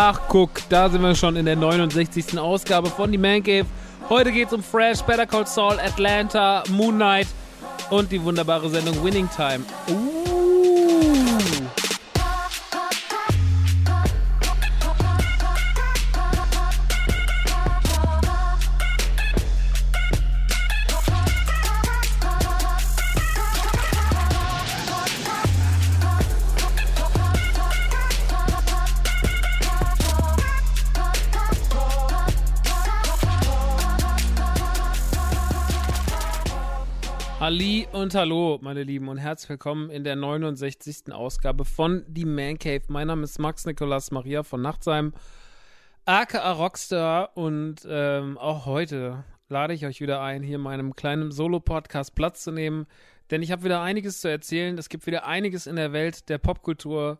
Ach, guck, da sind wir schon in der 69. Ausgabe von die Man Cave. Heute geht's um Fresh, Better Call Saul, Atlanta, Moon Knight und die wunderbare Sendung Winning Time. Uh. Ali und hallo, meine Lieben, und herzlich willkommen in der 69. Ausgabe von Die Man Cave. Mein Name ist Max Nikolas Maria von Nachtsheim, aka Rockstar, und ähm, auch heute lade ich euch wieder ein, hier in meinem kleinen Solo-Podcast Platz zu nehmen, denn ich habe wieder einiges zu erzählen. Es gibt wieder einiges in der Welt der Popkultur,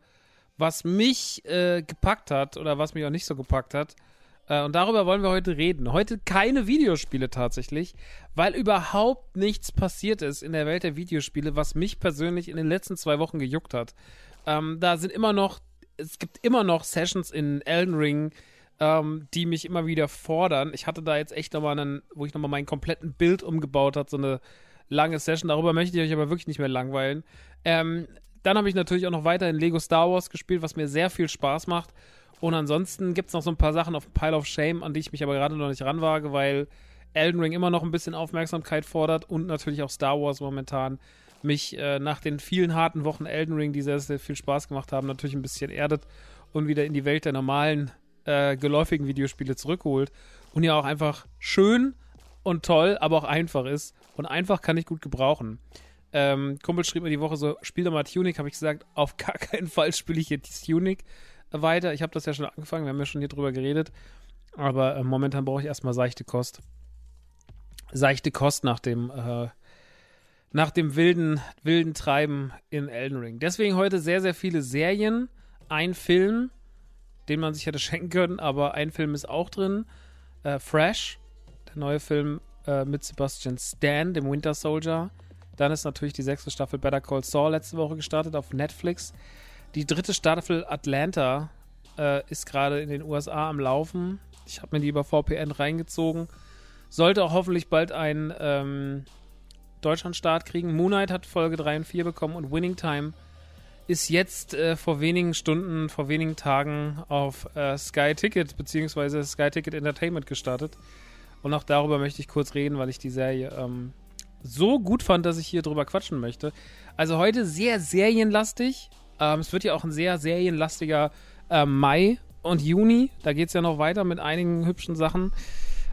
was mich äh, gepackt hat oder was mich auch nicht so gepackt hat. Äh, und darüber wollen wir heute reden. Heute keine Videospiele tatsächlich, weil überhaupt nichts passiert ist in der Welt der Videospiele, was mich persönlich in den letzten zwei Wochen gejuckt hat. Ähm, da sind immer noch, es gibt immer noch Sessions in Elden Ring, ähm, die mich immer wieder fordern. Ich hatte da jetzt echt nochmal einen, wo ich nochmal meinen kompletten Bild umgebaut hat, so eine lange Session. Darüber möchte ich euch aber wirklich nicht mehr langweilen. Ähm, dann habe ich natürlich auch noch weiter in Lego Star Wars gespielt, was mir sehr viel Spaß macht. Und ansonsten gibt es noch so ein paar Sachen auf Pile of Shame, an die ich mich aber gerade noch nicht ranwage, weil Elden Ring immer noch ein bisschen Aufmerksamkeit fordert und natürlich auch Star Wars momentan mich äh, nach den vielen harten Wochen Elden Ring, die sehr, sehr viel Spaß gemacht haben, natürlich ein bisschen erdet und wieder in die Welt der normalen, äh, geläufigen Videospiele zurückholt. Und ja auch einfach schön und toll, aber auch einfach ist. Und einfach kann ich gut gebrauchen. Ähm, Kumpel schrieb mir die Woche so, spiel doch mal Tunic, habe ich gesagt, auf gar keinen Fall spiele ich jetzt Tunic weiter. Ich habe das ja schon angefangen, wir haben ja schon hier drüber geredet. Aber äh, momentan brauche ich erstmal seichte Kost. Seichte Kost nach dem, äh, nach dem wilden, wilden Treiben in Elden Ring. Deswegen heute sehr, sehr viele Serien, ein Film, den man sich hätte schenken können, aber ein Film ist auch drin. Äh, Fresh, der neue Film äh, mit Sebastian Stan, dem Winter Soldier. Dann ist natürlich die sechste Staffel Better Call Saul letzte Woche gestartet auf Netflix. Die dritte Staffel Atlanta äh, ist gerade in den USA am Laufen. Ich habe mir die über VPN reingezogen. Sollte auch hoffentlich bald einen ähm, Deutschlandstart kriegen. Moonlight hat Folge 3 und 4 bekommen und Winning Time ist jetzt äh, vor wenigen Stunden, vor wenigen Tagen auf äh, Sky Ticket bzw. Sky Ticket Entertainment gestartet. Und auch darüber möchte ich kurz reden, weil ich die Serie ähm, so gut fand, dass ich hier drüber quatschen möchte. Also heute sehr serienlastig. Ähm, es wird ja auch ein sehr serienlastiger äh, Mai und Juni. Da geht es ja noch weiter mit einigen hübschen Sachen.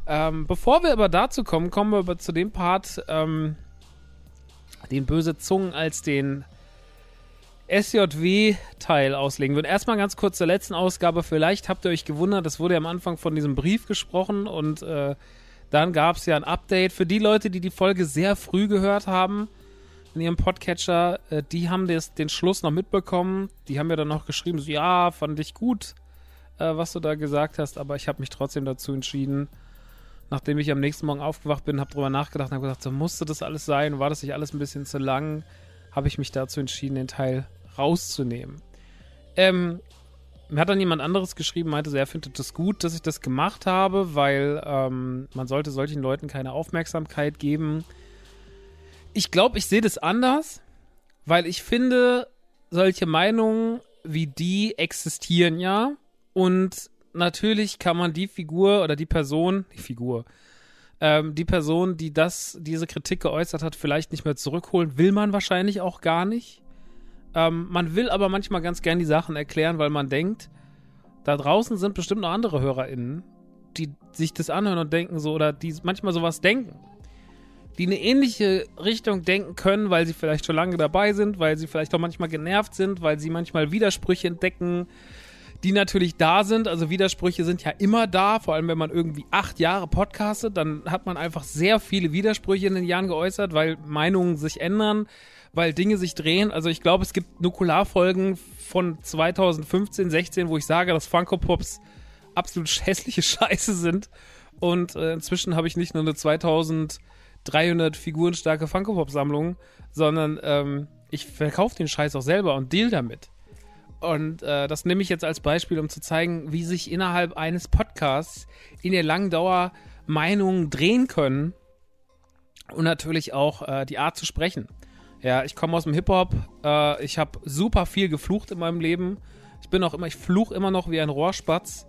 Ähm, bevor wir aber dazu kommen, kommen wir aber zu dem Part, ähm, den böse Zungen als den SJW-Teil auslegen würden. Erstmal ganz kurz zur letzten Ausgabe. Vielleicht habt ihr euch gewundert, es wurde ja am Anfang von diesem Brief gesprochen und äh, dann gab es ja ein Update. Für die Leute, die die Folge sehr früh gehört haben in ihrem Podcatcher, äh, die haben des, den Schluss noch mitbekommen. Die haben ja dann noch geschrieben, so, ja, fand ich gut, äh, was du da gesagt hast, aber ich habe mich trotzdem dazu entschieden, nachdem ich am nächsten Morgen aufgewacht bin, habe drüber nachgedacht und habe gedacht, so musste das alles sein, war das nicht alles ein bisschen zu lang, habe ich mich dazu entschieden, den Teil rauszunehmen. Ähm, mir hat dann jemand anderes geschrieben, meinte, so, er findet das gut, dass ich das gemacht habe, weil ähm, man sollte solchen Leuten keine Aufmerksamkeit geben. Ich glaube, ich sehe das anders, weil ich finde, solche Meinungen wie die existieren ja und natürlich kann man die Figur oder die Person, die Figur, ähm, die Person, die das, diese Kritik geäußert hat, vielleicht nicht mehr zurückholen, will man wahrscheinlich auch gar nicht. Ähm, man will aber manchmal ganz gern die Sachen erklären, weil man denkt, da draußen sind bestimmt noch andere HörerInnen, die sich das anhören und denken so, oder die manchmal sowas denken. Die eine ähnliche Richtung denken können, weil sie vielleicht schon lange dabei sind, weil sie vielleicht auch manchmal genervt sind, weil sie manchmal Widersprüche entdecken, die natürlich da sind. Also Widersprüche sind ja immer da, vor allem wenn man irgendwie acht Jahre podcastet, dann hat man einfach sehr viele Widersprüche in den Jahren geäußert, weil Meinungen sich ändern, weil Dinge sich drehen. Also ich glaube, es gibt Nukularfolgen von 2015, 16, wo ich sage, dass Funko Pops absolut hässliche Scheiße sind. Und äh, inzwischen habe ich nicht nur eine 2300 Figuren starke Funko Pop Sammlung, sondern ähm, ich verkaufe den Scheiß auch selber und deal damit. Und äh, das nehme ich jetzt als Beispiel, um zu zeigen, wie sich innerhalb eines Podcasts in der langen Dauer Meinungen drehen können und natürlich auch äh, die Art zu sprechen. Ja, ich komme aus dem Hip-Hop. Äh, ich habe super viel geflucht in meinem Leben. Ich bin auch immer, ich fluche immer noch wie ein Rohrspatz.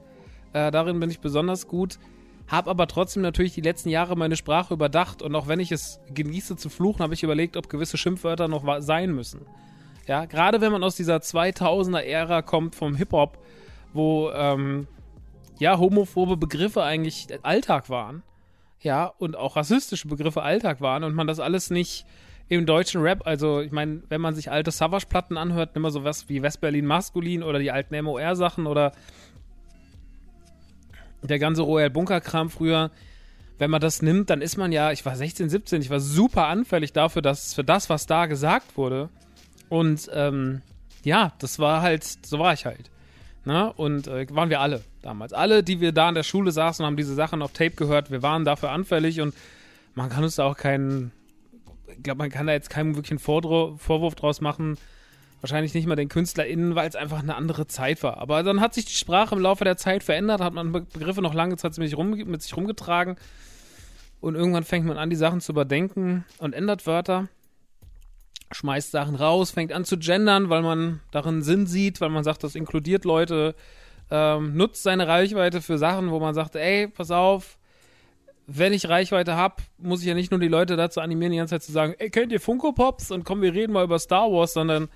Äh, darin bin ich besonders gut. Habe aber trotzdem natürlich die letzten Jahre meine Sprache überdacht und auch wenn ich es genieße zu fluchen, habe ich überlegt, ob gewisse Schimpfwörter noch sein müssen. Ja, gerade wenn man aus dieser 2000er-Ära kommt vom Hip-Hop, wo ähm, ja homophobe Begriffe eigentlich Alltag waren. Ja, und auch rassistische Begriffe Alltag waren und man das alles nicht im deutschen Rap, also ich meine, wenn man sich alte Savage-Platten anhört, immer so was wie West-Berlin Maskulin oder die alten MOR-Sachen oder der ganze Royal Bunker-Kram früher, wenn man das nimmt, dann ist man ja, ich war 16, 17, ich war super anfällig dafür, dass für das, was da gesagt wurde. Und ähm, ja, das war halt, so war ich halt. Na, ne? und äh, waren wir alle damals. Alle, die wir da in der Schule saßen, haben diese Sachen auf Tape gehört. Wir waren dafür anfällig und man kann uns da auch keinen ich glaube, man kann da jetzt keinen wirklichen Vorwurf draus machen. Wahrscheinlich nicht mal den KünstlerInnen, weil es einfach eine andere Zeit war. Aber dann hat sich die Sprache im Laufe der Zeit verändert, hat man Begriffe noch lange Zeit mit rum, mit sich rumgetragen. Und irgendwann fängt man an, die Sachen zu überdenken und ändert Wörter, schmeißt Sachen raus, fängt an zu gendern, weil man darin Sinn sieht, weil man sagt, das inkludiert Leute, ähm, nutzt seine Reichweite für Sachen, wo man sagt, ey, pass auf, wenn ich Reichweite habe, muss ich ja nicht nur die Leute dazu animieren, die ganze Zeit zu sagen, ey, kennt ihr Funko Pops? Und komm, wir reden mal über Star Wars, sondern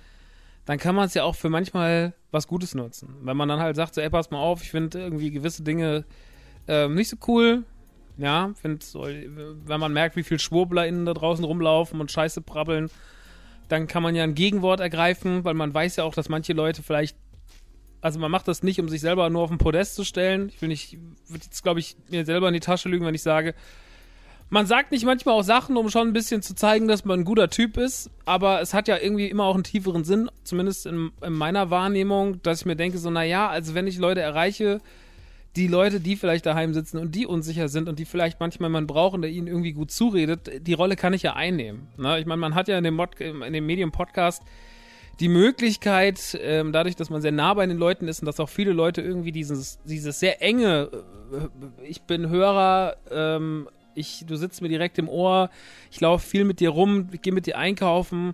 dann kann man es ja auch für manchmal was Gutes nutzen. Wenn man dann halt sagt, so, ey, pass mal auf, ich finde irgendwie gewisse Dinge äh, nicht so cool. Ja, finde, so, wenn man merkt, wie viel SchwurblerInnen da draußen rumlaufen und Scheiße brabbeln, dann kann man ja ein Gegenwort ergreifen, weil man weiß ja auch, dass manche Leute vielleicht also man macht das nicht, um sich selber nur auf den Podest zu stellen. Ich will nicht, würde jetzt, glaube ich, mir selber in die Tasche lügen, wenn ich sage, man sagt nicht manchmal auch Sachen, um schon ein bisschen zu zeigen, dass man ein guter Typ ist, aber es hat ja irgendwie immer auch einen tieferen Sinn, zumindest in, in meiner Wahrnehmung, dass ich mir denke, so, naja, also wenn ich Leute erreiche, die Leute, die vielleicht daheim sitzen und die unsicher sind und die vielleicht manchmal man brauchen, der ihnen irgendwie gut zuredet, die Rolle kann ich ja einnehmen. Ne? Ich meine, man hat ja in dem, Mod in dem Medium-Podcast die Möglichkeit, ähm, dadurch, dass man sehr nah bei den Leuten ist und dass auch viele Leute irgendwie dieses, dieses sehr enge, äh, ich bin Hörer, ähm, ich, du sitzt mir direkt im Ohr, ich laufe viel mit dir rum, ich gehe mit dir einkaufen,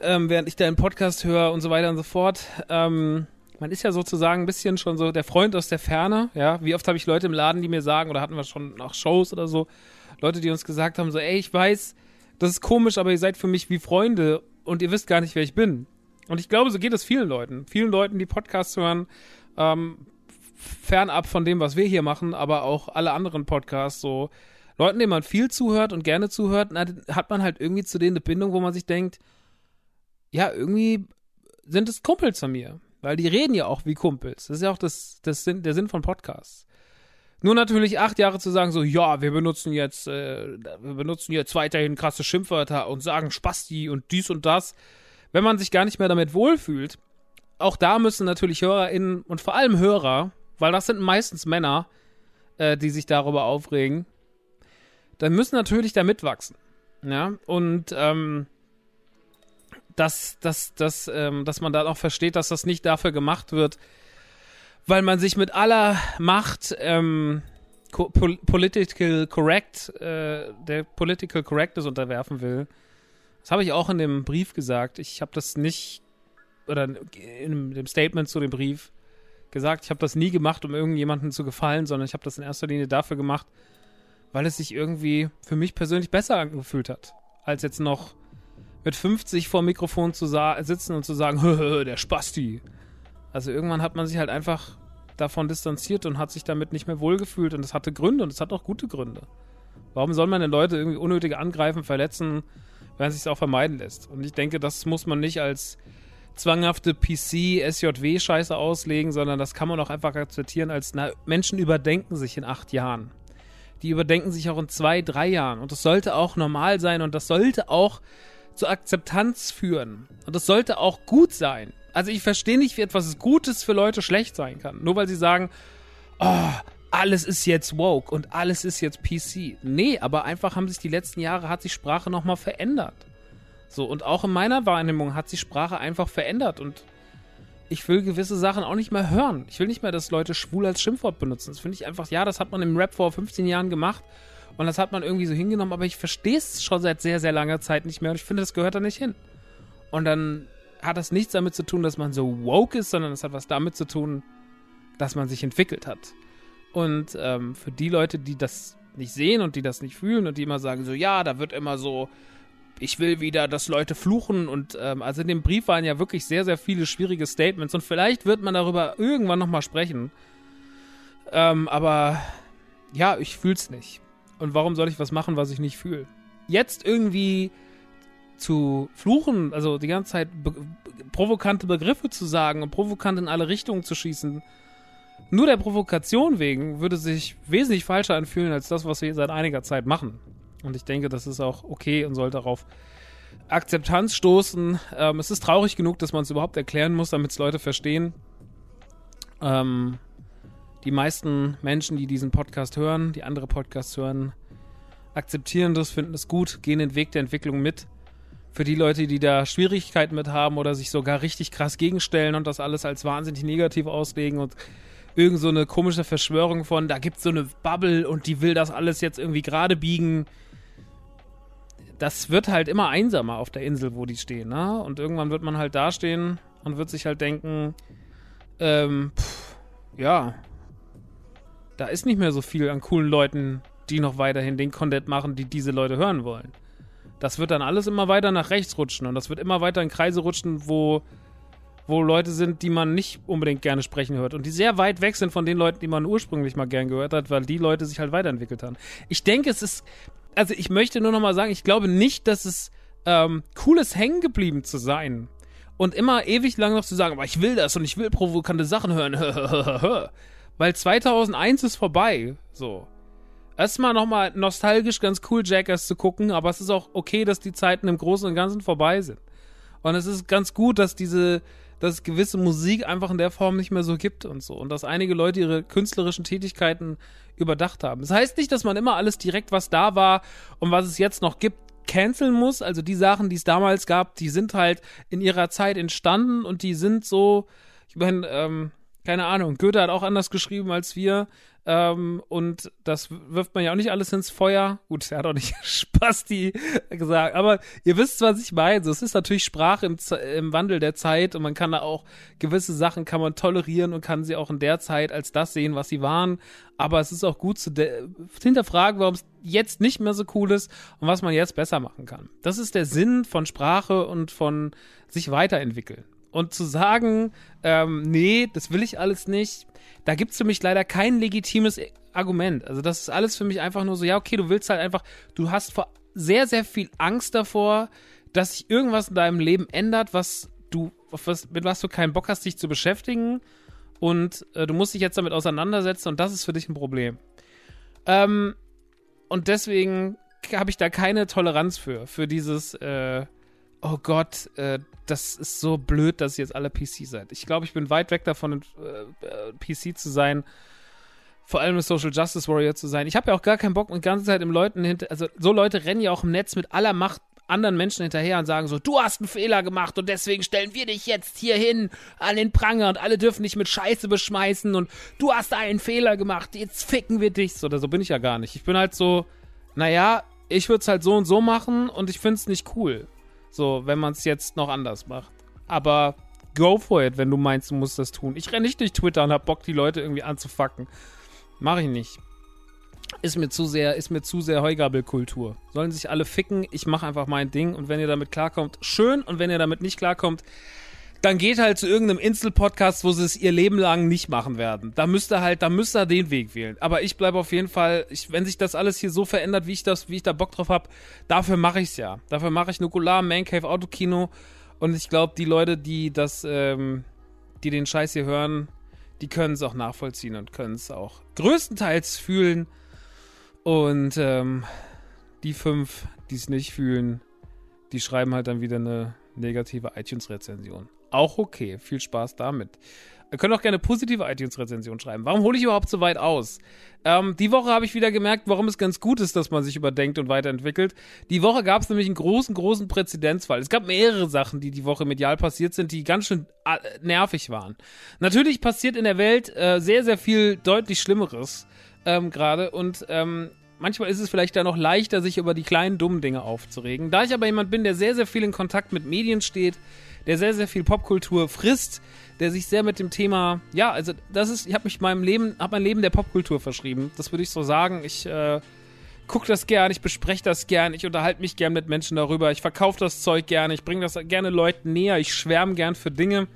ähm, während ich deinen Podcast höre und so weiter und so fort. Ähm, man ist ja sozusagen ein bisschen schon so der Freund aus der Ferne, ja. Wie oft habe ich Leute im Laden, die mir sagen, oder hatten wir schon nach Shows oder so, Leute, die uns gesagt haben, so, ey, ich weiß, das ist komisch, aber ihr seid für mich wie Freunde und ihr wisst gar nicht, wer ich bin. Und ich glaube, so geht es vielen Leuten. Vielen Leuten, die Podcasts hören, ähm, fernab von dem, was wir hier machen, aber auch alle anderen Podcasts, so Leuten, denen man viel zuhört und gerne zuhört, hat man halt irgendwie zu denen eine Bindung, wo man sich denkt, ja, irgendwie sind es Kumpels von mir. Weil die reden ja auch wie Kumpels. Das ist ja auch das, das Sinn, der Sinn von Podcasts. Nur natürlich acht Jahre zu sagen, so, ja, wir benutzen jetzt, äh, wir benutzen jetzt weiterhin krasse Schimpfwörter und sagen Spasti und dies und das. Wenn man sich gar nicht mehr damit wohlfühlt, auch da müssen natürlich HörerInnen und vor allem Hörer, weil das sind meistens Männer, äh, die sich darüber aufregen, dann müssen natürlich da mitwachsen. Ja, und ähm, dass, dass, dass, ähm, dass man da auch versteht, dass das nicht dafür gemacht wird, weil man sich mit aller Macht ähm, political correct, äh, der political correctness unterwerfen will. Das habe ich auch in dem Brief gesagt. Ich habe das nicht, oder in dem Statement zu dem Brief gesagt, ich habe das nie gemacht, um irgendjemandem zu gefallen, sondern ich habe das in erster Linie dafür gemacht, weil es sich irgendwie für mich persönlich besser angefühlt hat, als jetzt noch mit 50 vor dem Mikrofon zu sitzen und zu sagen, der Spasti. Also irgendwann hat man sich halt einfach davon distanziert und hat sich damit nicht mehr wohlgefühlt und es hatte Gründe und es hat auch gute Gründe. Warum soll man denn Leute irgendwie unnötig angreifen, verletzen, wenn es sich auch vermeiden lässt? Und ich denke, das muss man nicht als zwanghafte PC-SJW-Scheiße auslegen, sondern das kann man auch einfach akzeptieren als, na, Menschen überdenken sich in acht Jahren die überdenken sich auch in zwei, drei Jahren. Und das sollte auch normal sein und das sollte auch zur Akzeptanz führen. Und das sollte auch gut sein. Also ich verstehe nicht, wie etwas Gutes für Leute schlecht sein kann. Nur weil sie sagen, oh, alles ist jetzt woke und alles ist jetzt PC. Nee, aber einfach haben sich die letzten Jahre, hat sich Sprache nochmal verändert. So, und auch in meiner Wahrnehmung hat sich Sprache einfach verändert und ich will gewisse Sachen auch nicht mehr hören. Ich will nicht mehr, dass Leute schwul als Schimpfwort benutzen. Das finde ich einfach, ja, das hat man im Rap vor 15 Jahren gemacht und das hat man irgendwie so hingenommen, aber ich verstehe es schon seit sehr, sehr langer Zeit nicht mehr und ich finde, das gehört da nicht hin. Und dann hat das nichts damit zu tun, dass man so woke ist, sondern es hat was damit zu tun, dass man sich entwickelt hat. Und ähm, für die Leute, die das nicht sehen und die das nicht fühlen und die immer sagen so, ja, da wird immer so ich will wieder, dass Leute fluchen und ähm, also in dem Brief waren ja wirklich sehr, sehr viele schwierige Statements und vielleicht wird man darüber irgendwann nochmal sprechen. Ähm, aber ja, ich fühl's nicht. Und warum soll ich was machen, was ich nicht fühle? Jetzt irgendwie zu fluchen, also die ganze Zeit be provokante Begriffe zu sagen und provokant in alle Richtungen zu schießen, nur der Provokation wegen würde sich wesentlich falscher anfühlen als das, was wir seit einiger Zeit machen. Und ich denke, das ist auch okay und sollte darauf Akzeptanz stoßen. Ähm, es ist traurig genug, dass man es überhaupt erklären muss, damit es Leute verstehen. Ähm, die meisten Menschen, die diesen Podcast hören, die andere Podcasts hören, akzeptieren das, finden es gut, gehen den Weg der Entwicklung mit. Für die Leute, die da Schwierigkeiten mit haben oder sich sogar richtig krass gegenstellen und das alles als wahnsinnig negativ auslegen und irgend so eine komische Verschwörung von, da gibt es so eine Bubble und die will das alles jetzt irgendwie gerade biegen das wird halt immer einsamer auf der Insel, wo die stehen, ne? Und irgendwann wird man halt dastehen und wird sich halt denken, ähm, pff, ja, da ist nicht mehr so viel an coolen Leuten, die noch weiterhin den Content machen, die diese Leute hören wollen. Das wird dann alles immer weiter nach rechts rutschen und das wird immer weiter in Kreise rutschen, wo, wo Leute sind, die man nicht unbedingt gerne sprechen hört und die sehr weit weg sind von den Leuten, die man ursprünglich mal gern gehört hat, weil die Leute sich halt weiterentwickelt haben. Ich denke, es ist, also ich möchte nur noch mal sagen, ich glaube nicht, dass es ähm, cool ist, hängen geblieben zu sein. Und immer ewig lang noch zu sagen, aber ich will das und ich will provokante Sachen hören. Weil 2001 ist vorbei. So. Erstmal nochmal nostalgisch ganz cool, Jackass zu gucken, aber es ist auch okay, dass die Zeiten im Großen und Ganzen vorbei sind. Und es ist ganz gut, dass diese, dass es gewisse Musik einfach in der Form nicht mehr so gibt und so. Und dass einige Leute ihre künstlerischen Tätigkeiten überdacht haben. Das heißt nicht, dass man immer alles direkt, was da war und was es jetzt noch gibt, canceln muss. Also die Sachen, die es damals gab, die sind halt in ihrer Zeit entstanden und die sind so, ich meine, ähm, keine Ahnung, Goethe hat auch anders geschrieben als wir. Ähm, und das wirft man ja auch nicht alles ins Feuer. Gut, er hat auch nicht Spasti gesagt, aber ihr wisst, was ich meine. So, es ist natürlich Sprache im, im, Wandel der Zeit und man kann da auch gewisse Sachen kann man tolerieren und kann sie auch in der Zeit als das sehen, was sie waren. Aber es ist auch gut zu hinterfragen, warum es jetzt nicht mehr so cool ist und was man jetzt besser machen kann. Das ist der Sinn von Sprache und von sich weiterentwickeln. Und zu sagen, ähm, nee, das will ich alles nicht, da gibt es für mich leider kein legitimes Argument. Also das ist alles für mich einfach nur so, ja, okay, du willst halt einfach, du hast vor sehr, sehr viel Angst davor, dass sich irgendwas in deinem Leben ändert, was du, was, mit was du keinen Bock hast, dich zu beschäftigen. Und äh, du musst dich jetzt damit auseinandersetzen und das ist für dich ein Problem. Ähm, und deswegen habe ich da keine Toleranz für, für dieses, äh, oh Gott, äh, das ist so blöd, dass ihr jetzt alle PC seid. Ich glaube, ich bin weit weg davon, äh, äh PC zu sein. Vor allem ein Social Justice Warrior zu sein. Ich habe ja auch gar keinen Bock, die ganze Zeit im Leuten hinter. Also, so Leute rennen ja auch im Netz mit aller Macht anderen Menschen hinterher und sagen so, du hast einen Fehler gemacht und deswegen stellen wir dich jetzt hier hin an den Pranger und alle dürfen dich mit Scheiße beschmeißen und du hast einen Fehler gemacht, jetzt ficken wir dich. Oder so bin ich ja gar nicht. Ich bin halt so, naja, ich würde es halt so und so machen und ich finde es nicht cool. So, wenn man es jetzt noch anders macht. Aber go for it, wenn du meinst, du musst das tun. Ich renne nicht durch Twitter und hab Bock, die Leute irgendwie anzufacken. Mach ich nicht. Ist mir zu sehr, ist mir zu sehr Heugabelkultur. Sollen sich alle ficken, ich mache einfach mein Ding und wenn ihr damit klarkommt, schön und wenn ihr damit nicht klarkommt, dann geht halt zu irgendeinem Insel-Podcast, wo sie es ihr Leben lang nicht machen werden. Da müsst ihr halt, da müsst ihr den Weg wählen. Aber ich bleibe auf jeden Fall, ich, wenn sich das alles hier so verändert, wie ich das, wie ich da Bock drauf habe, dafür mache ich's ja. Dafür mache ich Nukular, Mancave, Autokino. Und ich glaube, die Leute, die das, ähm, die den Scheiß hier hören, die können es auch nachvollziehen und können es auch größtenteils fühlen. Und ähm, die fünf, die es nicht fühlen, die schreiben halt dann wieder eine negative iTunes-Rezension auch okay. Viel Spaß damit. Ihr könnt auch gerne positive iTunes-Rezensionen schreiben. Warum hole ich überhaupt so weit aus? Ähm, die Woche habe ich wieder gemerkt, warum es ganz gut ist, dass man sich überdenkt und weiterentwickelt. Die Woche gab es nämlich einen großen, großen Präzedenzfall. Es gab mehrere Sachen, die die Woche medial passiert sind, die ganz schön äh, nervig waren. Natürlich passiert in der Welt äh, sehr, sehr viel deutlich Schlimmeres ähm, gerade und ähm, manchmal ist es vielleicht da noch leichter, sich über die kleinen, dummen Dinge aufzuregen. Da ich aber jemand bin, der sehr, sehr viel in Kontakt mit Medien steht, der sehr, sehr viel Popkultur frisst, der sich sehr mit dem Thema, ja, also das ist, ich habe mich meinem Leben, habe mein Leben der Popkultur verschrieben. Das würde ich so sagen. Ich äh, gucke das gern, ich bespreche das gern, ich unterhalte mich gern mit Menschen darüber, ich verkaufe das Zeug gerne, ich bringe das gerne Leuten näher, ich schwärme gern für Dinge.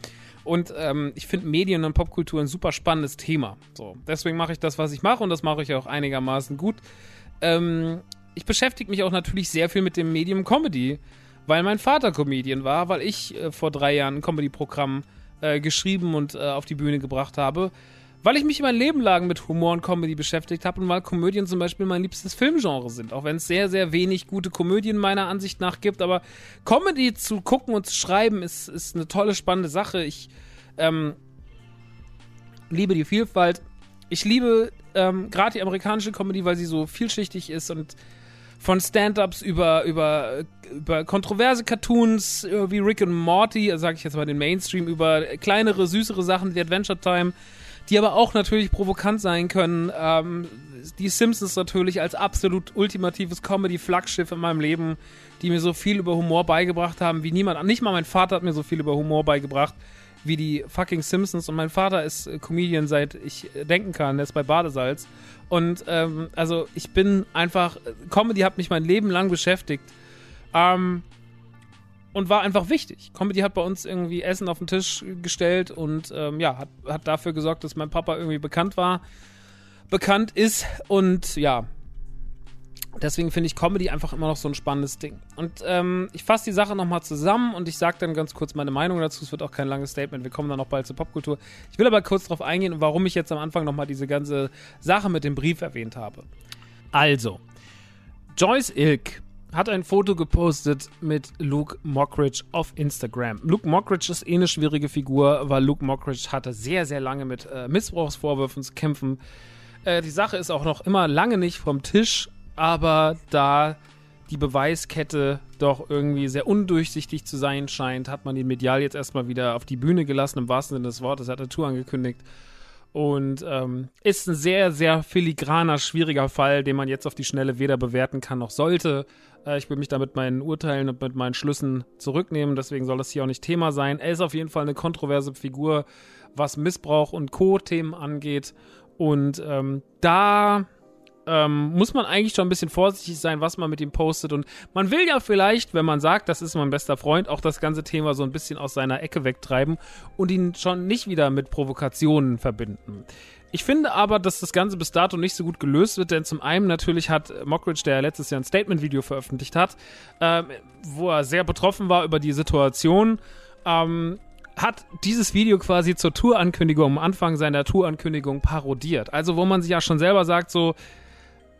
Und ähm, ich finde Medien und Popkultur ein super spannendes Thema. So, deswegen mache ich das, was ich mache, und das mache ich auch einigermaßen gut. Ähm, ich beschäftige mich auch natürlich sehr viel mit dem Medium Comedy weil mein Vater Comedian war, weil ich äh, vor drei Jahren ein Comedy-Programm äh, geschrieben und äh, auf die Bühne gebracht habe, weil ich mich mein Leben lang mit Humor und Comedy beschäftigt habe und weil Komödien zum Beispiel mein liebstes Filmgenre sind, auch wenn es sehr, sehr wenig gute Komödien meiner Ansicht nach gibt, aber Comedy zu gucken und zu schreiben ist, ist eine tolle, spannende Sache. Ich ähm, liebe die Vielfalt. Ich liebe ähm, gerade die amerikanische Comedy, weil sie so vielschichtig ist und von Stand-ups über, über, über kontroverse Cartoons äh, wie Rick und Morty, sage ich jetzt mal den Mainstream, über kleinere, süßere Sachen wie Adventure Time, die aber auch natürlich provokant sein können. Ähm, die Simpsons natürlich als absolut ultimatives Comedy-Flaggschiff in meinem Leben, die mir so viel über Humor beigebracht haben wie niemand. Nicht mal mein Vater hat mir so viel über Humor beigebracht wie die fucking Simpsons. Und mein Vater ist Comedian seit ich denken kann. Der ist bei Badesalz. Und ähm, also ich bin einfach, Comedy hat mich mein Leben lang beschäftigt. Ähm, und war einfach wichtig. Comedy hat bei uns irgendwie Essen auf den Tisch gestellt und ähm, ja, hat, hat dafür gesorgt, dass mein Papa irgendwie bekannt war, bekannt ist und ja, Deswegen finde ich Comedy einfach immer noch so ein spannendes Ding. Und ähm, ich fasse die Sache nochmal zusammen und ich sage dann ganz kurz meine Meinung dazu. Es wird auch kein langes Statement. Wir kommen dann noch bald zur Popkultur. Ich will aber kurz darauf eingehen, warum ich jetzt am Anfang nochmal diese ganze Sache mit dem Brief erwähnt habe. Also, Joyce Ilk hat ein Foto gepostet mit Luke Mockridge auf Instagram. Luke Mockridge ist eh eine schwierige Figur, weil Luke Mockridge hatte sehr, sehr lange mit äh, Missbrauchsvorwürfen zu kämpfen. Äh, die Sache ist auch noch immer lange nicht vom Tisch, aber da die Beweiskette doch irgendwie sehr undurchsichtig zu sein scheint, hat man ihn medial jetzt erstmal wieder auf die Bühne gelassen, im wahrsten Sinne des Wortes, hat eine Tour angekündigt. Und ähm, ist ein sehr, sehr filigraner, schwieriger Fall, den man jetzt auf die Schnelle weder bewerten kann noch sollte. Äh, ich will mich da mit meinen Urteilen und mit meinen Schlüssen zurücknehmen, deswegen soll das hier auch nicht Thema sein. Er ist auf jeden Fall eine kontroverse Figur, was Missbrauch und Co-Themen angeht. Und ähm, da ähm, muss man eigentlich schon ein bisschen vorsichtig sein, was man mit ihm postet. Und man will ja vielleicht, wenn man sagt, das ist mein bester Freund, auch das ganze Thema so ein bisschen aus seiner Ecke wegtreiben und ihn schon nicht wieder mit Provokationen verbinden. Ich finde aber, dass das Ganze bis dato nicht so gut gelöst wird, denn zum einen natürlich hat Mockridge, der letztes Jahr ein Statement-Video veröffentlicht hat, äh, wo er sehr betroffen war über die Situation, ähm, hat dieses Video quasi zur Tourankündigung, am Anfang seiner Tourankündigung parodiert. Also wo man sich ja schon selber sagt, so,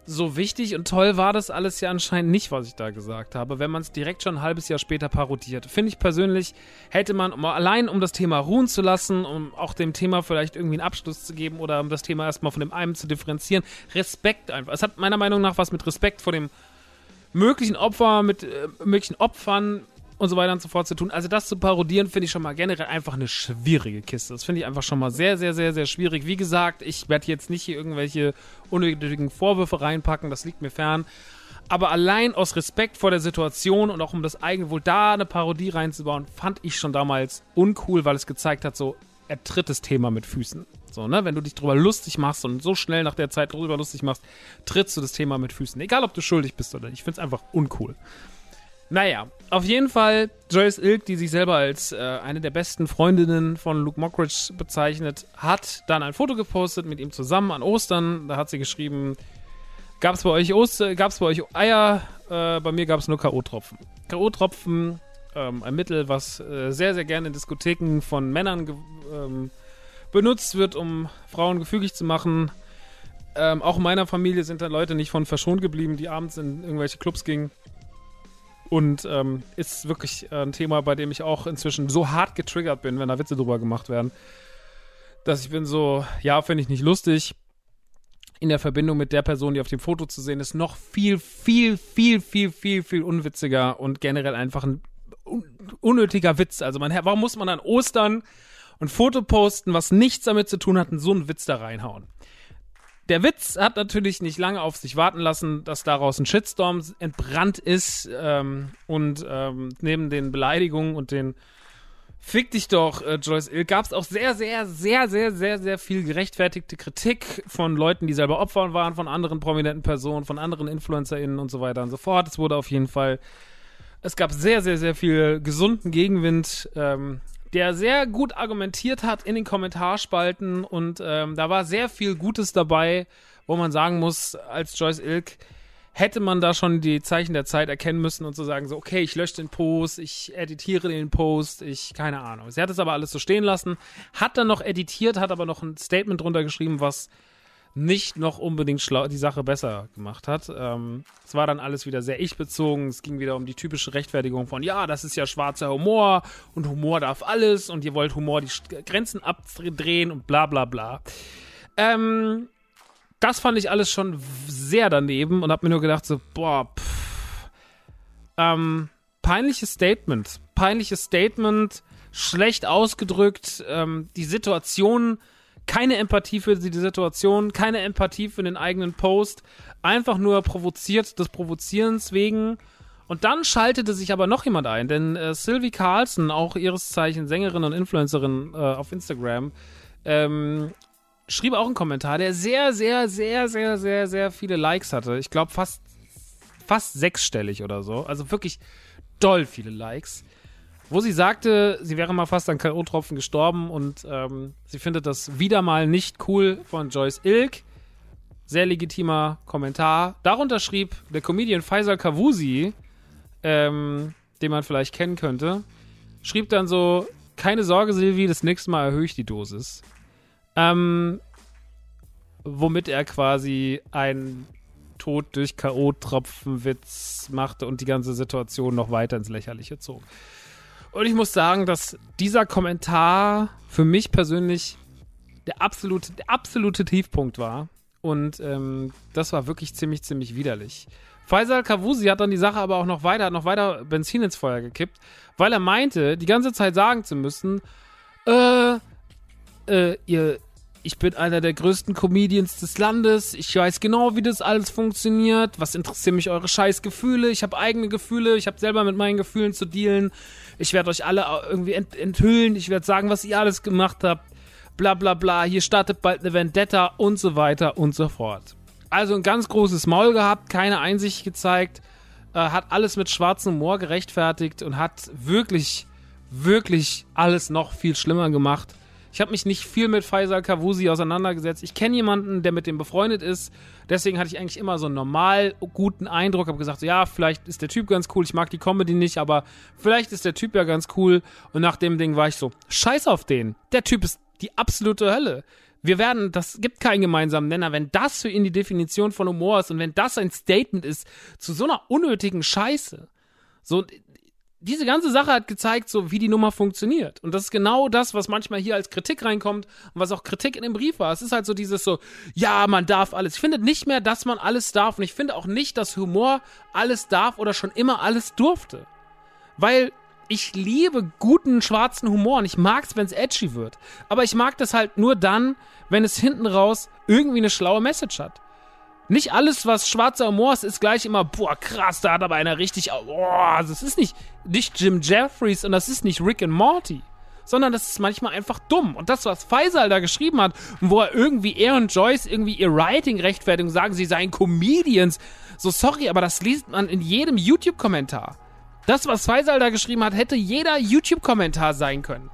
so wichtig und toll war das alles ja anscheinend nicht, was ich da gesagt habe, wenn man es direkt schon ein halbes Jahr später parodiert. Finde ich persönlich, hätte man um, allein um das Thema ruhen zu lassen, um auch dem Thema vielleicht irgendwie einen Abschluss zu geben oder um das Thema erstmal von dem einen zu differenzieren, Respekt einfach. Es hat meiner Meinung nach was mit Respekt vor dem möglichen Opfer, mit äh, möglichen Opfern und so weiter und so fort zu tun. Also das zu parodieren, finde ich schon mal generell einfach eine schwierige Kiste. Das finde ich einfach schon mal sehr, sehr, sehr, sehr schwierig. Wie gesagt, ich werde jetzt nicht hier irgendwelche unnötigen Vorwürfe reinpacken, das liegt mir fern. Aber allein aus Respekt vor der Situation und auch um das eigene Wohl da eine Parodie reinzubauen, fand ich schon damals uncool, weil es gezeigt hat, so, er tritt das Thema mit Füßen. So, ne? Wenn du dich drüber lustig machst und so schnell nach der Zeit drüber lustig machst, trittst du das Thema mit Füßen. Egal, ob du schuldig bist oder nicht. Ich finde es einfach uncool. Naja, auf jeden Fall Joyce Ilk, die sich selber als äh, eine der besten Freundinnen von Luke Mockridge bezeichnet, hat dann ein Foto gepostet mit ihm zusammen an Ostern. Da hat sie geschrieben, gab es bei euch Oster, gab's bei euch Eier? Äh, bei mir gab es nur K.O.-Tropfen. K.O.-Tropfen, ähm, ein Mittel, was äh, sehr, sehr gerne in Diskotheken von Männern ähm, benutzt wird, um Frauen gefügig zu machen. Ähm, auch in meiner Familie sind da Leute nicht von verschont geblieben, die abends in irgendwelche Clubs gingen und ähm, ist wirklich äh, ein Thema, bei dem ich auch inzwischen so hart getriggert bin, wenn da Witze drüber gemacht werden, dass ich bin so, ja, finde ich nicht lustig. In der Verbindung mit der Person, die auf dem Foto zu sehen ist, noch viel, viel, viel, viel, viel, viel unwitziger und generell einfach ein un unnötiger Witz. Also man, warum muss man an Ostern ein Foto posten, was nichts damit zu tun hat, und so einen Witz da reinhauen? Der Witz hat natürlich nicht lange auf sich warten lassen, dass daraus ein Shitstorm entbrannt ist ähm, und ähm, neben den Beleidigungen und den Fick dich doch, äh, Joyce Ill, gab es auch sehr, sehr, sehr, sehr, sehr, sehr viel gerechtfertigte Kritik von Leuten, die selber Opfer waren, von anderen prominenten Personen, von anderen InfluencerInnen und so weiter und so fort. Es wurde auf jeden Fall, es gab sehr, sehr, sehr viel gesunden Gegenwind ähm, der sehr gut argumentiert hat in den Kommentarspalten und ähm, da war sehr viel Gutes dabei, wo man sagen muss, als Joyce Ilk hätte man da schon die Zeichen der Zeit erkennen müssen und zu so sagen, so, okay, ich lösche den Post, ich editiere den Post, ich, keine Ahnung. Sie hat es aber alles so stehen lassen, hat dann noch editiert, hat aber noch ein Statement drunter geschrieben, was nicht noch unbedingt schlau die Sache besser gemacht hat. Ähm, es war dann alles wieder sehr ich-bezogen. Es ging wieder um die typische Rechtfertigung von, ja, das ist ja schwarzer Humor und Humor darf alles und ihr wollt Humor die Grenzen abdrehen und bla bla bla. Ähm, das fand ich alles schon sehr daneben und hab mir nur gedacht so, boah, pff, ähm, peinliches Statement. Peinliches Statement, schlecht ausgedrückt, ähm, die Situation keine Empathie für die Situation, keine Empathie für den eigenen Post, einfach nur provoziert des Provozierens wegen. Und dann schaltete sich aber noch jemand ein, denn äh, Sylvie Carlson, auch ihres Zeichen Sängerin und Influencerin äh, auf Instagram, ähm, schrieb auch einen Kommentar, der sehr, sehr, sehr, sehr, sehr, sehr viele Likes hatte. Ich glaube fast, fast sechsstellig oder so. Also wirklich doll viele Likes wo sie sagte, sie wäre mal fast an K.O.-Tropfen gestorben und ähm, sie findet das wieder mal nicht cool von Joyce Ilk. Sehr legitimer Kommentar. Darunter schrieb der Comedian Faisal Kavusi, ähm, den man vielleicht kennen könnte, schrieb dann so: Keine Sorge, Silvi, das nächste Mal erhöhe ich die Dosis. Ähm, womit er quasi ein Tod durch K.O.-Tropfenwitz machte und die ganze Situation noch weiter ins Lächerliche zog. Und ich muss sagen, dass dieser Kommentar für mich persönlich der absolute, der absolute Tiefpunkt war. Und ähm, das war wirklich ziemlich, ziemlich widerlich. Faisal Kavusi hat dann die Sache aber auch noch weiter, hat noch weiter Benzin ins Feuer gekippt, weil er meinte, die ganze Zeit sagen zu müssen, äh, äh, ihr, ich bin einer der größten Comedians des Landes, ich weiß genau, wie das alles funktioniert, was interessieren mich eure scheiß Gefühle, ich habe eigene Gefühle, ich habe selber mit meinen Gefühlen zu dealen, ich werde euch alle irgendwie ent enthüllen, ich werde sagen, was ihr alles gemacht habt, bla bla bla, hier startet bald eine Vendetta und so weiter und so fort. Also ein ganz großes Maul gehabt, keine Einsicht gezeigt, äh, hat alles mit schwarzem Humor gerechtfertigt und hat wirklich, wirklich alles noch viel schlimmer gemacht. Ich habe mich nicht viel mit Faisal Kavusi auseinandergesetzt. Ich kenne jemanden, der mit dem befreundet ist. Deswegen hatte ich eigentlich immer so einen normal guten Eindruck. Habe gesagt, so, ja, vielleicht ist der Typ ganz cool. Ich mag die Comedy nicht, aber vielleicht ist der Typ ja ganz cool. Und nach dem Ding war ich so, scheiß auf den. Der Typ ist die absolute Hölle. Wir werden, das gibt keinen gemeinsamen Nenner. Wenn das für ihn die Definition von Humor ist und wenn das ein Statement ist zu so einer unnötigen Scheiße, so, diese ganze Sache hat gezeigt, so wie die Nummer funktioniert. Und das ist genau das, was manchmal hier als Kritik reinkommt und was auch Kritik in dem Brief war. Es ist halt so dieses so, ja, man darf alles. Ich finde nicht mehr, dass man alles darf. Und ich finde auch nicht, dass Humor alles darf oder schon immer alles durfte. Weil ich liebe guten schwarzen Humor und ich mag es, wenn es edgy wird. Aber ich mag das halt nur dann, wenn es hinten raus irgendwie eine schlaue Message hat. Nicht alles, was schwarzer Humor ist, ist gleich immer, boah, krass, da hat aber einer richtig, boah, das ist nicht, nicht Jim Jeffries und das ist nicht Rick and Morty. Sondern das ist manchmal einfach dumm. Und das, was Faisal da geschrieben hat, wo er irgendwie, er und Joyce irgendwie ihr Writing rechtfertigen, sagen, sie seien Comedians. So, sorry, aber das liest man in jedem YouTube-Kommentar. Das, was Faisal da geschrieben hat, hätte jeder YouTube-Kommentar sein können.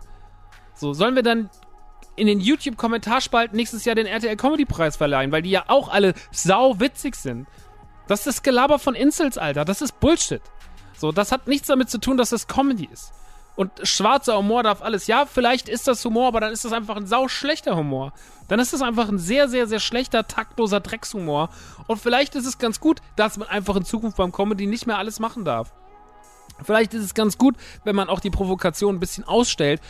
So, sollen wir dann in den YouTube-Kommentarspalten nächstes Jahr den RTL Comedy-Preis verleihen, weil die ja auch alle sau witzig sind. Das ist das Gelaber von Insels, Alter. Das ist Bullshit. So, das hat nichts damit zu tun, dass das Comedy ist. Und schwarzer Humor darf alles. Ja, vielleicht ist das Humor, aber dann ist das einfach ein sau schlechter Humor. Dann ist das einfach ein sehr, sehr, sehr schlechter, taktloser Dreckshumor. Und vielleicht ist es ganz gut, dass man einfach in Zukunft beim Comedy nicht mehr alles machen darf. Vielleicht ist es ganz gut, wenn man auch die Provokation ein bisschen ausstellt.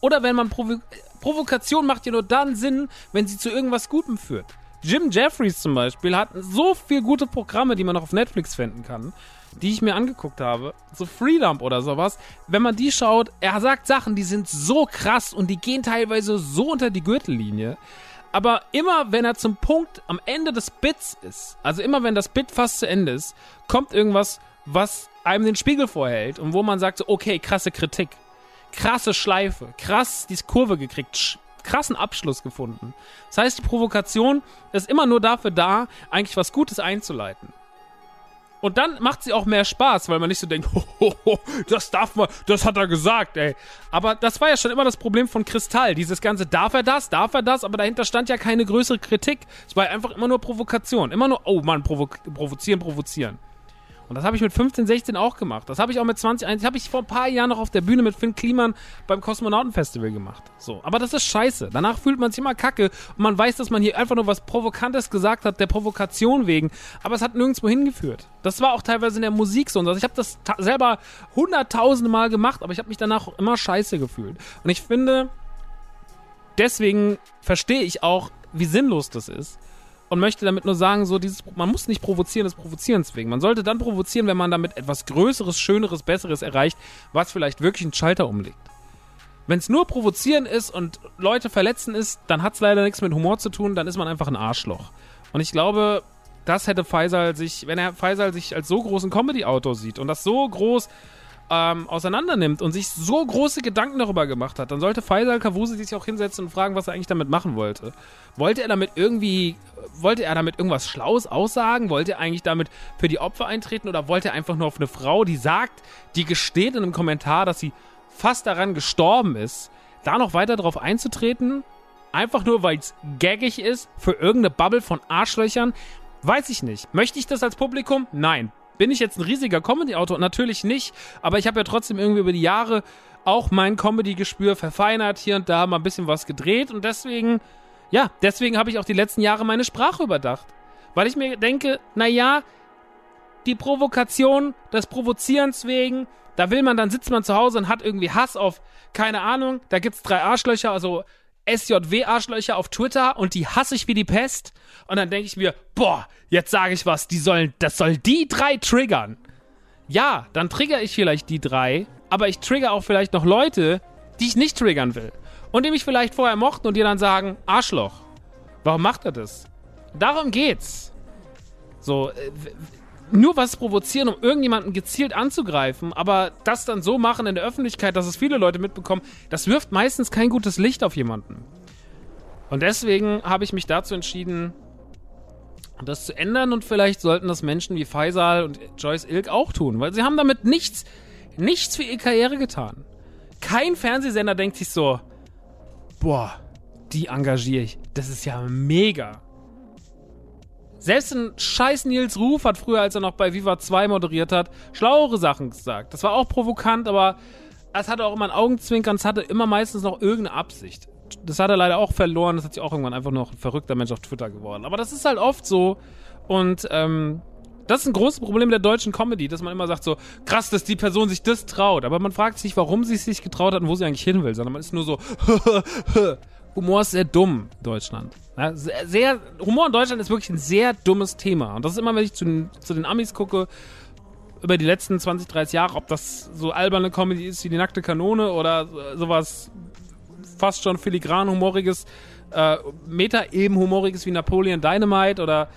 Oder wenn man Provokation macht ja nur dann Sinn, wenn sie zu irgendwas Gutem führt. Jim Jeffries zum Beispiel hat so viele gute Programme, die man noch auf Netflix finden kann, die ich mir angeguckt habe. So Freedump oder sowas. Wenn man die schaut, er sagt Sachen, die sind so krass und die gehen teilweise so unter die Gürtellinie. Aber immer wenn er zum Punkt am Ende des Bits ist, also immer wenn das Bit fast zu Ende ist, kommt irgendwas, was einem den Spiegel vorhält und wo man sagt, so, okay, krasse Kritik, krasse Schleife, krass die Kurve gekriegt, krassen Abschluss gefunden. Das heißt, die Provokation ist immer nur dafür da, eigentlich was Gutes einzuleiten. Und dann macht sie auch mehr Spaß, weil man nicht so denkt, hohoho, das darf man, das hat er gesagt, ey. Aber das war ja schon immer das Problem von Kristall. Dieses ganze, darf er das, darf er das, aber dahinter stand ja keine größere Kritik. Es war einfach immer nur Provokation. Immer nur, oh Mann, provo provozieren, provozieren. Und das habe ich mit 15, 16 auch gemacht. Das habe ich auch mit 20, das habe ich vor ein paar Jahren noch auf der Bühne mit Finn Kliman beim Kosmonautenfestival gemacht. So, aber das ist scheiße. Danach fühlt man sich immer kacke und man weiß, dass man hier einfach nur was Provokantes gesagt hat, der Provokation wegen. Aber es hat nirgendwo hingeführt. Das war auch teilweise in der Musik so. Also ich habe das selber hunderttausende Mal gemacht, aber ich habe mich danach immer scheiße gefühlt. Und ich finde, deswegen verstehe ich auch, wie sinnlos das ist und möchte damit nur sagen, so dieses, man muss nicht provozieren des Provozierens wegen. Man sollte dann provozieren, wenn man damit etwas Größeres, Schöneres, Besseres erreicht, was vielleicht wirklich einen Schalter umlegt. Wenn es nur provozieren ist und Leute verletzen ist, dann hat es leider nichts mit Humor zu tun, dann ist man einfach ein Arschloch. Und ich glaube, das hätte Faisal sich, wenn er Faisal sich als so großen Comedy-Autor sieht und das so groß ähm, auseinandernimmt und sich so große Gedanken darüber gemacht hat, dann sollte Faisal Kavusi sich auch hinsetzen und fragen, was er eigentlich damit machen wollte. Wollte er damit irgendwie, wollte er damit irgendwas Schlaues aussagen? Wollte er eigentlich damit für die Opfer eintreten oder wollte er einfach nur auf eine Frau, die sagt, die gesteht in einem Kommentar, dass sie fast daran gestorben ist, da noch weiter drauf einzutreten? Einfach nur, weil es gaggig ist für irgendeine Bubble von Arschlöchern? Weiß ich nicht. Möchte ich das als Publikum? Nein. Bin ich jetzt ein riesiger Comedy-Autor? Natürlich nicht, aber ich habe ja trotzdem irgendwie über die Jahre auch mein Comedy-Gespür verfeinert, hier und da mal ein bisschen was gedreht und deswegen, ja, deswegen habe ich auch die letzten Jahre meine Sprache überdacht. Weil ich mir denke, naja, die Provokation des Provozierens wegen, da will man, dann sitzt man zu Hause und hat irgendwie Hass auf, keine Ahnung, da gibt's drei Arschlöcher, also SJW-Arschlöcher auf Twitter und die hasse ich wie die Pest. Und dann denke ich mir, boah, jetzt sage ich was, die sollen, das soll die drei triggern. Ja, dann trigger ich vielleicht die drei, aber ich trigger auch vielleicht noch Leute, die ich nicht triggern will. Und die mich vielleicht vorher mochten und die dann sagen, Arschloch. Warum macht er das? Darum geht's. So, äh, nur was provozieren, um irgendjemanden gezielt anzugreifen, aber das dann so machen in der Öffentlichkeit, dass es viele Leute mitbekommen, das wirft meistens kein gutes Licht auf jemanden. Und deswegen habe ich mich dazu entschieden, das zu ändern und vielleicht sollten das Menschen wie Faisal und Joyce Ilk auch tun, weil sie haben damit nichts, nichts für ihre Karriere getan. Kein Fernsehsender denkt sich so, boah, die engagiere ich. Das ist ja mega. Selbst ein scheiß Nils Ruf hat früher, als er noch bei Viva 2 moderiert hat, schlauere Sachen gesagt. Das war auch provokant, aber es hatte auch immer ein Augenzwinkern, es hatte immer meistens noch irgendeine Absicht. Das hat er leider auch verloren, das hat sich auch irgendwann einfach noch ein verrückter Mensch auf Twitter geworden. Aber das ist halt oft so und ähm, das ist ein großes Problem der deutschen Comedy, dass man immer sagt so, krass, dass die Person sich das traut. Aber man fragt sich, warum sie es sich getraut hat und wo sie eigentlich hin will, sondern man ist nur so, Humor ist sehr dumm, Deutschland. Ja, sehr, Humor in Deutschland ist wirklich ein sehr dummes Thema. Und das ist immer, wenn ich zu, zu den Amis gucke, über die letzten 20, 30 Jahre, ob das so alberne Comedy ist wie die nackte Kanone oder sowas fast schon filigran humoriges, äh, Meta-eben-humoriges wie Napoleon Dynamite oder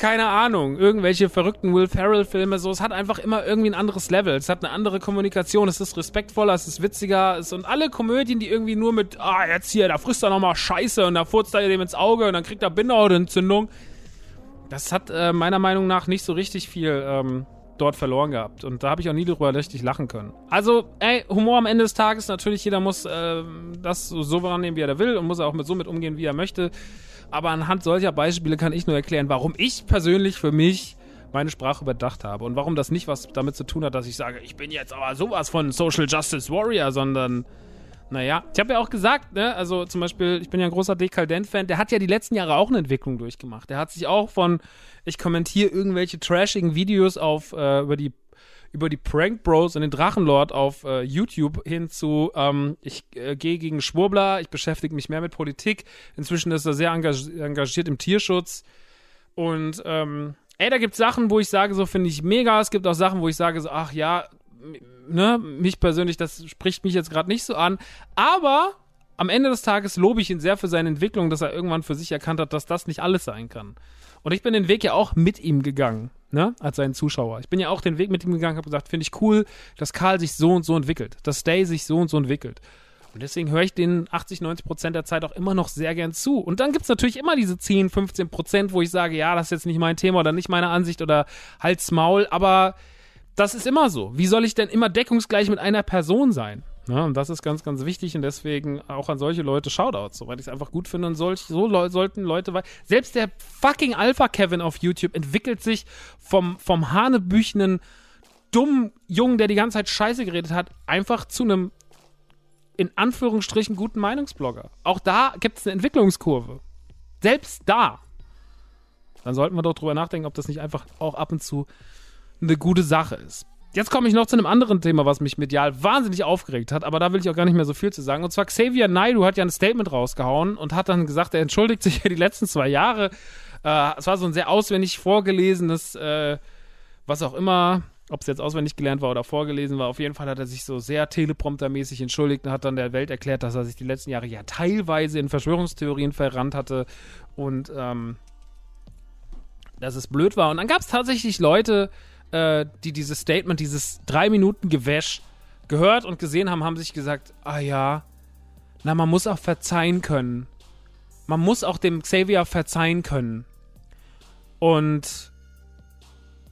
keine Ahnung, irgendwelche verrückten Will Ferrell-Filme, so, es hat einfach immer irgendwie ein anderes Level, es hat eine andere Kommunikation, es ist respektvoller, es ist witziger, es, und alle Komödien, die irgendwie nur mit, ah, jetzt hier, da frisst er nochmal Scheiße und da furzt er dem ins Auge und dann kriegt er Bindehautentzündung, das hat äh, meiner Meinung nach nicht so richtig viel ähm, dort verloren gehabt. Und da habe ich auch nie drüber richtig lachen können. Also, ey, Humor am Ende des Tages, natürlich, jeder muss äh, das so wahrnehmen, wie er da will und muss auch mit so mit umgehen, wie er möchte. Aber anhand solcher Beispiele kann ich nur erklären, warum ich persönlich für mich meine Sprache überdacht habe und warum das nicht was damit zu tun hat, dass ich sage, ich bin jetzt aber sowas von Social Justice Warrior, sondern naja, ich habe ja auch gesagt, ne, also zum Beispiel, ich bin ja ein großer Dekadent-Fan, der hat ja die letzten Jahre auch eine Entwicklung durchgemacht. Der hat sich auch von, ich kommentiere irgendwelche trashigen Videos auf, äh, über die über die Prank Bros und den Drachenlord auf äh, YouTube hin zu, ähm, ich äh, gehe gegen Schwurbler, ich beschäftige mich mehr mit Politik. Inzwischen ist er sehr engagiert im Tierschutz. Und ähm, ey, da gibt es Sachen, wo ich sage, so finde ich mega. Es gibt auch Sachen, wo ich sage, so, ach ja, ne, mich persönlich, das spricht mich jetzt gerade nicht so an. Aber am Ende des Tages lobe ich ihn sehr für seine Entwicklung, dass er irgendwann für sich erkannt hat, dass das nicht alles sein kann. Und ich bin den Weg ja auch mit ihm gegangen, ne, als sein Zuschauer. Ich bin ja auch den Weg mit ihm gegangen, habe gesagt, finde ich cool, dass Karl sich so und so entwickelt, dass Stay sich so und so entwickelt. Und deswegen höre ich den 80, 90 Prozent der Zeit auch immer noch sehr gern zu. Und dann gibt es natürlich immer diese 10, 15 Prozent, wo ich sage, ja, das ist jetzt nicht mein Thema oder nicht meine Ansicht oder halt's Maul, aber das ist immer so. Wie soll ich denn immer deckungsgleich mit einer Person sein? Ja, und das ist ganz, ganz wichtig und deswegen auch an solche Leute Shoutouts, so, weil ich es einfach gut finde und solch, so le sollten Leute, weil selbst der fucking Alpha Kevin auf YouTube entwickelt sich vom, vom hanebüchenen, dummen Jungen, der die ganze Zeit Scheiße geredet hat, einfach zu einem in Anführungsstrichen guten Meinungsblogger. Auch da gibt es eine Entwicklungskurve. Selbst da. Dann sollten wir doch drüber nachdenken, ob das nicht einfach auch ab und zu eine gute Sache ist. Jetzt komme ich noch zu einem anderen Thema, was mich medial wahnsinnig aufgeregt hat, aber da will ich auch gar nicht mehr so viel zu sagen. Und zwar Xavier Naidu hat ja ein Statement rausgehauen und hat dann gesagt, er entschuldigt sich ja die letzten zwei Jahre. Äh, es war so ein sehr auswendig vorgelesenes, äh, was auch immer, ob es jetzt auswendig gelernt war oder vorgelesen war. Auf jeden Fall hat er sich so sehr telepromptermäßig entschuldigt und hat dann der Welt erklärt, dass er sich die letzten Jahre ja teilweise in Verschwörungstheorien verrannt hatte und ähm, dass es blöd war. Und dann gab es tatsächlich Leute, äh, die dieses Statement, dieses drei Minuten Gewäsch gehört und gesehen haben, haben sich gesagt, ah ja, na, man muss auch verzeihen können. Man muss auch dem Xavier verzeihen können. Und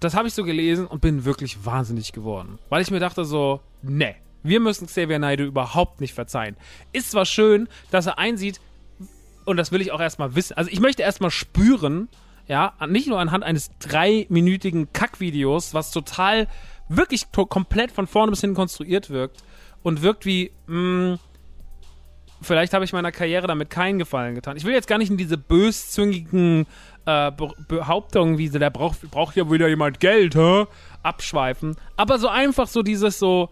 das habe ich so gelesen und bin wirklich wahnsinnig geworden. Weil ich mir dachte so, ne, wir müssen Xavier Naidoo überhaupt nicht verzeihen. Ist zwar schön, dass er einsieht, und das will ich auch erstmal wissen. Also ich möchte erstmal spüren, ja, nicht nur anhand eines dreiminütigen Kackvideos, was total, wirklich komplett von vorne bis hinten konstruiert wirkt und wirkt wie, mh, mm, vielleicht habe ich meiner Karriere damit keinen Gefallen getan. Ich will jetzt gar nicht in diese böszüngigen äh, Be Behauptungen, wie so, der braucht, braucht ja wieder jemand Geld, hä? abschweifen. Aber so einfach so dieses so,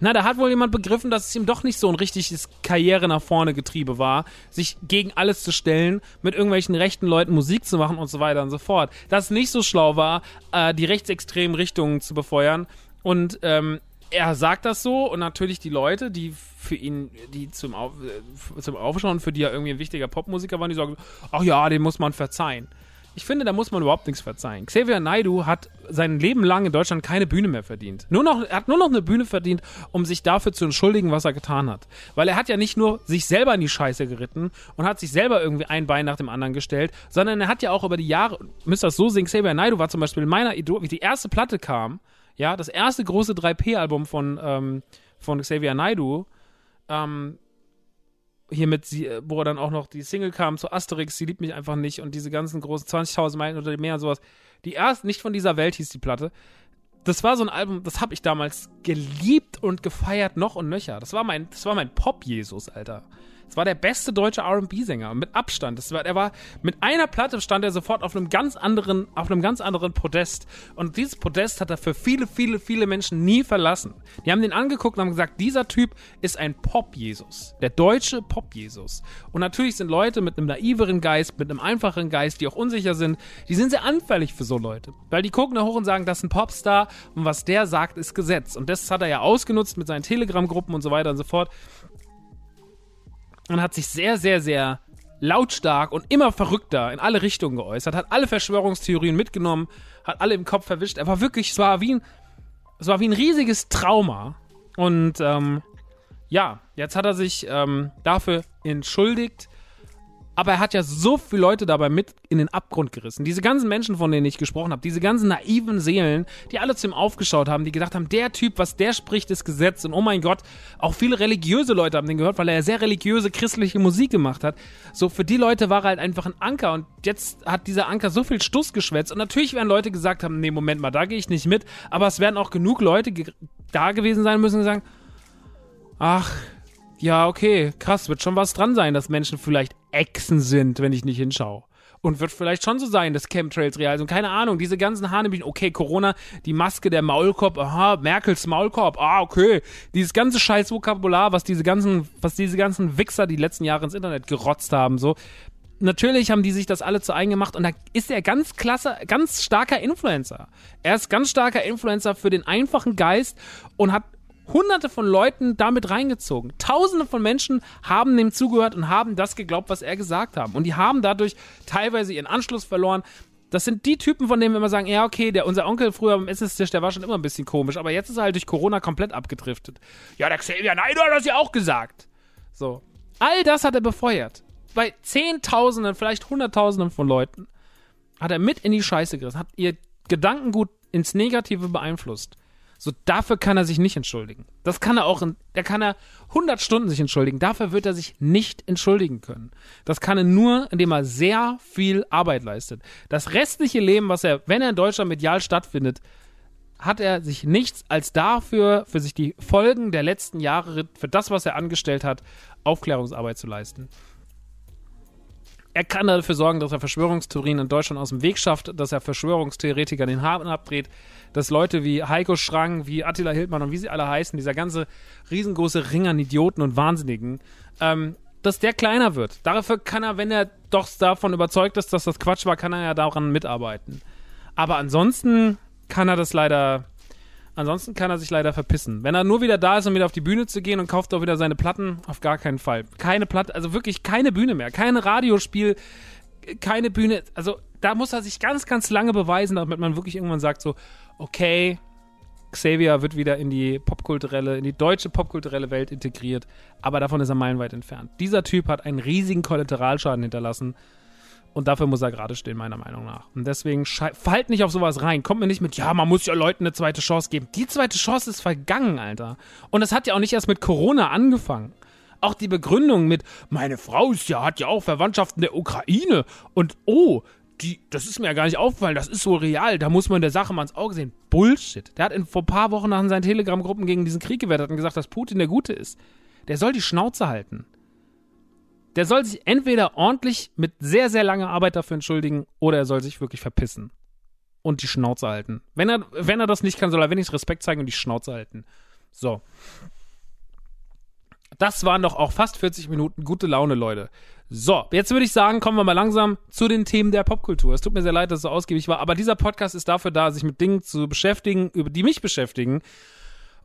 na, da hat wohl jemand begriffen, dass es ihm doch nicht so ein richtiges Karriere nach vorne Getriebe war, sich gegen alles zu stellen, mit irgendwelchen rechten Leuten Musik zu machen und so weiter und so fort. Dass es nicht so schlau war, äh, die rechtsextremen Richtungen zu befeuern. Und ähm, er sagt das so und natürlich die Leute, die für ihn, die zum, Auf, äh, zum Aufschauen, für die er irgendwie ein wichtiger Popmusiker waren, die sagen, ach ja, den muss man verzeihen. Ich finde, da muss man überhaupt nichts verzeihen. Xavier Naidu hat sein Leben lang in Deutschland keine Bühne mehr verdient. Nur noch, er hat nur noch eine Bühne verdient, um sich dafür zu entschuldigen, was er getan hat. Weil er hat ja nicht nur sich selber in die Scheiße geritten und hat sich selber irgendwie ein Bein nach dem anderen gestellt, sondern er hat ja auch über die Jahre, müsst ihr das so sehen, Xavier Naidu war zum Beispiel in meiner Idol, wie die erste Platte kam, ja, das erste große 3P-Album von, ähm, von Xavier Naidu, ähm, hier mit, sie, wo dann auch noch die Single kam zu Asterix, sie liebt mich einfach nicht und diese ganzen großen 20.000 Meilen oder mehr und sowas. Die erste, nicht von dieser Welt hieß die Platte. Das war so ein Album, das habe ich damals geliebt und gefeiert noch und nöcher. Das war mein, das war mein Pop-Jesus, Alter. Es war der beste deutsche R&B-Sänger mit Abstand. Das war, er war mit einer Platte stand er sofort auf einem ganz anderen, auf einem ganz anderen Podest. Und dieses Podest hat er für viele, viele, viele Menschen nie verlassen. Die haben den angeguckt und haben gesagt, dieser Typ ist ein Pop-Jesus, der deutsche Pop-Jesus. Und natürlich sind Leute mit einem naiveren Geist, mit einem einfacheren Geist, die auch unsicher sind, die sind sehr anfällig für so Leute, weil die gucken da hoch und sagen, das ist ein Popstar und was der sagt, ist Gesetz. Und das hat er ja ausgenutzt mit seinen Telegram-Gruppen und so weiter und so fort und hat sich sehr, sehr, sehr lautstark und immer verrückter in alle Richtungen geäußert, hat alle Verschwörungstheorien mitgenommen, hat alle im Kopf verwischt. Er war wirklich, es war wie ein, es war wie ein riesiges Trauma. Und ähm, ja, jetzt hat er sich ähm, dafür entschuldigt aber er hat ja so viele Leute dabei mit in den Abgrund gerissen. Diese ganzen Menschen, von denen ich gesprochen habe, diese ganzen naiven Seelen, die alle zu ihm aufgeschaut haben, die gedacht haben, der Typ, was der spricht, ist Gesetz. Und oh mein Gott, auch viele religiöse Leute haben den gehört, weil er sehr religiöse christliche Musik gemacht hat. So, für die Leute war er halt einfach ein Anker. Und jetzt hat dieser Anker so viel Stuss geschwätzt. Und natürlich werden Leute gesagt haben, nee, Moment mal, da gehe ich nicht mit. Aber es werden auch genug Leute ge da gewesen sein müssen und sagen, ach, ja, okay, krass, wird schon was dran sein, dass Menschen vielleicht Echsen sind, wenn ich nicht hinschaue. Und wird vielleicht schon so sein, dass Chemtrails real sind. keine Ahnung, diese ganzen Hanebüchen, okay, Corona, die Maske, der Maulkorb, aha, Merkels Maulkorb, ah, okay. Dieses ganze scheiß Vokabular, was diese ganzen, was diese ganzen Wichser die letzten Jahre ins Internet gerotzt haben, so. Natürlich haben die sich das alle zu eigen gemacht und da ist er ganz klasse, ganz starker Influencer. Er ist ganz starker Influencer für den einfachen Geist und hat hunderte von Leuten damit reingezogen. Tausende von Menschen haben dem zugehört und haben das geglaubt, was er gesagt hat. Und die haben dadurch teilweise ihren Anschluss verloren. Das sind die Typen, von denen wir immer sagen, ja, okay, der, unser Onkel früher am Essenstisch, der war schon immer ein bisschen komisch, aber jetzt ist er halt durch Corona komplett abgedriftet. Ja, der Xavier Naidoo hat das ja auch gesagt. So. All das hat er befeuert. Bei Zehntausenden, vielleicht Hunderttausenden von Leuten hat er mit in die Scheiße gerissen, hat ihr Gedankengut ins Negative beeinflusst. So, dafür kann er sich nicht entschuldigen. Das kann er auch, in, da kann er 100 Stunden sich entschuldigen. Dafür wird er sich nicht entschuldigen können. Das kann er nur, indem er sehr viel Arbeit leistet. Das restliche Leben, was er, wenn er in Deutschland medial stattfindet, hat er sich nichts als dafür, für sich die Folgen der letzten Jahre, für das, was er angestellt hat, Aufklärungsarbeit zu leisten er kann dafür sorgen, dass er Verschwörungstheorien in Deutschland aus dem Weg schafft, dass er Verschwörungstheoretiker den Haaren abdreht, dass Leute wie Heiko Schrang, wie Attila Hildmann und wie sie alle heißen, dieser ganze riesengroße Ring an Idioten und Wahnsinnigen, ähm, dass der kleiner wird. Dafür kann er, wenn er doch davon überzeugt ist, dass das Quatsch war, kann er ja daran mitarbeiten. Aber ansonsten kann er das leider Ansonsten kann er sich leider verpissen. Wenn er nur wieder da ist, um wieder auf die Bühne zu gehen und kauft auch wieder seine Platten, auf gar keinen Fall. Keine Platte, also wirklich keine Bühne mehr. Kein Radiospiel, keine Bühne. Also da muss er sich ganz, ganz lange beweisen, damit man wirklich irgendwann sagt so, okay, Xavier wird wieder in die popkulturelle, in die deutsche popkulturelle Welt integriert, aber davon ist er meilenweit entfernt. Dieser Typ hat einen riesigen Kollateralschaden hinterlassen und dafür muss er gerade stehen, meiner Meinung nach. Und deswegen fallt nicht auf sowas rein. Kommt mir nicht mit, ja, man muss ja Leuten eine zweite Chance geben. Die zweite Chance ist vergangen, Alter. Und das hat ja auch nicht erst mit Corona angefangen. Auch die Begründung mit, meine Frau ist ja, hat ja auch Verwandtschaften der Ukraine. Und oh, die, das ist mir ja gar nicht aufgefallen, das ist so real, da muss man der Sache mal ins Auge sehen. Bullshit. Der hat in, vor ein paar Wochen nach seinen Telegram-Gruppen gegen diesen Krieg gewettet und gesagt, dass Putin der Gute ist. Der soll die Schnauze halten. Der soll sich entweder ordentlich mit sehr, sehr langer Arbeit dafür entschuldigen oder er soll sich wirklich verpissen und die Schnauze halten. Wenn er, wenn er das nicht kann, soll er wenigstens Respekt zeigen und die Schnauze halten. So. Das waren doch auch fast 40 Minuten gute Laune, Leute. So, jetzt würde ich sagen, kommen wir mal langsam zu den Themen der Popkultur. Es tut mir sehr leid, dass es so ausgiebig war, aber dieser Podcast ist dafür da, sich mit Dingen zu beschäftigen, über die mich beschäftigen.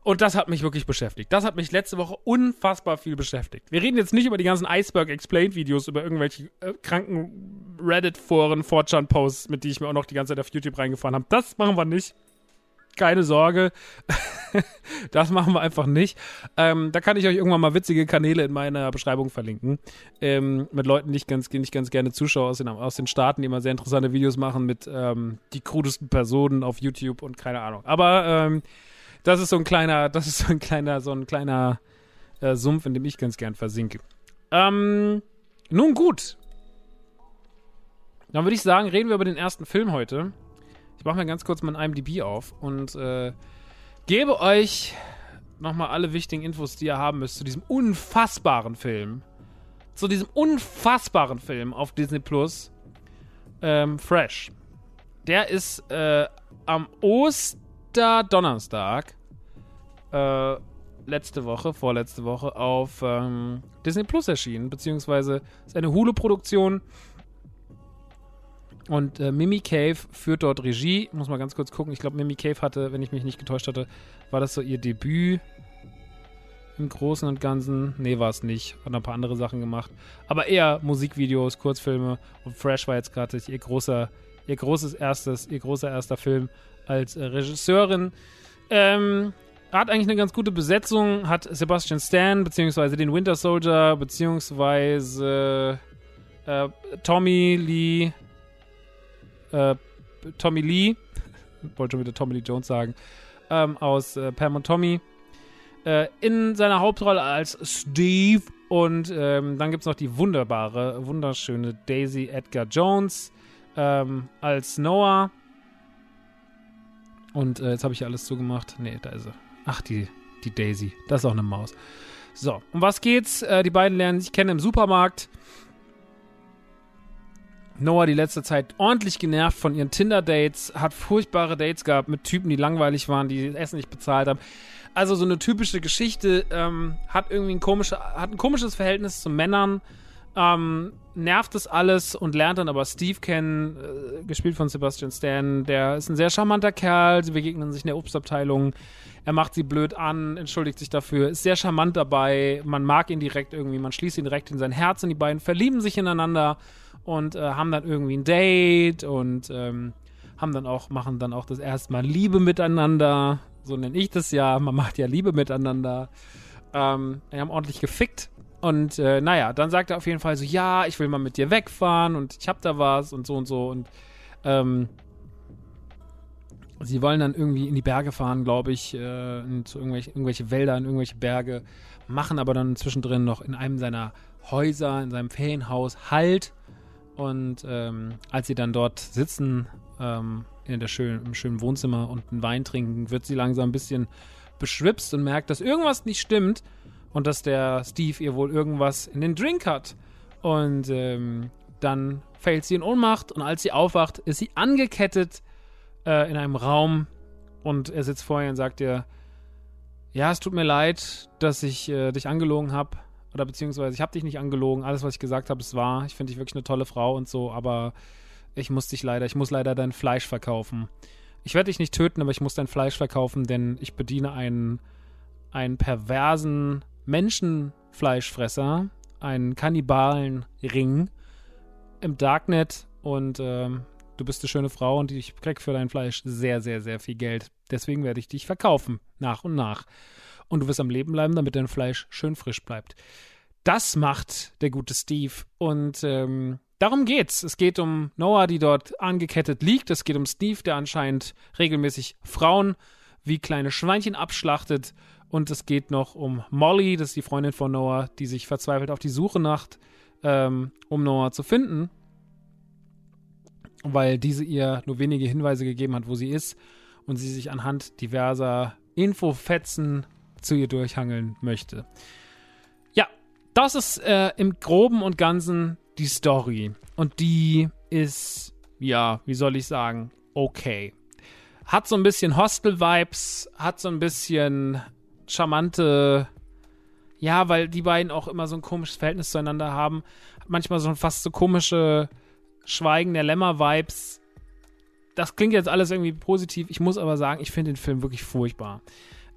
Und das hat mich wirklich beschäftigt. Das hat mich letzte Woche unfassbar viel beschäftigt. Wir reden jetzt nicht über die ganzen Iceberg Explained Videos, über irgendwelche äh, kranken Reddit-Foren, 4chan-Posts, mit die ich mir auch noch die ganze Zeit auf YouTube reingefahren habe. Das machen wir nicht keine Sorge. das machen wir einfach nicht. Ähm, da kann ich euch irgendwann mal witzige Kanäle in meiner Beschreibung verlinken. Ähm, mit Leuten, die ich ganz, die ganz gerne zuschaue aus den, aus den Staaten, die immer sehr interessante Videos machen mit ähm, die krudesten Personen auf YouTube und keine Ahnung. Aber ähm, das ist so ein kleiner, das ist so ein kleiner, so ein kleiner äh, Sumpf, in dem ich ganz gern versinke. Ähm, nun gut. Dann würde ich sagen, reden wir über den ersten Film heute. Ich mache mir ganz kurz mein IMDb auf und äh, gebe euch nochmal alle wichtigen Infos, die ihr haben müsst zu diesem unfassbaren Film. Zu diesem unfassbaren Film auf Disney Plus. Ähm, Fresh. Der ist äh, am Osterdonnerstag äh, letzte Woche, vorletzte Woche, auf ähm, Disney Plus erschienen, beziehungsweise ist eine Hulu-Produktion und äh, Mimi Cave führt dort Regie. Muss mal ganz kurz gucken. Ich glaube, Mimi Cave hatte, wenn ich mich nicht getäuscht hatte, war das so ihr Debüt im Großen und Ganzen. Nee, war es nicht. Hat noch ein paar andere Sachen gemacht. Aber eher Musikvideos, Kurzfilme. Und Fresh war jetzt gerade ihr großer, ihr großes erstes, ihr großer erster Film als äh, Regisseurin. Ähm, hat eigentlich eine ganz gute Besetzung. Hat Sebastian Stan, beziehungsweise den Winter Soldier, beziehungsweise äh, Tommy Lee äh, Tommy Lee, wollte schon wieder Tommy Lee Jones sagen, ähm, aus äh, Pam und Tommy, äh, in seiner Hauptrolle als Steve. Und ähm, dann gibt es noch die wunderbare, wunderschöne Daisy Edgar Jones ähm, als Noah. Und äh, jetzt habe ich alles zugemacht. Nee, da ist sie. Ach, die, die Daisy. Das ist auch eine Maus. So, um was geht's? Äh, die beiden lernen sich kennen im Supermarkt. Noah die letzte Zeit ordentlich genervt von ihren Tinder-Dates, hat furchtbare Dates gehabt mit Typen, die langweilig waren, die das Essen nicht bezahlt haben. Also so eine typische Geschichte, ähm, hat irgendwie ein, komische, hat ein komisches Verhältnis zu Männern, ähm, nervt es alles und lernt dann aber Steve kennen, äh, gespielt von Sebastian Stan. Der ist ein sehr charmanter Kerl, sie begegnen sich in der Obstabteilung. Er macht sie blöd an, entschuldigt sich dafür, ist sehr charmant dabei. Man mag ihn direkt irgendwie, man schließt ihn direkt in sein Herz und die beiden verlieben sich ineinander und äh, haben dann irgendwie ein Date und ähm, haben dann auch, machen dann auch das erste Mal Liebe miteinander. So nenne ich das ja. Man macht ja Liebe miteinander. Ähm, wir haben ordentlich gefickt. Und äh, naja, dann sagt er auf jeden Fall so, ja, ich will mal mit dir wegfahren und ich hab da was und so und so. Und ähm, sie wollen dann irgendwie in die Berge fahren, glaube ich, äh, in, irgendwelche, irgendwelche Wälder, in irgendwelche Berge, machen aber dann zwischendrin noch in einem seiner Häuser, in seinem Ferienhaus Halt und ähm, als sie dann dort sitzen, ähm, in der schönen, im schönen Wohnzimmer und einen Wein trinken, wird sie langsam ein bisschen beschwipst und merkt, dass irgendwas nicht stimmt und dass der Steve ihr wohl irgendwas in den Drink hat. Und ähm, dann fällt sie in Ohnmacht und als sie aufwacht, ist sie angekettet äh, in einem Raum und er sitzt vor ihr und sagt ihr, ja, es tut mir leid, dass ich äh, dich angelogen habe. Oder beziehungsweise, ich habe dich nicht angelogen. Alles, was ich gesagt habe, ist wahr. Ich finde dich wirklich eine tolle Frau und so, aber ich muss dich leider, ich muss leider dein Fleisch verkaufen. Ich werde dich nicht töten, aber ich muss dein Fleisch verkaufen, denn ich bediene einen, einen perversen Menschenfleischfresser, einen Kannibalen-Ring im Darknet und ähm, du bist eine schöne Frau und ich krieg für dein Fleisch sehr, sehr, sehr viel Geld. Deswegen werde ich dich verkaufen, nach und nach und du wirst am Leben bleiben, damit dein Fleisch schön frisch bleibt. Das macht der gute Steve und ähm, darum geht's. Es geht um Noah, die dort angekettet liegt. Es geht um Steve, der anscheinend regelmäßig Frauen wie kleine Schweinchen abschlachtet. Und es geht noch um Molly, das ist die Freundin von Noah, die sich verzweifelt auf die Suche macht, ähm, um Noah zu finden, weil diese ihr nur wenige Hinweise gegeben hat, wo sie ist und sie sich anhand diverser Infofetzen zu ihr durchhangeln möchte. Ja, das ist äh, im Groben und Ganzen die Story. Und die ist, ja, wie soll ich sagen, okay. Hat so ein bisschen Hostel-Vibes, hat so ein bisschen charmante, ja, weil die beiden auch immer so ein komisches Verhältnis zueinander haben. Manchmal so fast so komische Schweigen der Lämmer-Vibes. Das klingt jetzt alles irgendwie positiv. Ich muss aber sagen, ich finde den Film wirklich furchtbar.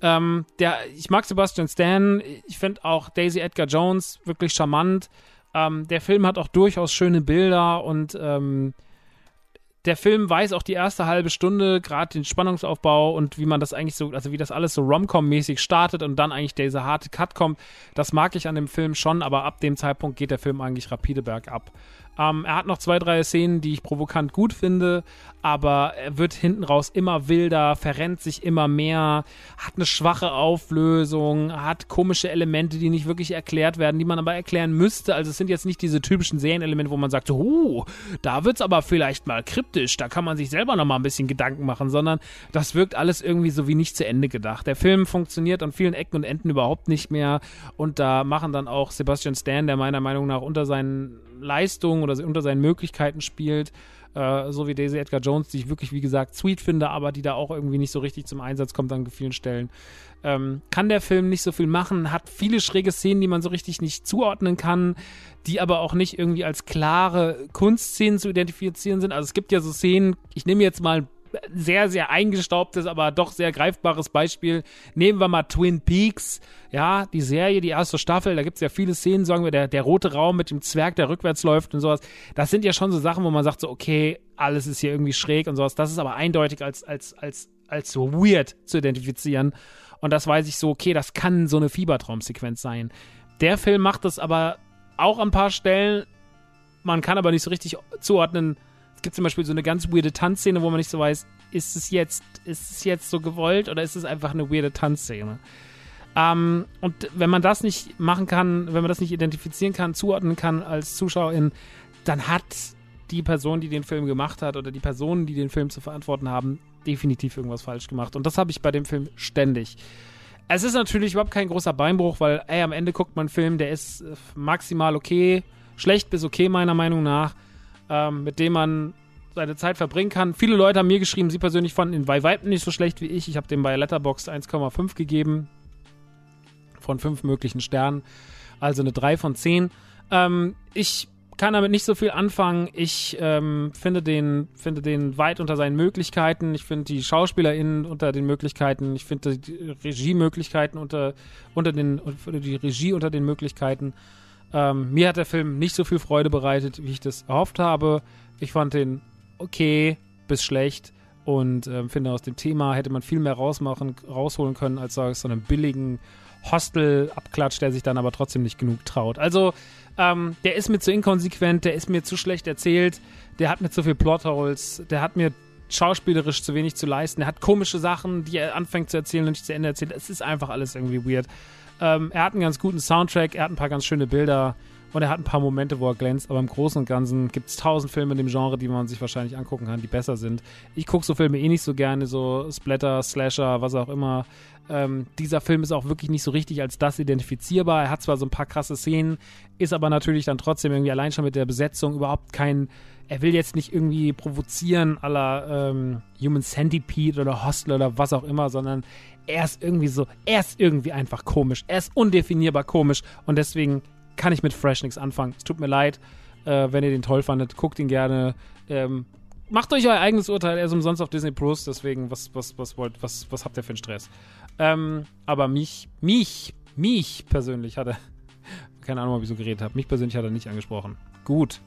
Ähm, der, ich mag Sebastian Stan. Ich finde auch Daisy Edgar Jones wirklich charmant. Ähm, der Film hat auch durchaus schöne Bilder und ähm, der Film weiß auch die erste halbe Stunde, gerade den Spannungsaufbau und wie man das eigentlich so, also wie das alles so Rom-Com-mäßig startet und dann eigentlich dieser harte Cut kommt. Das mag ich an dem Film schon, aber ab dem Zeitpunkt geht der Film eigentlich rapide bergab. Ähm, er hat noch zwei, drei Szenen, die ich provokant gut finde, aber er wird hinten raus immer wilder, verrennt sich immer mehr, hat eine schwache Auflösung, hat komische Elemente, die nicht wirklich erklärt werden, die man aber erklären müsste. Also es sind jetzt nicht diese typischen Serienelemente, wo man sagt, oh, da wird's aber vielleicht mal kryptisch, da kann man sich selber noch mal ein bisschen Gedanken machen, sondern das wirkt alles irgendwie so wie nicht zu Ende gedacht. Der Film funktioniert an vielen Ecken und Enden überhaupt nicht mehr und da machen dann auch Sebastian Stan, der meiner Meinung nach unter seinen Leistungen oder unter seinen Möglichkeiten spielt. Äh, so wie Daisy Edgar Jones, die ich wirklich, wie gesagt, sweet finde, aber die da auch irgendwie nicht so richtig zum Einsatz kommt an vielen Stellen. Ähm, kann der Film nicht so viel machen, hat viele schräge Szenen, die man so richtig nicht zuordnen kann, die aber auch nicht irgendwie als klare Kunstszenen zu identifizieren sind. Also es gibt ja so Szenen, ich nehme jetzt mal sehr, sehr eingestaubtes, aber doch sehr greifbares Beispiel. Nehmen wir mal Twin Peaks, ja, die Serie, die erste Staffel, da gibt es ja viele Szenen, sagen wir, der, der rote Raum mit dem Zwerg, der rückwärts läuft und sowas. Das sind ja schon so Sachen, wo man sagt so, okay, alles ist hier irgendwie schräg und sowas. Das ist aber eindeutig als, als, als, als so weird zu identifizieren. Und das weiß ich so, okay, das kann so eine Fiebertraumsequenz sein. Der Film macht das aber auch an ein paar Stellen. Man kann aber nicht so richtig zuordnen, gibt zum Beispiel so eine ganz weirde Tanzszene, wo man nicht so weiß, ist es jetzt, ist es jetzt so gewollt oder ist es einfach eine weirde Tanzszene? Ähm, und wenn man das nicht machen kann, wenn man das nicht identifizieren kann, zuordnen kann als Zuschauerin, dann hat die Person, die den Film gemacht hat oder die Personen, die den Film zu verantworten haben, definitiv irgendwas falsch gemacht. Und das habe ich bei dem Film ständig. Es ist natürlich überhaupt kein großer Beinbruch, weil, ey, am Ende guckt man einen Film, der ist äh, maximal okay, schlecht bis okay meiner Meinung nach ähm, mit dem man seine Zeit verbringen kann. Viele Leute haben mir geschrieben, sie persönlich fanden ihn bei Weitem nicht so schlecht wie ich. Ich habe dem bei Letterboxd 1,5 gegeben. Von fünf möglichen Sternen. Also eine 3 von 10. Ähm, ich kann damit nicht so viel anfangen. Ich ähm, finde, den, finde den weit unter seinen Möglichkeiten. Ich finde die SchauspielerInnen unter den Möglichkeiten. Ich finde die Regiemöglichkeiten unter, unter den, die Regie unter den Möglichkeiten. Ähm, mir hat der Film nicht so viel Freude bereitet, wie ich das erhofft habe. Ich fand den okay bis schlecht und äh, finde aus dem Thema hätte man viel mehr rausmachen, rausholen können als aus so einem billigen Hostel-Abklatsch, der sich dann aber trotzdem nicht genug traut. Also, ähm, der ist mir zu inkonsequent, der ist mir zu schlecht erzählt, der hat mir zu viel Plotholes, der hat mir schauspielerisch zu wenig zu leisten, der hat komische Sachen, die er anfängt zu erzählen und nicht zu Ende erzählt. Es ist einfach alles irgendwie weird. Ähm, er hat einen ganz guten Soundtrack, er hat ein paar ganz schöne Bilder und er hat ein paar Momente, wo er glänzt, aber im Großen und Ganzen gibt es tausend Filme in dem Genre, die man sich wahrscheinlich angucken kann, die besser sind. Ich gucke so Filme eh nicht so gerne, so Splatter, Slasher, was auch immer. Ähm, dieser Film ist auch wirklich nicht so richtig als das identifizierbar. Er hat zwar so ein paar krasse Szenen, ist aber natürlich dann trotzdem irgendwie allein schon mit der Besetzung überhaupt kein. Er will jetzt nicht irgendwie provozieren aller ähm, Human Centipede oder Hostel oder was auch immer, sondern er ist irgendwie so, er ist irgendwie einfach komisch. Er ist undefinierbar komisch und deswegen kann ich mit Fresh nichts anfangen. Es tut mir leid, äh, wenn ihr den toll fandet. Guckt ihn gerne. Ähm, macht euch euer eigenes Urteil. Er ist umsonst auf Disney Plus, deswegen, was, was, was wollt, was, was habt ihr für einen Stress? Ähm, aber mich, mich, mich persönlich hat er, keine Ahnung, ob ich so geredet habe, mich persönlich hat er nicht angesprochen. Gut.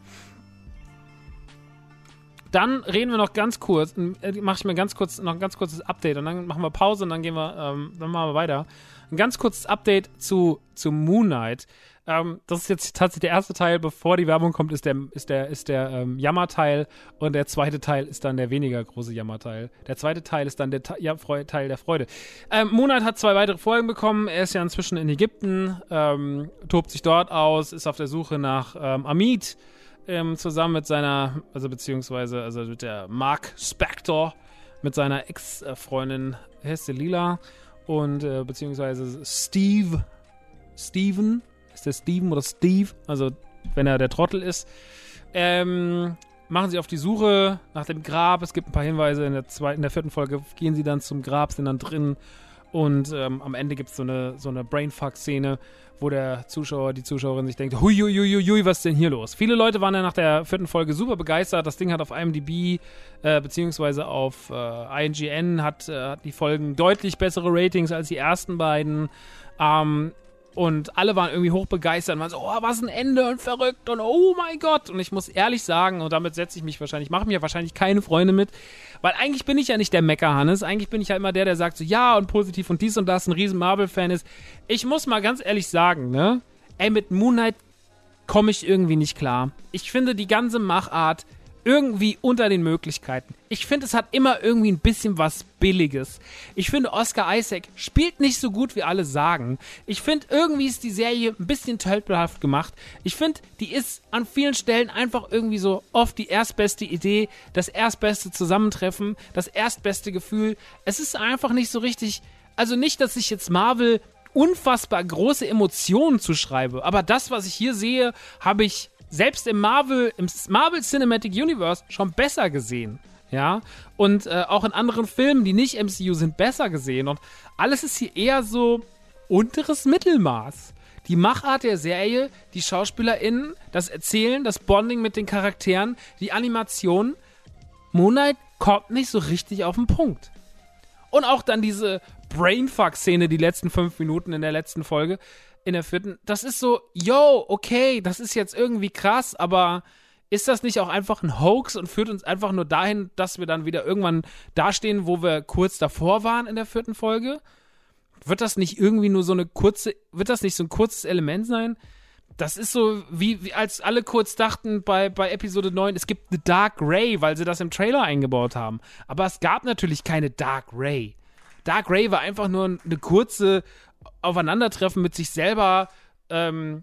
Dann reden wir noch ganz kurz, äh, mache ich mir ganz kurz noch ein ganz kurzes Update und dann machen wir Pause und dann gehen wir, ähm, dann machen wir weiter. Ein ganz kurzes Update zu, zu Moon Knight. Ähm, das ist jetzt tatsächlich der erste Teil, bevor die Werbung kommt, ist der, ist der, ist der ähm, Jammerteil und der zweite Teil ist dann der weniger große Jammerteil. Der zweite Teil ist dann der ja, Teil der Freude. Ähm, Moon Knight hat zwei weitere Folgen bekommen. Er ist ja inzwischen in Ägypten, ähm, tobt sich dort aus, ist auf der Suche nach ähm, Amit ähm, zusammen mit seiner, also beziehungsweise, also mit der Mark Spector, mit seiner Ex-Freundin, heißt sie Lila, und äh, beziehungsweise Steve, Steven, ist der Steven oder Steve, also wenn er der Trottel ist. Ähm, machen sie auf die Suche nach dem Grab. Es gibt ein paar Hinweise. In der zweiten, in der vierten Folge gehen sie dann zum Grab, sind dann drin. Und ähm, am Ende gibt es so eine, so eine Brainfuck-Szene, wo der Zuschauer, die Zuschauerin sich denkt, hui, hui, hui, hui, was ist denn hier los? Viele Leute waren ja nach der vierten Folge super begeistert. Das Ding hat auf IMDb äh, beziehungsweise auf äh, IGN hat, äh, hat die Folgen deutlich bessere Ratings als die ersten beiden. Ähm, und alle waren irgendwie hochbegeistert und waren so, oh, was ein Ende und verrückt und oh mein Gott. Und ich muss ehrlich sagen, und damit setze ich mich wahrscheinlich, mache mir wahrscheinlich keine Freunde mit, weil eigentlich bin ich ja nicht der Mecker-Hannes. Eigentlich bin ich ja immer der, der sagt so, ja und positiv und dies und das, ein riesen Marvel-Fan ist. Ich muss mal ganz ehrlich sagen, ne, ey, mit Moon Knight komme ich irgendwie nicht klar. Ich finde die ganze Machart irgendwie unter den Möglichkeiten. Ich finde, es hat immer irgendwie ein bisschen was Billiges. Ich finde, Oscar Isaac spielt nicht so gut, wie alle sagen. Ich finde, irgendwie ist die Serie ein bisschen tölpelhaft gemacht. Ich finde, die ist an vielen Stellen einfach irgendwie so oft die erstbeste Idee, das erstbeste Zusammentreffen, das erstbeste Gefühl. Es ist einfach nicht so richtig. Also nicht, dass ich jetzt Marvel unfassbar große Emotionen zuschreibe, aber das, was ich hier sehe, habe ich selbst im Marvel, im Marvel Cinematic Universe schon besser gesehen. Ja, und äh, auch in anderen Filmen, die nicht MCU sind, besser gesehen. Und alles ist hier eher so unteres Mittelmaß. Die Machart der Serie, die SchauspielerInnen, das Erzählen, das Bonding mit den Charakteren, die Animation. Moonlight kommt nicht so richtig auf den Punkt. Und auch dann diese Brainfuck-Szene, die letzten fünf Minuten in der letzten Folge in der vierten, das ist so, yo, okay, das ist jetzt irgendwie krass, aber ist das nicht auch einfach ein Hoax und führt uns einfach nur dahin, dass wir dann wieder irgendwann dastehen, wo wir kurz davor waren in der vierten Folge? Wird das nicht irgendwie nur so eine kurze, wird das nicht so ein kurzes Element sein? Das ist so, wie, wie als alle kurz dachten bei, bei Episode 9, es gibt eine Dark Ray, weil sie das im Trailer eingebaut haben. Aber es gab natürlich keine Dark Ray. Dark Ray war einfach nur eine kurze Aufeinandertreffen mit sich selber, ähm,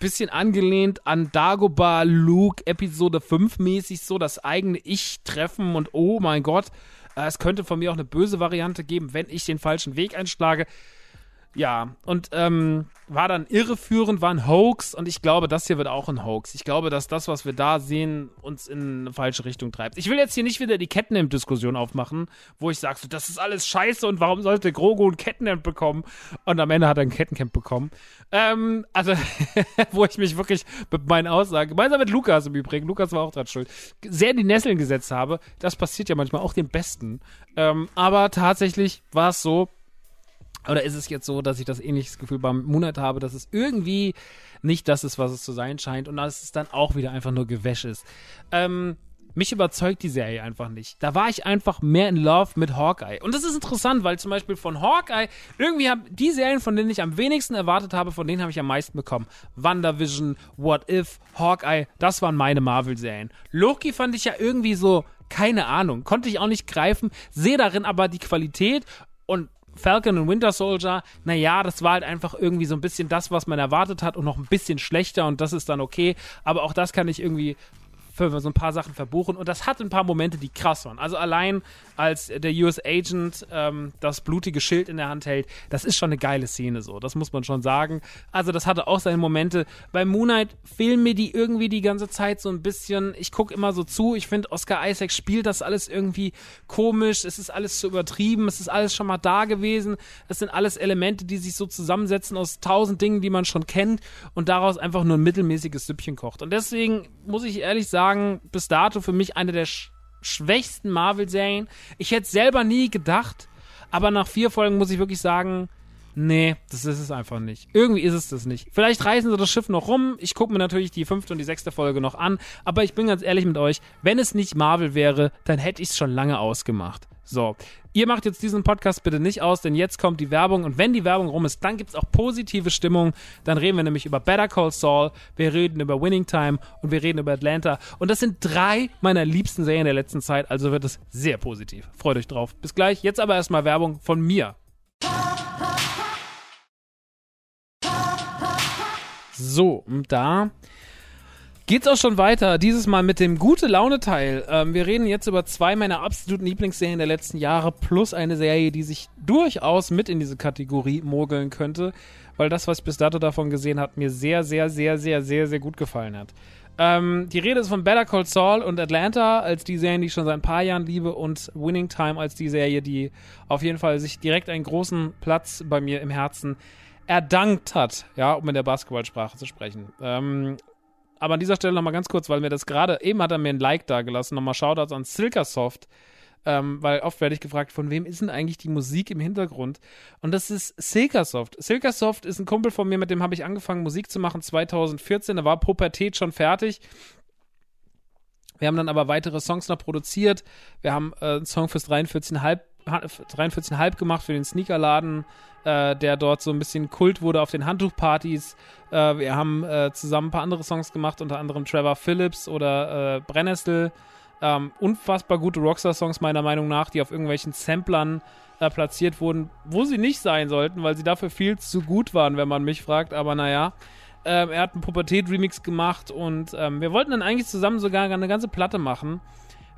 bisschen angelehnt an Dagobah Luke Episode 5 mäßig so das eigene Ich treffen und oh mein Gott, äh, es könnte von mir auch eine böse Variante geben, wenn ich den falschen Weg einschlage. Ja, und ähm, war dann irreführend, war ein Hoax und ich glaube, das hier wird auch ein Hoax. Ich glaube, dass das, was wir da sehen, uns in eine falsche Richtung treibt. Ich will jetzt hier nicht wieder die Catnamp-Diskussion aufmachen, wo ich sage, so, das ist alles scheiße und warum sollte Grogu ein Catnamp bekommen? Und am Ende hat er ein Kettencamp bekommen. Ähm, also, wo ich mich wirklich mit meinen Aussagen, gemeinsam mit Lukas im Übrigen, Lukas war auch dran schuld, sehr in die Nesseln gesetzt habe. Das passiert ja manchmal auch den Besten. Ähm, aber tatsächlich war es so, oder ist es jetzt so, dass ich das ähnliches Gefühl beim Monat habe, dass es irgendwie nicht das ist, was es zu sein scheint und dass es dann auch wieder einfach nur Gewäsch ist? Ähm, mich überzeugt die Serie einfach nicht. Da war ich einfach mehr in Love mit Hawkeye. Und das ist interessant, weil zum Beispiel von Hawkeye, irgendwie haben die Serien, von denen ich am wenigsten erwartet habe, von denen habe ich am meisten bekommen. WandaVision, What If, Hawkeye, das waren meine Marvel-Serien. Loki fand ich ja irgendwie so, keine Ahnung, konnte ich auch nicht greifen, sehe darin aber die Qualität Falcon und Winter Soldier, naja, das war halt einfach irgendwie so ein bisschen das, was man erwartet hat und noch ein bisschen schlechter und das ist dann okay. Aber auch das kann ich irgendwie für so ein paar Sachen verbuchen. Und das hat ein paar Momente, die krass waren. Also allein als der US Agent ähm, das blutige Schild in der Hand hält, das ist schon eine geile Szene so. Das muss man schon sagen. Also das hatte auch seine Momente. Bei Moonlight fehlen mir die irgendwie die ganze Zeit so ein bisschen. Ich gucke immer so zu. Ich finde, Oscar Isaac spielt das alles irgendwie komisch. Es ist alles zu übertrieben. Es ist alles schon mal da gewesen. Es sind alles Elemente, die sich so zusammensetzen aus tausend Dingen, die man schon kennt und daraus einfach nur ein mittelmäßiges Süppchen kocht. Und deswegen muss ich ehrlich sagen, sagen, bis dato für mich eine der sch schwächsten Marvel-Serien. Ich hätte selber nie gedacht, aber nach vier Folgen muss ich wirklich sagen, nee, das ist es einfach nicht. Irgendwie ist es das nicht. Vielleicht reißen sie das Schiff noch rum. Ich gucke mir natürlich die fünfte und die sechste Folge noch an, aber ich bin ganz ehrlich mit euch, wenn es nicht Marvel wäre, dann hätte ich es schon lange ausgemacht. So, ihr macht jetzt diesen Podcast bitte nicht aus, denn jetzt kommt die Werbung und wenn die Werbung rum ist, dann gibt es auch positive Stimmung. Dann reden wir nämlich über Better Call Saul, wir reden über Winning Time und wir reden über Atlanta. Und das sind drei meiner liebsten Serien der letzten Zeit, also wird es sehr positiv. Freut euch drauf. Bis gleich. Jetzt aber erstmal Werbung von mir. So, und da geht's auch schon weiter. Dieses Mal mit dem gute Laune Teil. Ähm, wir reden jetzt über zwei meiner absoluten Lieblingsserien der letzten Jahre plus eine Serie, die sich durchaus mit in diese Kategorie mogeln könnte. weil das, was ich bis dato davon gesehen habe, mir sehr, sehr, sehr, sehr, sehr, sehr gut gefallen hat. Ähm, die Rede ist von Better Call Saul und Atlanta als die Serien, die ich schon seit ein paar Jahren liebe und Winning Time als die Serie, die auf jeden Fall sich direkt einen großen Platz bei mir im Herzen erdankt hat, ja, um in der Basketballsprache zu sprechen. Ähm, aber an dieser Stelle nochmal ganz kurz, weil mir das gerade, eben hat er mir ein Like da gelassen, nochmal Shoutouts an Silkasoft, ähm, weil oft werde ich gefragt, von wem ist denn eigentlich die Musik im Hintergrund? Und das ist Silkasoft. Silkasoft ist ein Kumpel von mir, mit dem habe ich angefangen, Musik zu machen 2014. Da war Pubertät schon fertig. Wir haben dann aber weitere Songs noch produziert. Wir haben äh, einen Song fürs 43,5 43,5 gemacht für den Sneakerladen, äh, der dort so ein bisschen Kult wurde auf den Handtuchpartys. Äh, wir haben äh, zusammen ein paar andere Songs gemacht, unter anderem Trevor Phillips oder äh, Brennnessel. Ähm, unfassbar gute Rockstar-Songs meiner Meinung nach, die auf irgendwelchen Samplern äh, platziert wurden, wo sie nicht sein sollten, weil sie dafür viel zu gut waren, wenn man mich fragt. Aber naja, ähm, er hat einen Pubertät-Remix gemacht und ähm, wir wollten dann eigentlich zusammen sogar eine ganze Platte machen.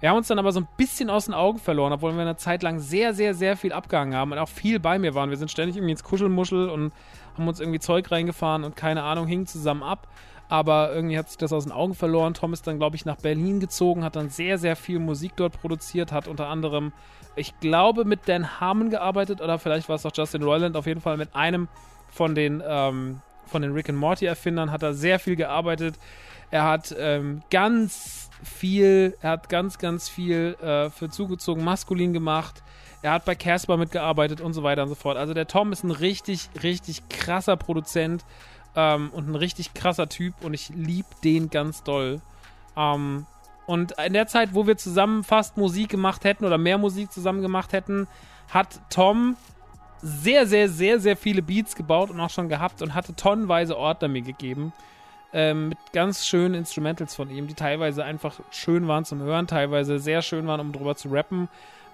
Wir haben uns dann aber so ein bisschen aus den Augen verloren, obwohl wir eine Zeit lang sehr, sehr, sehr viel abgehangen haben und auch viel bei mir waren. Wir sind ständig irgendwie ins Kuschelmuschel und haben uns irgendwie Zeug reingefahren und keine Ahnung, hingen zusammen ab aber irgendwie hat sich das aus den Augen verloren. Tom ist dann, glaube ich, nach Berlin gezogen, hat dann sehr, sehr viel Musik dort produziert, hat unter anderem, ich glaube, mit Dan Harmon gearbeitet oder vielleicht war es auch Justin Roiland, auf jeden Fall mit einem von den, ähm, von den Rick and Morty Erfindern hat er sehr viel gearbeitet. Er hat ähm, ganz viel, er hat ganz, ganz viel äh, für zugezogen maskulin gemacht. Er hat bei Casper mitgearbeitet und so weiter und so fort. Also der Tom ist ein richtig, richtig krasser Produzent ähm, und ein richtig krasser Typ und ich liebe den ganz doll. Ähm, und in der Zeit, wo wir zusammen fast Musik gemacht hätten oder mehr Musik zusammen gemacht hätten, hat Tom sehr, sehr, sehr, sehr viele Beats gebaut und auch schon gehabt und hatte tonnenweise Ordner mir gegeben. Ähm, mit ganz schönen Instrumentals von ihm, die teilweise einfach schön waren zum Hören, teilweise sehr schön waren, um drüber zu rappen.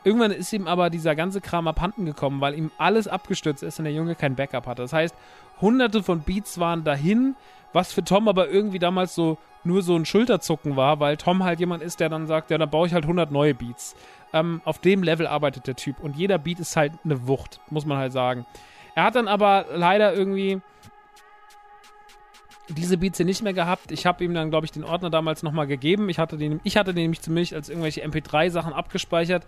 Irgendwann ist ihm aber dieser ganze Kram abhanden gekommen, weil ihm alles abgestürzt ist und der Junge kein Backup hatte. Das heißt, hunderte von Beats waren dahin, was für Tom aber irgendwie damals so nur so ein Schulterzucken war, weil Tom halt jemand ist, der dann sagt, ja, dann baue ich halt 100 neue Beats. Ähm, auf dem Level arbeitet der Typ und jeder Beat ist halt eine Wucht, muss man halt sagen. Er hat dann aber leider irgendwie diese Beats hier nicht mehr gehabt. Ich habe ihm dann, glaube ich, den Ordner damals nochmal gegeben. Ich hatte den, ich hatte den nämlich zumindest als irgendwelche MP3-Sachen abgespeichert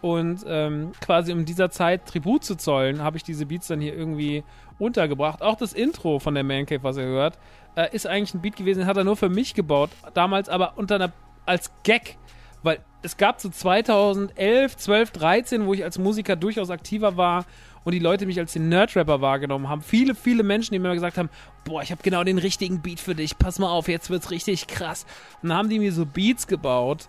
und ähm, quasi um dieser Zeit Tribut zu zollen, habe ich diese Beats dann hier irgendwie untergebracht. Auch das Intro von der Man Cave, was ihr hört, äh, ist eigentlich ein Beat gewesen, den hat er nur für mich gebaut. Damals aber unter einer, als Gag. Weil es gab so 2011, 12, 13, wo ich als Musiker durchaus aktiver war und die Leute mich als den Nerd-Rapper wahrgenommen haben. Viele, viele Menschen, die mir gesagt haben, boah, ich habe genau den richtigen Beat für dich, pass mal auf, jetzt wird's richtig krass. Und dann haben die mir so Beats gebaut,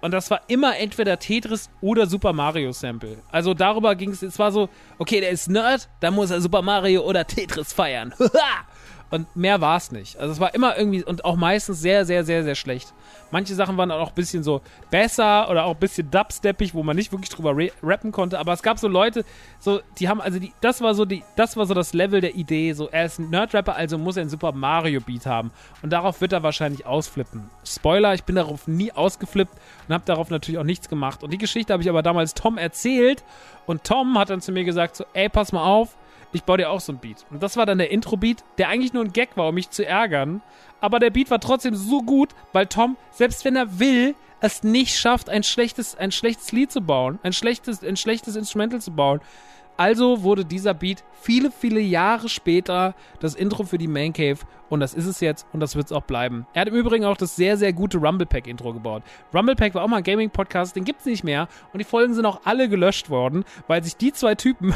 und das war immer entweder Tetris oder Super Mario Sample. Also darüber ging es. Es war so, okay, der ist Nerd, dann muss er Super Mario oder Tetris feiern. Und mehr war es nicht. Also es war immer irgendwie und auch meistens sehr, sehr, sehr, sehr schlecht. Manche Sachen waren auch ein bisschen so besser oder auch ein bisschen dubsteppig, wo man nicht wirklich drüber rappen konnte. Aber es gab so Leute, so, die haben, also die, das war so die, das war so das Level der Idee. So, er ist ein Nerdrapper, also muss er einen Super Mario Beat haben. Und darauf wird er wahrscheinlich ausflippen. Spoiler, ich bin darauf nie ausgeflippt und habe darauf natürlich auch nichts gemacht. Und die Geschichte habe ich aber damals Tom erzählt. Und Tom hat dann zu mir gesagt: so, ey, pass mal auf ich baue dir auch so ein Beat. Und das war dann der Intro-Beat, der eigentlich nur ein Gag war, um mich zu ärgern. Aber der Beat war trotzdem so gut, weil Tom, selbst wenn er will, es nicht schafft, ein schlechtes, ein schlechtes Lied zu bauen, ein schlechtes, ein schlechtes Instrumental zu bauen. Also wurde dieser Beat viele, viele Jahre später das Intro für die Main Cave und das ist es jetzt und das wird es auch bleiben. Er hat im Übrigen auch das sehr, sehr gute Rumble Pack Intro gebaut. Rumble Pack war auch mal ein Gaming Podcast, den gibt es nicht mehr und die Folgen sind auch alle gelöscht worden, weil sich die zwei Typen,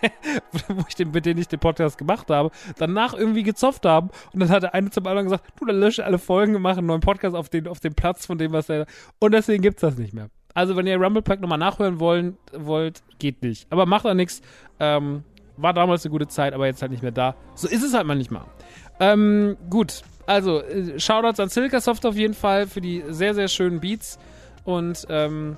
wo ich den, mit denen ich den Podcast gemacht habe, danach irgendwie gezopft haben und dann hat der eine zum anderen gesagt, du, dann lösche alle Folgen, machen einen neuen Podcast auf den, auf den Platz von dem, was er, und deswegen gibt es das nicht mehr. Also, wenn ihr Rumble Pack nochmal nachhören wollen, wollt, geht nicht. Aber macht auch nichts. Ähm, war damals eine gute Zeit, aber jetzt halt nicht mehr da. So ist es halt manchmal. Ähm, gut. Also, äh, Shoutouts an Silkasoft auf jeden Fall für die sehr, sehr schönen Beats. Und ähm,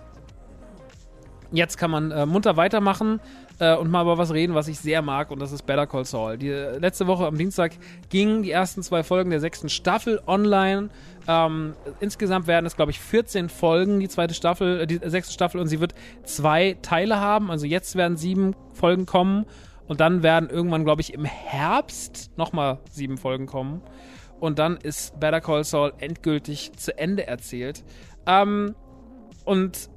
jetzt kann man äh, munter weitermachen äh, und mal über was reden, was ich sehr mag, und das ist Better Call Saul. Die äh, letzte Woche am Dienstag gingen die ersten zwei Folgen der sechsten Staffel online. Ähm, insgesamt werden es, glaube ich, 14 Folgen, die zweite Staffel, äh, die sechste Staffel, und sie wird zwei Teile haben. Also jetzt werden sieben Folgen kommen Und dann werden irgendwann, glaube ich, im Herbst nochmal sieben Folgen kommen. Und dann ist Better Call Saul endgültig zu Ende erzählt. Ähm, und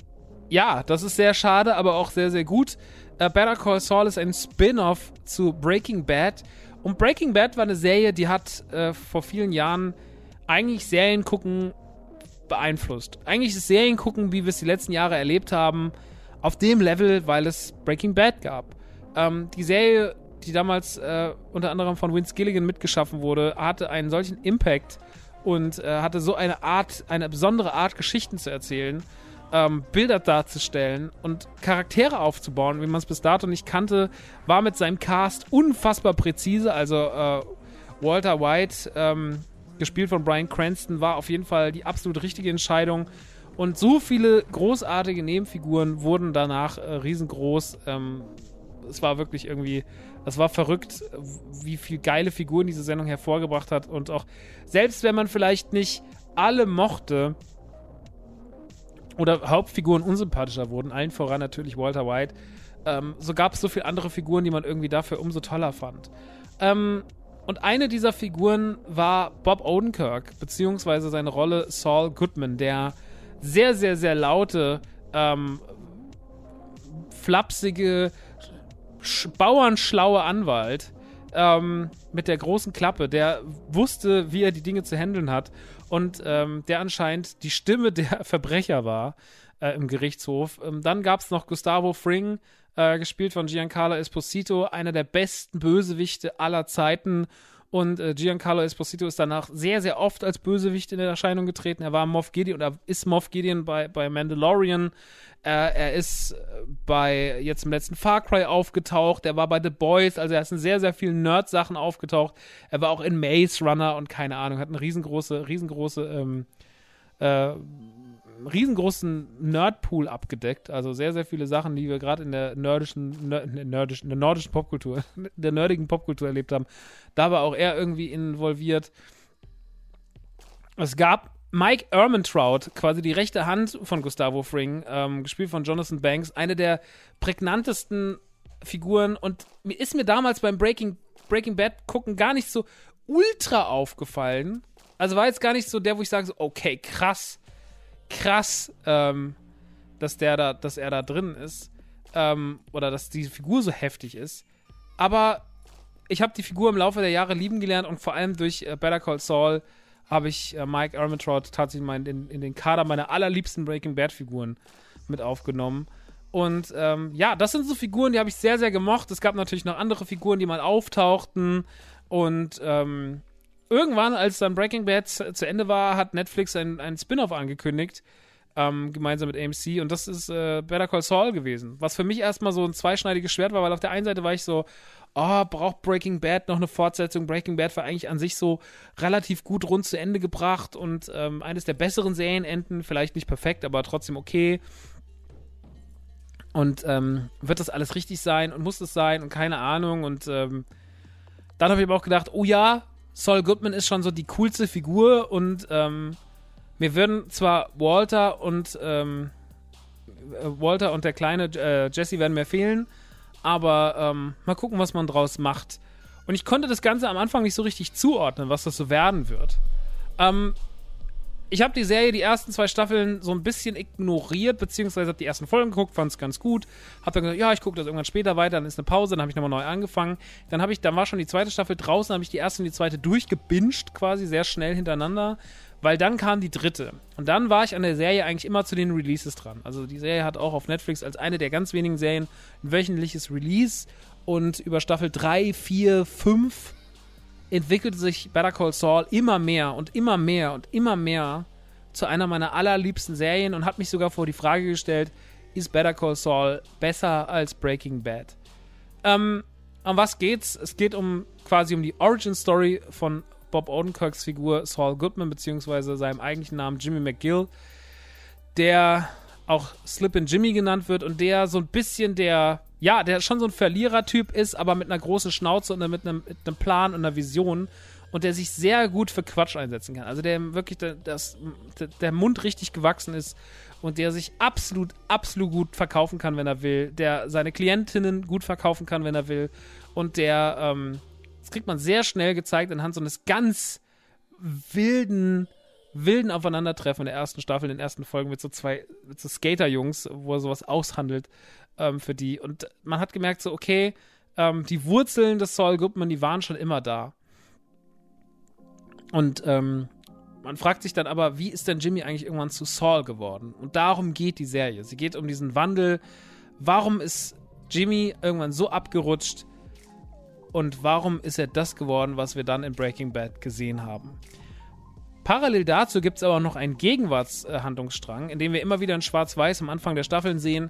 ja, das ist sehr schade, aber auch sehr, sehr gut. Uh, Better Call Saul ist ein Spin-off zu Breaking Bad. Und Breaking Bad war eine Serie, die hat äh, vor vielen Jahren eigentlich Serien gucken beeinflusst. Eigentlich ist Serien gucken, wie wir es die letzten Jahre erlebt haben, auf dem Level, weil es Breaking Bad gab. Ähm, die Serie, die damals äh, unter anderem von Vince Gilligan mitgeschaffen wurde, hatte einen solchen Impact und äh, hatte so eine Art, eine besondere Art, Geschichten zu erzählen, ähm, Bilder darzustellen und Charaktere aufzubauen, wie man es bis dato nicht kannte, war mit seinem Cast unfassbar präzise. Also äh, Walter White, ähm, gespielt von Brian Cranston, war auf jeden Fall die absolut richtige Entscheidung. Und so viele großartige Nebenfiguren wurden danach äh, riesengroß. Ähm, es war wirklich irgendwie, es war verrückt, wie viele geile Figuren diese Sendung hervorgebracht hat. Und auch, selbst wenn man vielleicht nicht alle mochte oder Hauptfiguren unsympathischer wurden, allen voran natürlich Walter White, ähm, so gab es so viele andere Figuren, die man irgendwie dafür umso toller fand. Ähm, und eine dieser Figuren war Bob Odenkirk, beziehungsweise seine Rolle Saul Goodman, der sehr, sehr, sehr laute, ähm, flapsige, bauernschlaue Anwalt ähm, mit der großen Klappe, der wusste, wie er die Dinge zu handeln hat und ähm, der anscheinend die Stimme der Verbrecher war äh, im Gerichtshof. Ähm, dann gab es noch Gustavo Fring, äh, gespielt von Giancarlo Esposito, einer der besten Bösewichte aller Zeiten. Und äh, Giancarlo Esposito ist danach sehr, sehr oft als Bösewicht in Erscheinung getreten. Er war Moff Gideon oder ist Moff Gideon bei, bei Mandalorian. Äh, er ist bei jetzt im letzten Far Cry aufgetaucht. Er war bei The Boys. Also er ist in sehr, sehr vielen Nerd-Sachen aufgetaucht. Er war auch in Maze Runner und keine Ahnung, hat eine riesengroße, riesengroße ähm, äh, riesengroßen Nerdpool abgedeckt. Also sehr, sehr viele Sachen, die wir gerade in der nerdischen, nerdischen, der nordischen Popkultur, der nerdigen Popkultur erlebt haben. Da war auch er irgendwie involviert. Es gab Mike Ermentrout, quasi die rechte Hand von Gustavo Fring, ähm, gespielt von Jonathan Banks, eine der prägnantesten Figuren und mir ist mir damals beim Breaking, Breaking Bad gucken gar nicht so ultra aufgefallen. Also war jetzt gar nicht so der, wo ich sage, so, okay, krass, krass, ähm, dass der da, dass er da drin ist. Ähm, oder dass diese Figur so heftig ist. Aber ich habe die Figur im Laufe der Jahre lieben gelernt und vor allem durch äh, Better Call Saul habe ich äh, Mike Ermentrout tatsächlich mal in, in, den Kader meiner allerliebsten Breaking Bad Figuren mit aufgenommen. Und ähm, ja, das sind so Figuren, die habe ich sehr, sehr gemocht. Es gab natürlich noch andere Figuren, die mal auftauchten. Und ähm, irgendwann, als dann Breaking Bad zu Ende war, hat Netflix einen Spin-off angekündigt, ähm, gemeinsam mit AMC. Und das ist äh, Better Call Saul gewesen. Was für mich erstmal so ein zweischneidiges Schwert war, weil auf der einen Seite war ich so, oh, braucht Breaking Bad noch eine Fortsetzung? Breaking Bad war eigentlich an sich so relativ gut rund zu Ende gebracht und ähm, eines der besseren Serienenden, vielleicht nicht perfekt, aber trotzdem okay. Und ähm, wird das alles richtig sein und muss es sein und keine Ahnung. Und ähm, dann habe ich aber auch gedacht, oh ja, Saul Goodman ist schon so die coolste Figur und ähm, mir würden zwar Walter und ähm, äh, Walter und der kleine äh, Jesse werden mir fehlen, aber ähm, mal gucken, was man draus macht. Und ich konnte das Ganze am Anfang nicht so richtig zuordnen, was das so werden wird. Ähm, ich habe die Serie, die ersten zwei Staffeln, so ein bisschen ignoriert, beziehungsweise habe die ersten Folgen geguckt, fand es ganz gut. Habe dann gesagt, ja, ich gucke das irgendwann später weiter, dann ist eine Pause, dann habe ich nochmal neu angefangen. Dann habe ich, dann war schon die zweite Staffel draußen, habe ich die erste und die zweite durchgebinged, quasi sehr schnell hintereinander, weil dann kam die dritte. Und dann war ich an der Serie eigentlich immer zu den Releases dran. Also die Serie hat auch auf Netflix als eine der ganz wenigen Serien ein wöchentliches Release und über Staffel 3, 4, 5 entwickelte sich Better Call Saul immer mehr und immer mehr und immer mehr zu einer meiner allerliebsten Serien und hat mich sogar vor die Frage gestellt, ist Better Call Saul besser als Breaking Bad? Ähm, um was geht's? Es geht um quasi um die Origin Story von Bob Odenkirks Figur Saul Goodman, beziehungsweise seinem eigentlichen Namen Jimmy McGill, der auch Slippin' Jimmy genannt wird und der so ein bisschen der ja, der schon so ein Verlierertyp ist, aber mit einer großen Schnauze und mit einem, mit einem Plan und einer Vision. und der sich sehr gut für Quatsch einsetzen kann. Also der wirklich der, das, der Mund richtig gewachsen ist und der sich absolut, absolut gut verkaufen kann, wenn er will, der seine Klientinnen gut verkaufen kann, wenn er will und der, ähm, das kriegt man sehr schnell gezeigt anhand so eines ganz wilden, wilden Aufeinandertreffen in der ersten Staffel, in den ersten Folgen mit so zwei, mit so Skater-Jungs, wo er sowas aushandelt ähm, für die. Und man hat gemerkt, so, okay, ähm, die Wurzeln des Saul Goodman, die waren schon immer da. Und ähm, man fragt sich dann aber, wie ist denn Jimmy eigentlich irgendwann zu Saul geworden? Und darum geht die Serie. Sie geht um diesen Wandel. Warum ist Jimmy irgendwann so abgerutscht? Und warum ist er das geworden, was wir dann in Breaking Bad gesehen haben? Parallel dazu gibt es aber noch einen Gegenwartshandlungsstrang, in dem wir immer wieder in Schwarz-Weiß am Anfang der Staffeln sehen,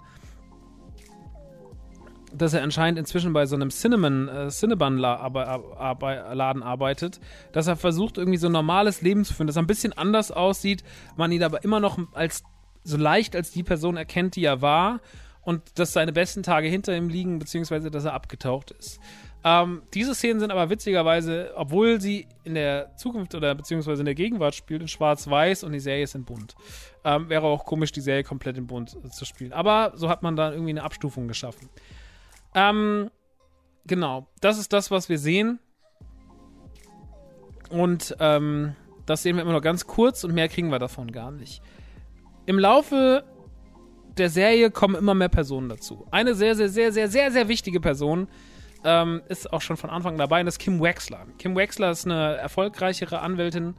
dass er anscheinend inzwischen bei so einem Cinnamon, äh, Cinnabon-Laden arbeitet, dass er versucht, irgendwie so ein normales Leben zu führen, das ein bisschen anders aussieht, man ihn aber immer noch als so leicht als die Person erkennt, die er war und dass seine besten Tage hinter ihm liegen, beziehungsweise dass er abgetaucht ist. Ähm, diese Szenen sind aber witzigerweise, obwohl sie in der Zukunft oder beziehungsweise in der Gegenwart spielt, in Schwarz-Weiß und die Serie ist in Bunt. Ähm, wäre auch komisch, die Serie komplett in Bunt äh, zu spielen. Aber so hat man da irgendwie eine Abstufung geschaffen. Ähm, genau, das ist das, was wir sehen. Und ähm, das sehen wir immer nur ganz kurz und mehr kriegen wir davon gar nicht. Im Laufe der Serie kommen immer mehr Personen dazu. Eine sehr, sehr, sehr, sehr, sehr, sehr wichtige Person ähm, ist auch schon von Anfang dabei und das ist Kim Wexler. Kim Wexler ist eine erfolgreichere Anwältin,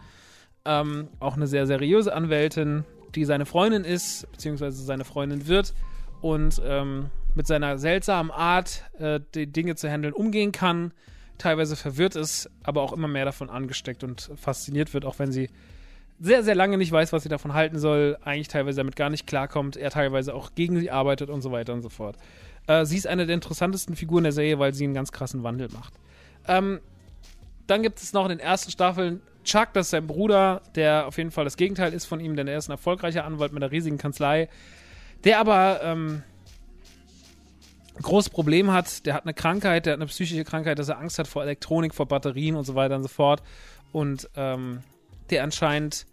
ähm, auch eine sehr seriöse Anwältin, die seine Freundin ist, beziehungsweise seine Freundin wird und ähm, mit seiner seltsamen Art, äh, die Dinge zu handeln, umgehen kann. Teilweise verwirrt ist, aber auch immer mehr davon angesteckt und fasziniert wird, auch wenn sie sehr, sehr lange nicht weiß, was sie davon halten soll, eigentlich teilweise damit gar nicht klarkommt, er teilweise auch gegen sie arbeitet und so weiter und so fort. Äh, sie ist eine der interessantesten Figuren der Serie, weil sie einen ganz krassen Wandel macht. Ähm, dann gibt es noch in den ersten Staffeln Chuck, das ist sein Bruder, der auf jeden Fall das Gegenteil ist von ihm, denn er ist ein erfolgreicher Anwalt mit einer riesigen Kanzlei, der aber ähm, großes Problem hat, der hat eine Krankheit, der hat eine psychische Krankheit, dass er Angst hat vor Elektronik, vor Batterien und so weiter und so fort. Und ähm, der anscheinend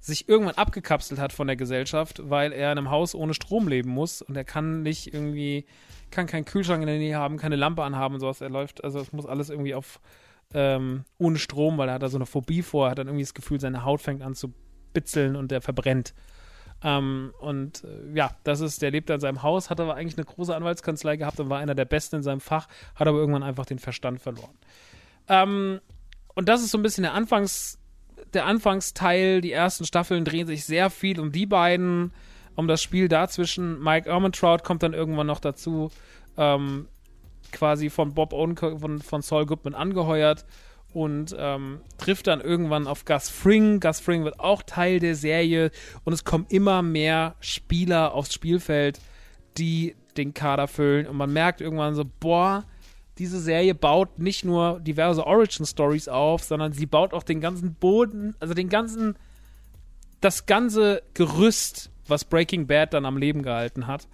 sich irgendwann abgekapselt hat von der Gesellschaft, weil er in einem Haus ohne Strom leben muss und er kann nicht irgendwie, kann keinen Kühlschrank in der Nähe haben, keine Lampe anhaben und sowas. Er läuft, also es muss alles irgendwie auf ähm, ohne Strom, weil er hat da so eine Phobie vor, hat dann irgendwie das Gefühl, seine Haut fängt an zu bitzeln und der verbrennt. Ähm, und äh, ja, das ist, der lebt in seinem Haus, hat aber eigentlich eine große Anwaltskanzlei gehabt und war einer der Besten in seinem Fach, hat aber irgendwann einfach den Verstand verloren. Ähm, und das ist so ein bisschen der Anfangs, der Anfangsteil. Die ersten Staffeln drehen sich sehr viel um die beiden, um das Spiel dazwischen. Mike Ehrmantraut kommt dann irgendwann noch dazu, ähm, quasi von Bob Owen, von, von Saul Goodman angeheuert und ähm, trifft dann irgendwann auf Gus Fring. Gus Fring wird auch Teil der Serie und es kommen immer mehr Spieler aufs Spielfeld, die den Kader füllen und man merkt irgendwann so, boah, diese Serie baut nicht nur diverse Origin Stories auf, sondern sie baut auch den ganzen Boden, also den ganzen, das ganze Gerüst, was Breaking Bad dann am Leben gehalten hat.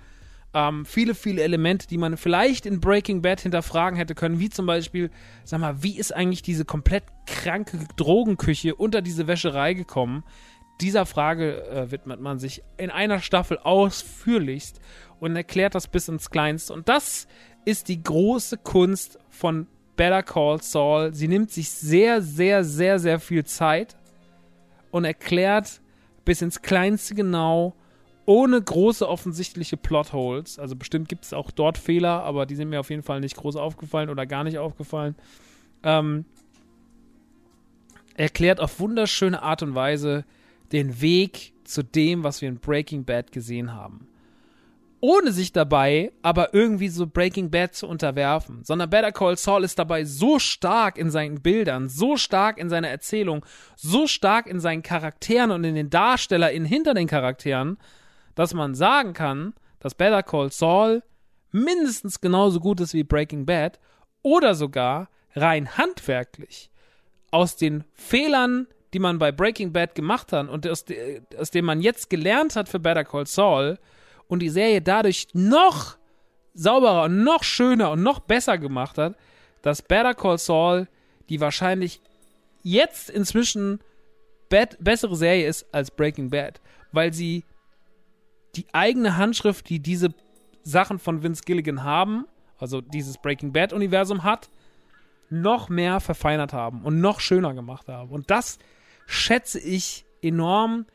Ähm, viele, viele Elemente, die man vielleicht in Breaking Bad hinterfragen hätte können, wie zum Beispiel, sag mal, wie ist eigentlich diese komplett kranke Drogenküche unter diese Wäscherei gekommen? Dieser Frage äh, widmet man sich in einer Staffel ausführlichst und erklärt das bis ins Kleinste. Und das ist die große Kunst von Better Call Saul. Sie nimmt sich sehr, sehr, sehr, sehr viel Zeit und erklärt bis ins Kleinste genau, ohne große offensichtliche Plotholes. Also bestimmt gibt es auch dort Fehler, aber die sind mir auf jeden Fall nicht groß aufgefallen oder gar nicht aufgefallen. Ähm, erklärt auf wunderschöne Art und Weise den Weg zu dem, was wir in Breaking Bad gesehen haben. Ohne sich dabei aber irgendwie so Breaking Bad zu unterwerfen, sondern Better Call Saul ist dabei so stark in seinen Bildern, so stark in seiner Erzählung, so stark in seinen Charakteren und in den DarstellerInnen hinter den Charakteren, dass man sagen kann, dass Better Call Saul mindestens genauso gut ist wie Breaking Bad oder sogar rein handwerklich aus den Fehlern, die man bei Breaking Bad gemacht hat und aus, de, aus dem man jetzt gelernt hat für Better Call Saul und die Serie dadurch noch sauberer und noch schöner und noch besser gemacht hat, dass Better Call Saul die wahrscheinlich jetzt inzwischen bessere Serie ist als Breaking Bad, weil sie die eigene Handschrift, die diese Sachen von Vince Gilligan haben, also dieses Breaking Bad Universum hat, noch mehr verfeinert haben und noch schöner gemacht haben. Und das schätze ich enorm,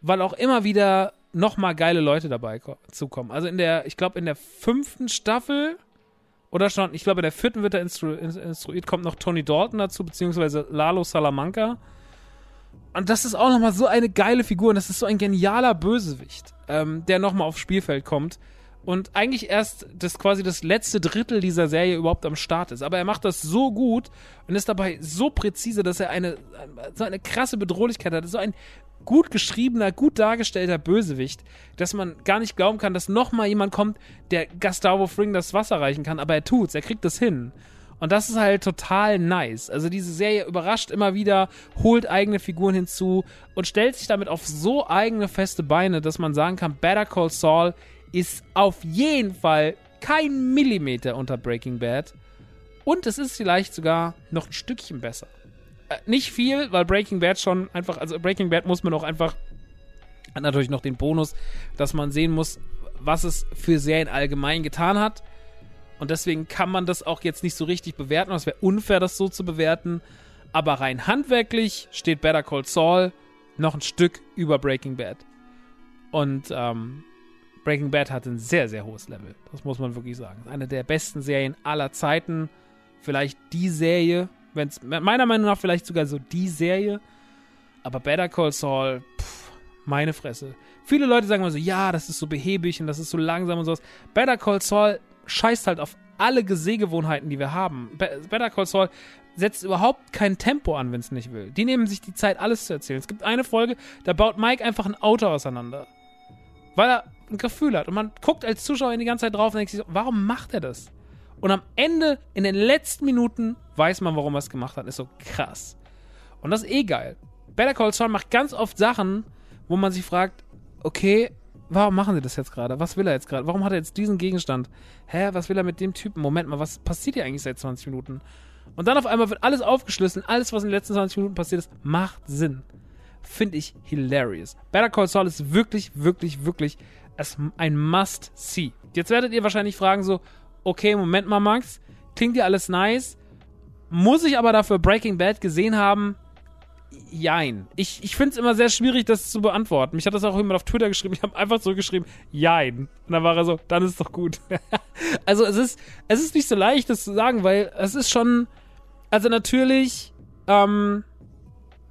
weil auch immer wieder noch mal geile Leute dabei zukommen. Also in der, ich glaube in der fünften Staffel oder schon, ich glaube in der vierten wird er instru instruiert, kommt noch Tony Dalton dazu, beziehungsweise Lalo Salamanca. Und das ist auch noch mal so eine geile Figur und das ist so ein genialer Bösewicht, ähm, der noch mal aufs Spielfeld kommt und eigentlich erst das quasi das letzte Drittel dieser Serie überhaupt am Start ist. Aber er macht das so gut und ist dabei so präzise, dass er eine so eine krasse Bedrohlichkeit hat. So ein gut geschriebener, gut dargestellter Bösewicht, dass man gar nicht glauben kann, dass nochmal jemand kommt, der Gustavo Fring das Wasser reichen kann. Aber er tut's, er kriegt das hin. Und das ist halt total nice. Also diese Serie überrascht immer wieder, holt eigene Figuren hinzu und stellt sich damit auf so eigene feste Beine, dass man sagen kann, Better Call Saul ist auf jeden Fall kein Millimeter unter Breaking Bad. Und es ist vielleicht sogar noch ein Stückchen besser. Äh, nicht viel, weil Breaking Bad schon einfach, also Breaking Bad muss man auch einfach, hat natürlich noch den Bonus, dass man sehen muss, was es für Serien allgemein getan hat. Und deswegen kann man das auch jetzt nicht so richtig bewerten. Es wäre unfair, das so zu bewerten. Aber rein handwerklich steht Better Call Saul noch ein Stück über Breaking Bad. Und ähm, Breaking Bad hat ein sehr, sehr hohes Level. Das muss man wirklich sagen. Eine der besten Serien aller Zeiten. Vielleicht die Serie, wenn es meiner Meinung nach vielleicht sogar so die Serie. Aber Better Call Saul, pff, meine Fresse. Viele Leute sagen immer so, ja, das ist so behäbig und das ist so langsam und sowas. Better Call Saul scheißt halt auf alle Sehgewohnheiten, die wir haben. Better Call Saul setzt überhaupt kein Tempo an, wenn es nicht will. Die nehmen sich die Zeit, alles zu erzählen. Es gibt eine Folge, da baut Mike einfach ein Auto auseinander. Weil er ein Gefühl hat. Und man guckt als Zuschauer die ganze Zeit drauf und denkt sich warum macht er das? Und am Ende, in den letzten Minuten, weiß man, warum er es gemacht hat. Ist so krass. Und das ist eh geil. Better Call Saul macht ganz oft Sachen, wo man sich fragt, okay, warum machen sie das jetzt gerade? Was will er jetzt gerade? Warum hat er jetzt diesen Gegenstand? Hä, was will er mit dem Typen? Moment mal, was passiert hier eigentlich seit 20 Minuten? Und dann auf einmal wird alles aufgeschlüsselt. Alles, was in den letzten 20 Minuten passiert ist, macht Sinn. Finde ich hilarious. Better Call Saul ist wirklich, wirklich, wirklich ein Must-See. Jetzt werdet ihr wahrscheinlich fragen so, okay, Moment mal, Max, klingt dir alles nice, muss ich aber dafür Breaking Bad gesehen haben? Jein. Ich, ich finde es immer sehr schwierig, das zu beantworten. Mich hat das auch jemand auf Twitter geschrieben. Ich habe einfach zurückgeschrieben, Jein. Und dann war er so, dann ist es doch gut. also es ist, es ist nicht so leicht, das zu sagen, weil es ist schon, also natürlich ähm,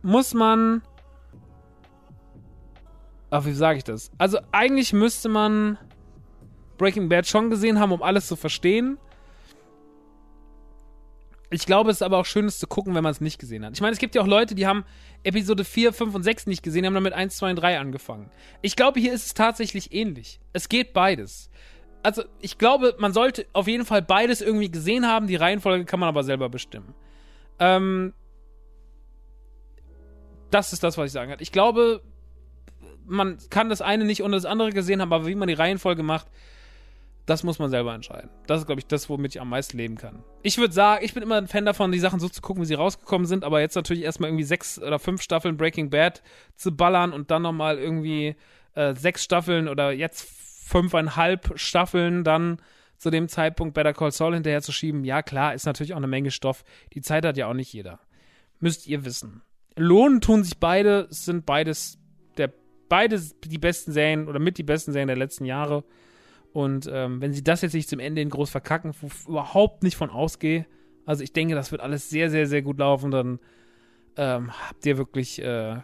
muss man Ach, wie sage ich das? Also eigentlich müsste man Breaking Bad schon gesehen haben, um alles zu verstehen. Ich glaube, es ist aber auch schön, es zu gucken, wenn man es nicht gesehen hat. Ich meine, es gibt ja auch Leute, die haben Episode 4, 5 und 6 nicht gesehen, haben dann mit 1, 2 und 3 angefangen. Ich glaube, hier ist es tatsächlich ähnlich. Es geht beides. Also, ich glaube, man sollte auf jeden Fall beides irgendwie gesehen haben. Die Reihenfolge kann man aber selber bestimmen. Ähm, das ist das, was ich sagen kann. Ich glaube, man kann das eine nicht ohne das andere gesehen haben, aber wie man die Reihenfolge macht, das muss man selber entscheiden. Das ist, glaube ich, das, womit ich am meisten leben kann. Ich würde sagen, ich bin immer ein Fan davon, die Sachen so zu gucken, wie sie rausgekommen sind, aber jetzt natürlich erstmal irgendwie sechs oder fünf Staffeln Breaking Bad zu ballern und dann nochmal irgendwie äh, sechs Staffeln oder jetzt fünfeinhalb Staffeln dann zu dem Zeitpunkt Better Call Saul hinterher zu schieben. Ja, klar, ist natürlich auch eine Menge Stoff. Die Zeit hat ja auch nicht jeder. Müsst ihr wissen. Lohnen tun sich beide, sind beides beide die besten Serien oder mit die besten Serien der letzten Jahre. Und ähm, wenn sie das jetzt nicht zum Ende in groß verkacken, wo ich überhaupt nicht von ausgehe, also ich denke, das wird alles sehr, sehr, sehr gut laufen, dann ähm, habt ihr wirklich äh,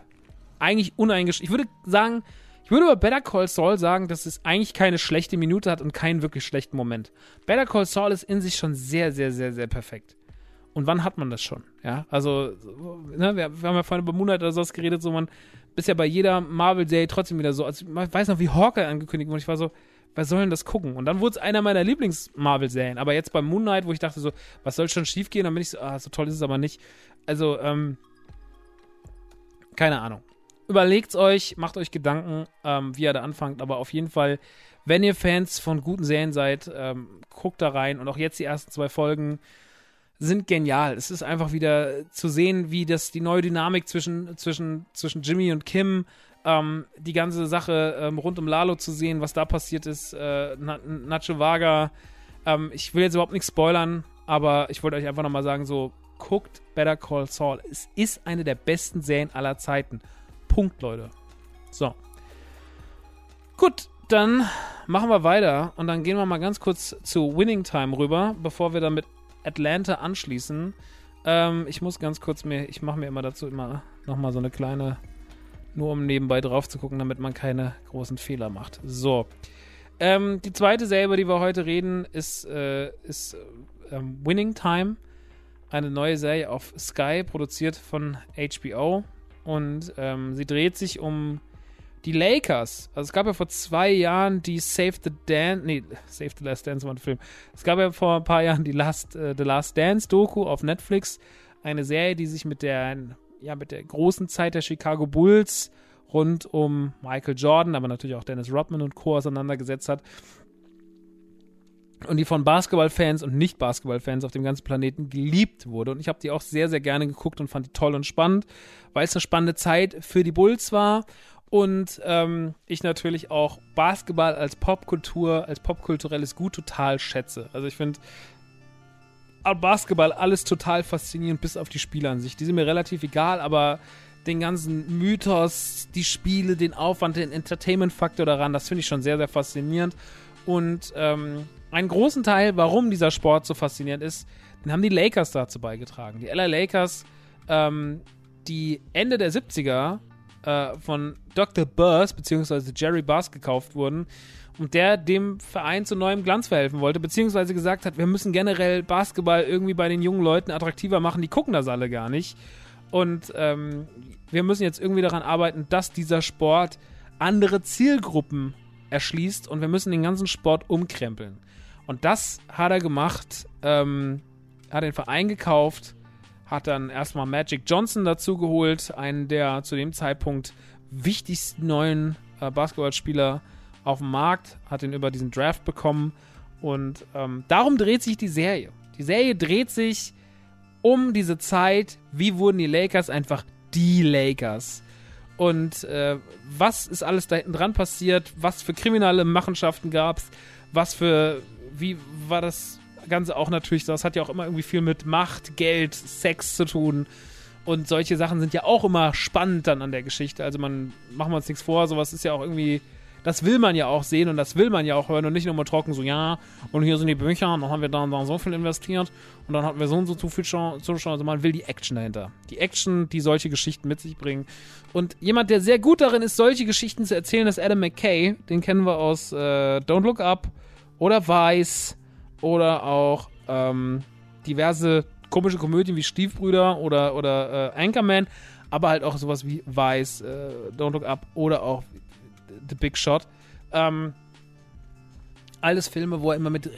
eigentlich uneingeschränkt. Ich würde sagen, ich würde über Better Call Saul sagen, dass es eigentlich keine schlechte Minute hat und keinen wirklich schlechten Moment. Better Call Saul ist in sich schon sehr, sehr, sehr, sehr perfekt. Und wann hat man das schon? Ja, also, ne, wir, wir haben ja vorhin über Moonlight oder sowas geredet, so man ist ja bei jeder Marvel-Serie trotzdem wieder so. Also, ich weiß noch, wie Hawkeye angekündigt wurde. Ich war so, was soll denn das gucken? Und dann wurde es einer meiner Lieblings-Marvel-Serien. Aber jetzt bei Moon Knight, wo ich dachte so, was soll schon schief gehen? Dann bin ich so, ah, so toll ist es aber nicht. Also, ähm, keine Ahnung. Überlegt's euch, macht euch Gedanken, ähm, wie ihr da anfangt. Aber auf jeden Fall, wenn ihr Fans von guten Serien seid, ähm, guckt da rein. Und auch jetzt die ersten zwei Folgen sind genial. Es ist einfach wieder zu sehen, wie das die neue Dynamik zwischen, zwischen, zwischen Jimmy und Kim, ähm, die ganze Sache ähm, rund um Lalo zu sehen, was da passiert ist, äh, Nacho Vaga. Ähm, ich will jetzt überhaupt nichts spoilern, aber ich wollte euch einfach nochmal sagen, so, guckt Better Call Saul. Es ist eine der besten Serien aller Zeiten. Punkt, Leute. So. Gut, dann machen wir weiter und dann gehen wir mal ganz kurz zu Winning Time rüber, bevor wir dann mit Atlanta anschließen. Ähm, ich muss ganz kurz mir, ich mache mir immer dazu immer nochmal so eine kleine, nur um nebenbei drauf zu gucken, damit man keine großen Fehler macht. So. Ähm, die zweite Serie, über die wir heute reden, ist, äh, ist ähm, Winning Time. Eine neue Serie auf Sky, produziert von HBO. Und ähm, sie dreht sich um die Lakers, also es gab ja vor zwei Jahren die Save the Dance, nee, Save the Last Dance war ein Film. Es gab ja vor ein paar Jahren die Last, äh, The Last Dance Doku auf Netflix. Eine Serie, die sich mit der, ja, mit der großen Zeit der Chicago Bulls rund um Michael Jordan, aber natürlich auch Dennis Rodman und Co. auseinandergesetzt hat. Und die von Basketballfans und Nicht-Basketballfans auf dem ganzen Planeten geliebt wurde. Und ich habe die auch sehr, sehr gerne geguckt und fand die toll und spannend, weil es eine spannende Zeit für die Bulls war und ähm, ich natürlich auch Basketball als Popkultur, als popkulturelles Gut total schätze. Also ich finde Basketball alles total faszinierend, bis auf die Spiele an sich. Die sind mir relativ egal, aber den ganzen Mythos, die Spiele, den Aufwand, den Entertainment-Faktor daran, das finde ich schon sehr, sehr faszinierend. Und ähm, einen großen Teil, warum dieser Sport so faszinierend ist, den haben die Lakers dazu beigetragen. Die LA Lakers, ähm, die Ende der 70er äh, von Dr. Burrs bzw. Jerry Buss gekauft wurden und der dem Verein zu neuem Glanz verhelfen wollte, beziehungsweise gesagt hat, wir müssen generell Basketball irgendwie bei den jungen Leuten attraktiver machen, die gucken das alle gar nicht. Und ähm, wir müssen jetzt irgendwie daran arbeiten, dass dieser Sport andere Zielgruppen erschließt und wir müssen den ganzen Sport umkrempeln. Und das hat er gemacht, ähm, hat den Verein gekauft hat dann erstmal Magic Johnson dazu geholt, einen der zu dem Zeitpunkt wichtigsten neuen äh, Basketballspieler auf dem Markt, hat ihn über diesen Draft bekommen und ähm, darum dreht sich die Serie. Die Serie dreht sich um diese Zeit, wie wurden die Lakers einfach die Lakers. Und äh, was ist alles da hinten dran passiert? Was für kriminelle Machenschaften gab es? Was für, wie war das Ganze auch natürlich, das hat ja auch immer irgendwie viel mit Macht, Geld, Sex zu tun. Und solche Sachen sind ja auch immer spannend dann an der Geschichte. Also man, machen wir uns nichts vor, sowas ist ja auch irgendwie, das will man ja auch sehen und das will man ja auch hören und nicht nur mal trocken so, ja, und hier sind die Bücher und dann haben wir da, da so viel investiert und dann hatten wir so und so zu viel Zuschauer. Also man will die Action dahinter. Die Action, die solche Geschichten mit sich bringen. Und jemand, der sehr gut darin ist, solche Geschichten zu erzählen, ist Adam McKay. Den kennen wir aus äh, Don't Look Up oder Vice oder auch ähm, diverse komische Komödien wie Stiefbrüder oder, oder äh, Anchorman, aber halt auch sowas wie Vice, äh, Don't Look Up oder auch The Big Shot. Ähm, alles Filme, wo er immer mit,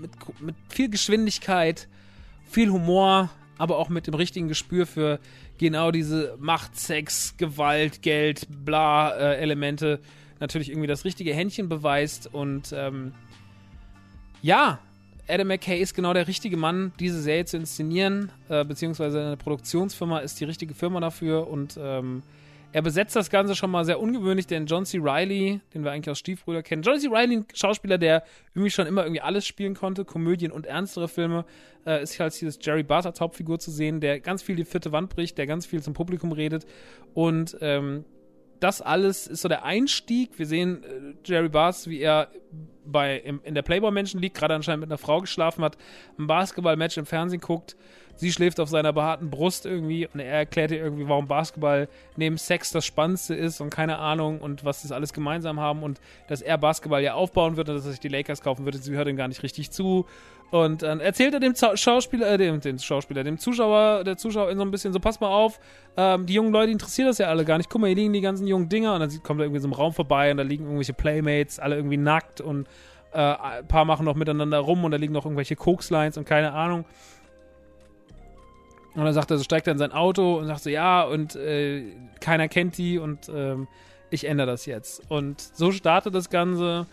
mit, mit viel Geschwindigkeit, viel Humor, aber auch mit dem richtigen Gespür für genau diese Macht, Sex, Gewalt, Geld, bla äh, Elemente natürlich irgendwie das richtige Händchen beweist und ähm, ja, Adam McKay ist genau der richtige Mann, diese Serie zu inszenieren, äh, beziehungsweise eine Produktionsfirma ist die richtige Firma dafür und ähm, er besetzt das Ganze schon mal sehr ungewöhnlich, denn John C. Reilly, den wir eigentlich aus Stiefbrüder kennen, John C. Reilly, ein Schauspieler, der irgendwie schon immer irgendwie alles spielen konnte, Komödien und ernstere Filme, äh, ist hier das Jerry Butter Hauptfigur zu sehen, der ganz viel die vierte Wand bricht, der ganz viel zum Publikum redet und ähm, das alles ist so der Einstieg. Wir sehen äh, Jerry Bars, wie er bei, im, in der Playboy-Menschen liegt, gerade anscheinend mit einer Frau geschlafen hat, ein Basketball-Match im Fernsehen guckt. Sie schläft auf seiner behaarten Brust irgendwie und er erklärt ihr irgendwie, warum Basketball neben Sex das Spannendste ist und keine Ahnung und was das alles gemeinsam haben und dass er Basketball ja aufbauen wird und dass er sich die Lakers kaufen würde. Sie hört ihm gar nicht richtig zu und dann erzählt er dem Schauspieler, äh, dem, dem, Schauspieler, dem Zuschauer, der Zuschauer so ein bisschen so, pass mal auf, ähm, die jungen Leute interessieren das ja alle gar nicht. Guck mal, hier liegen die ganzen jungen Dinger und dann kommt er irgendwie so im Raum vorbei und da liegen irgendwelche Playmates, alle irgendwie nackt und äh, ein paar machen noch miteinander rum und da liegen noch irgendwelche Kokslines und keine Ahnung. Und dann sagt er, so steigt er in sein Auto und sagt so, ja, und äh, keiner kennt die und ähm, ich ändere das jetzt. Und so startet das Ganze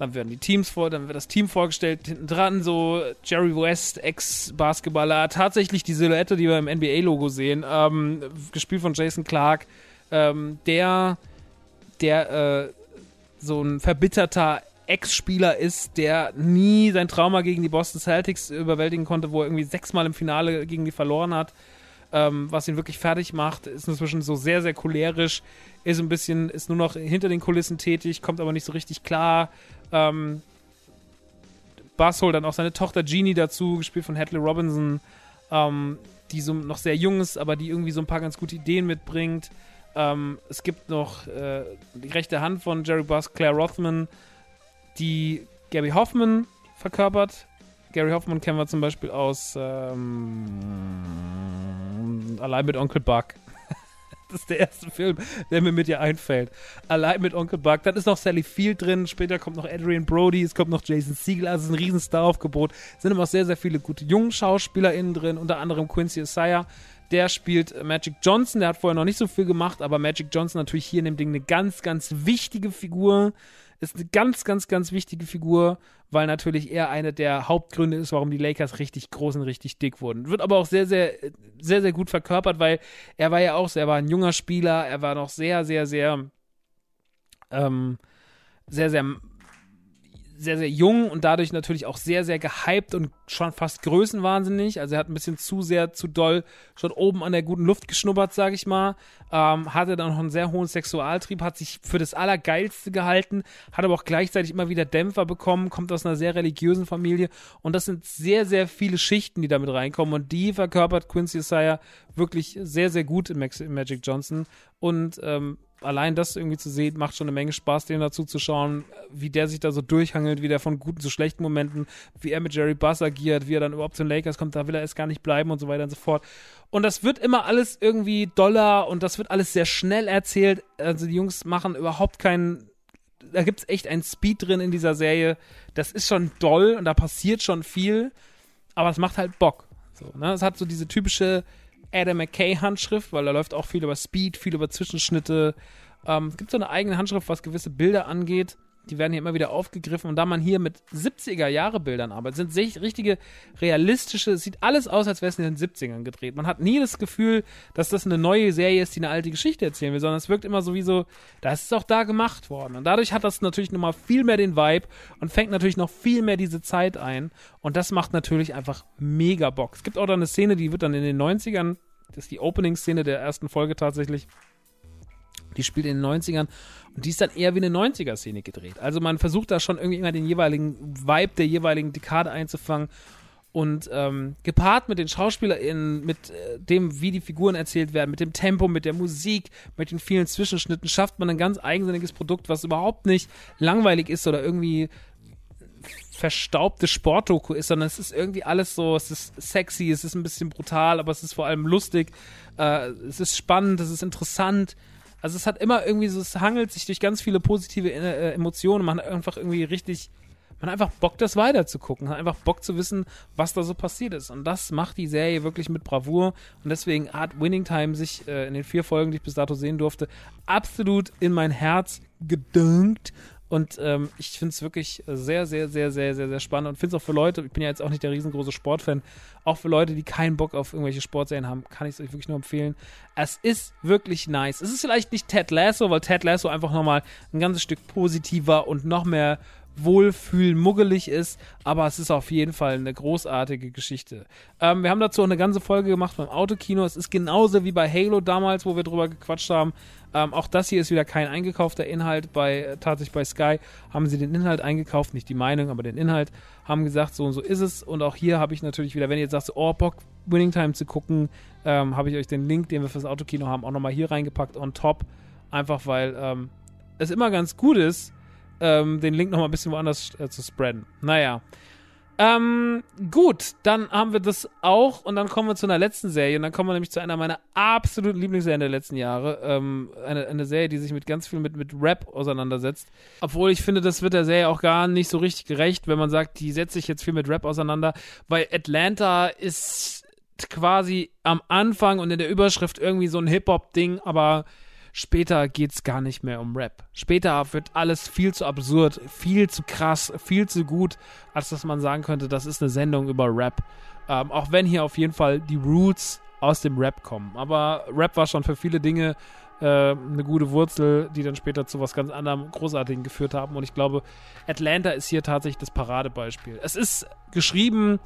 Dann werden die Teams vor, dann wird das Team vorgestellt, hinten dran so Jerry West, Ex-Basketballer, tatsächlich die Silhouette, die wir im NBA-Logo sehen, ähm, gespielt von Jason Clark, ähm, der, der äh, so ein verbitterter Ex-Spieler ist, der nie sein Trauma gegen die Boston Celtics überwältigen konnte, wo er irgendwie sechsmal im Finale gegen die verloren hat, ähm, was ihn wirklich fertig macht, ist inzwischen so sehr, sehr cholerisch, ist ein bisschen, ist nur noch hinter den Kulissen tätig, kommt aber nicht so richtig klar. Ähm, Buzz holt dann auch seine Tochter Jeannie dazu, gespielt von Hadley Robinson, ähm, die so noch sehr jung ist, aber die irgendwie so ein paar ganz gute Ideen mitbringt. Ähm, es gibt noch äh, die rechte Hand von Jerry Buzz, Claire Rothman, die Gary Hoffman verkörpert. Gary Hoffman kennen wir zum Beispiel aus ähm, Allein mit Onkel Buck. das ist der erste Film, der mir mit ihr einfällt. Allein mit Onkel Buck. Dann ist noch Sally Field drin. Später kommt noch Adrian Brody. Es kommt noch Jason Siegel. Also ist ein riesen Star-Aufgebot. Es sind immer auch sehr, sehr viele gute jungen SchauspielerInnen drin. Unter anderem Quincy Isaiah. Der spielt Magic Johnson. Der hat vorher noch nicht so viel gemacht, aber Magic Johnson natürlich hier in dem Ding eine ganz, ganz wichtige Figur ist eine ganz, ganz, ganz wichtige Figur, weil natürlich er einer der Hauptgründe ist, warum die Lakers richtig groß und richtig dick wurden. Wird aber auch sehr, sehr, sehr, sehr gut verkörpert, weil er war ja auch, er war ein junger Spieler, er war noch sehr, sehr, sehr, ähm, sehr, sehr sehr, sehr jung und dadurch natürlich auch sehr, sehr gehypt und schon fast größenwahnsinnig. Also er hat ein bisschen zu sehr, zu doll schon oben an der guten Luft geschnuppert, sage ich mal. Ähm, hatte dann noch einen sehr hohen Sexualtrieb, hat sich für das Allergeilste gehalten, hat aber auch gleichzeitig immer wieder Dämpfer bekommen, kommt aus einer sehr religiösen Familie und das sind sehr, sehr viele Schichten, die damit reinkommen und die verkörpert Quincy Isaiah wirklich sehr, sehr gut in Magic Johnson und ähm, allein das irgendwie zu sehen, macht schon eine Menge Spaß, dem dazu zu schauen, wie der sich da so durchhangelt, wie der von guten zu schlechten Momenten, wie er mit Jerry Buss agiert, wie er dann überhaupt zu den Lakers kommt, da will er erst gar nicht bleiben und so weiter und so fort. Und das wird immer alles irgendwie doller und das wird alles sehr schnell erzählt. Also die Jungs machen überhaupt keinen da gibt es echt einen Speed drin in dieser Serie. Das ist schon doll und da passiert schon viel, aber es macht halt Bock. So, ne? Es hat so diese typische Adam McKay Handschrift, weil da läuft auch viel über Speed, viel über Zwischenschnitte. Ähm, es gibt so eine eigene Handschrift, was gewisse Bilder angeht. Die werden hier immer wieder aufgegriffen. Und da man hier mit 70er-Jahre-Bildern arbeitet, sind richtige, realistische, es sieht alles aus, als wäre es in den 70ern gedreht. Man hat nie das Gefühl, dass das eine neue Serie ist, die eine alte Geschichte erzählen will, sondern es wirkt immer so wie so, das ist auch da gemacht worden. Und dadurch hat das natürlich nochmal viel mehr den Vibe und fängt natürlich noch viel mehr diese Zeit ein. Und das macht natürlich einfach mega Bock. Es gibt auch da eine Szene, die wird dann in den 90ern das ist die Opening-Szene der ersten Folge tatsächlich. Die spielt in den 90ern und die ist dann eher wie eine 90er-Szene gedreht. Also man versucht da schon irgendwie immer den jeweiligen Vibe der jeweiligen Dekade einzufangen. Und ähm, gepaart mit den SchauspielerInnen, mit äh, dem, wie die Figuren erzählt werden, mit dem Tempo, mit der Musik, mit den vielen Zwischenschnitten, schafft man ein ganz eigensinniges Produkt, was überhaupt nicht langweilig ist oder irgendwie verstaubte Sportdoku ist, sondern es ist irgendwie alles so, es ist sexy, es ist ein bisschen brutal, aber es ist vor allem lustig, äh, es ist spannend, es ist interessant. Also es hat immer irgendwie so, es hangelt sich durch ganz viele positive äh, Emotionen. Man hat einfach irgendwie richtig, man hat einfach Bock, das weiterzugucken. Man hat einfach Bock zu wissen, was da so passiert ist. Und das macht die Serie wirklich mit Bravour. Und deswegen hat Winning Time sich äh, in den vier Folgen, die ich bis dato sehen durfte, absolut in mein Herz gedüngt. Und ähm, ich finde es wirklich sehr, sehr, sehr, sehr, sehr, sehr spannend und finde es auch für Leute, ich bin ja jetzt auch nicht der riesengroße Sportfan, auch für Leute, die keinen Bock auf irgendwelche Sportserien haben, kann ich es euch wirklich nur empfehlen. Es ist wirklich nice. Es ist vielleicht nicht Ted Lasso, weil Ted Lasso einfach nochmal ein ganzes Stück positiver und noch mehr Wohlfühl muggelig ist, aber es ist auf jeden Fall eine großartige Geschichte. Ähm, wir haben dazu auch eine ganze Folge gemacht beim Autokino. Es ist genauso wie bei Halo damals, wo wir drüber gequatscht haben. Ähm, auch das hier ist wieder kein eingekaufter Inhalt. Bei äh, tatsächlich bei Sky haben sie den Inhalt eingekauft, nicht die Meinung, aber den Inhalt. Haben gesagt, so und so ist es. Und auch hier habe ich natürlich wieder, wenn ihr jetzt sagt, oh Bock, Winning Time zu gucken, ähm, habe ich euch den Link, den wir fürs Autokino haben, auch nochmal hier reingepackt on top. Einfach weil ähm, es immer ganz gut ist, ähm, den Link nochmal ein bisschen woanders äh, zu spreaden. Naja. Ähm, gut, dann haben wir das auch und dann kommen wir zu einer letzten Serie und dann kommen wir nämlich zu einer meiner absoluten Lieblingsserien der letzten Jahre. Ähm, eine, eine Serie, die sich mit ganz viel mit, mit Rap auseinandersetzt. Obwohl ich finde, das wird der Serie auch gar nicht so richtig gerecht, wenn man sagt, die setzt sich jetzt viel mit Rap auseinander, weil Atlanta ist quasi am Anfang und in der Überschrift irgendwie so ein Hip-Hop-Ding, aber Später geht's gar nicht mehr um Rap. Später wird alles viel zu absurd, viel zu krass, viel zu gut, als dass man sagen könnte, das ist eine Sendung über Rap. Ähm, auch wenn hier auf jeden Fall die Roots aus dem Rap kommen. Aber Rap war schon für viele Dinge äh, eine gute Wurzel, die dann später zu was ganz anderem Großartigen geführt haben. Und ich glaube, Atlanta ist hier tatsächlich das Paradebeispiel. Es ist geschrieben,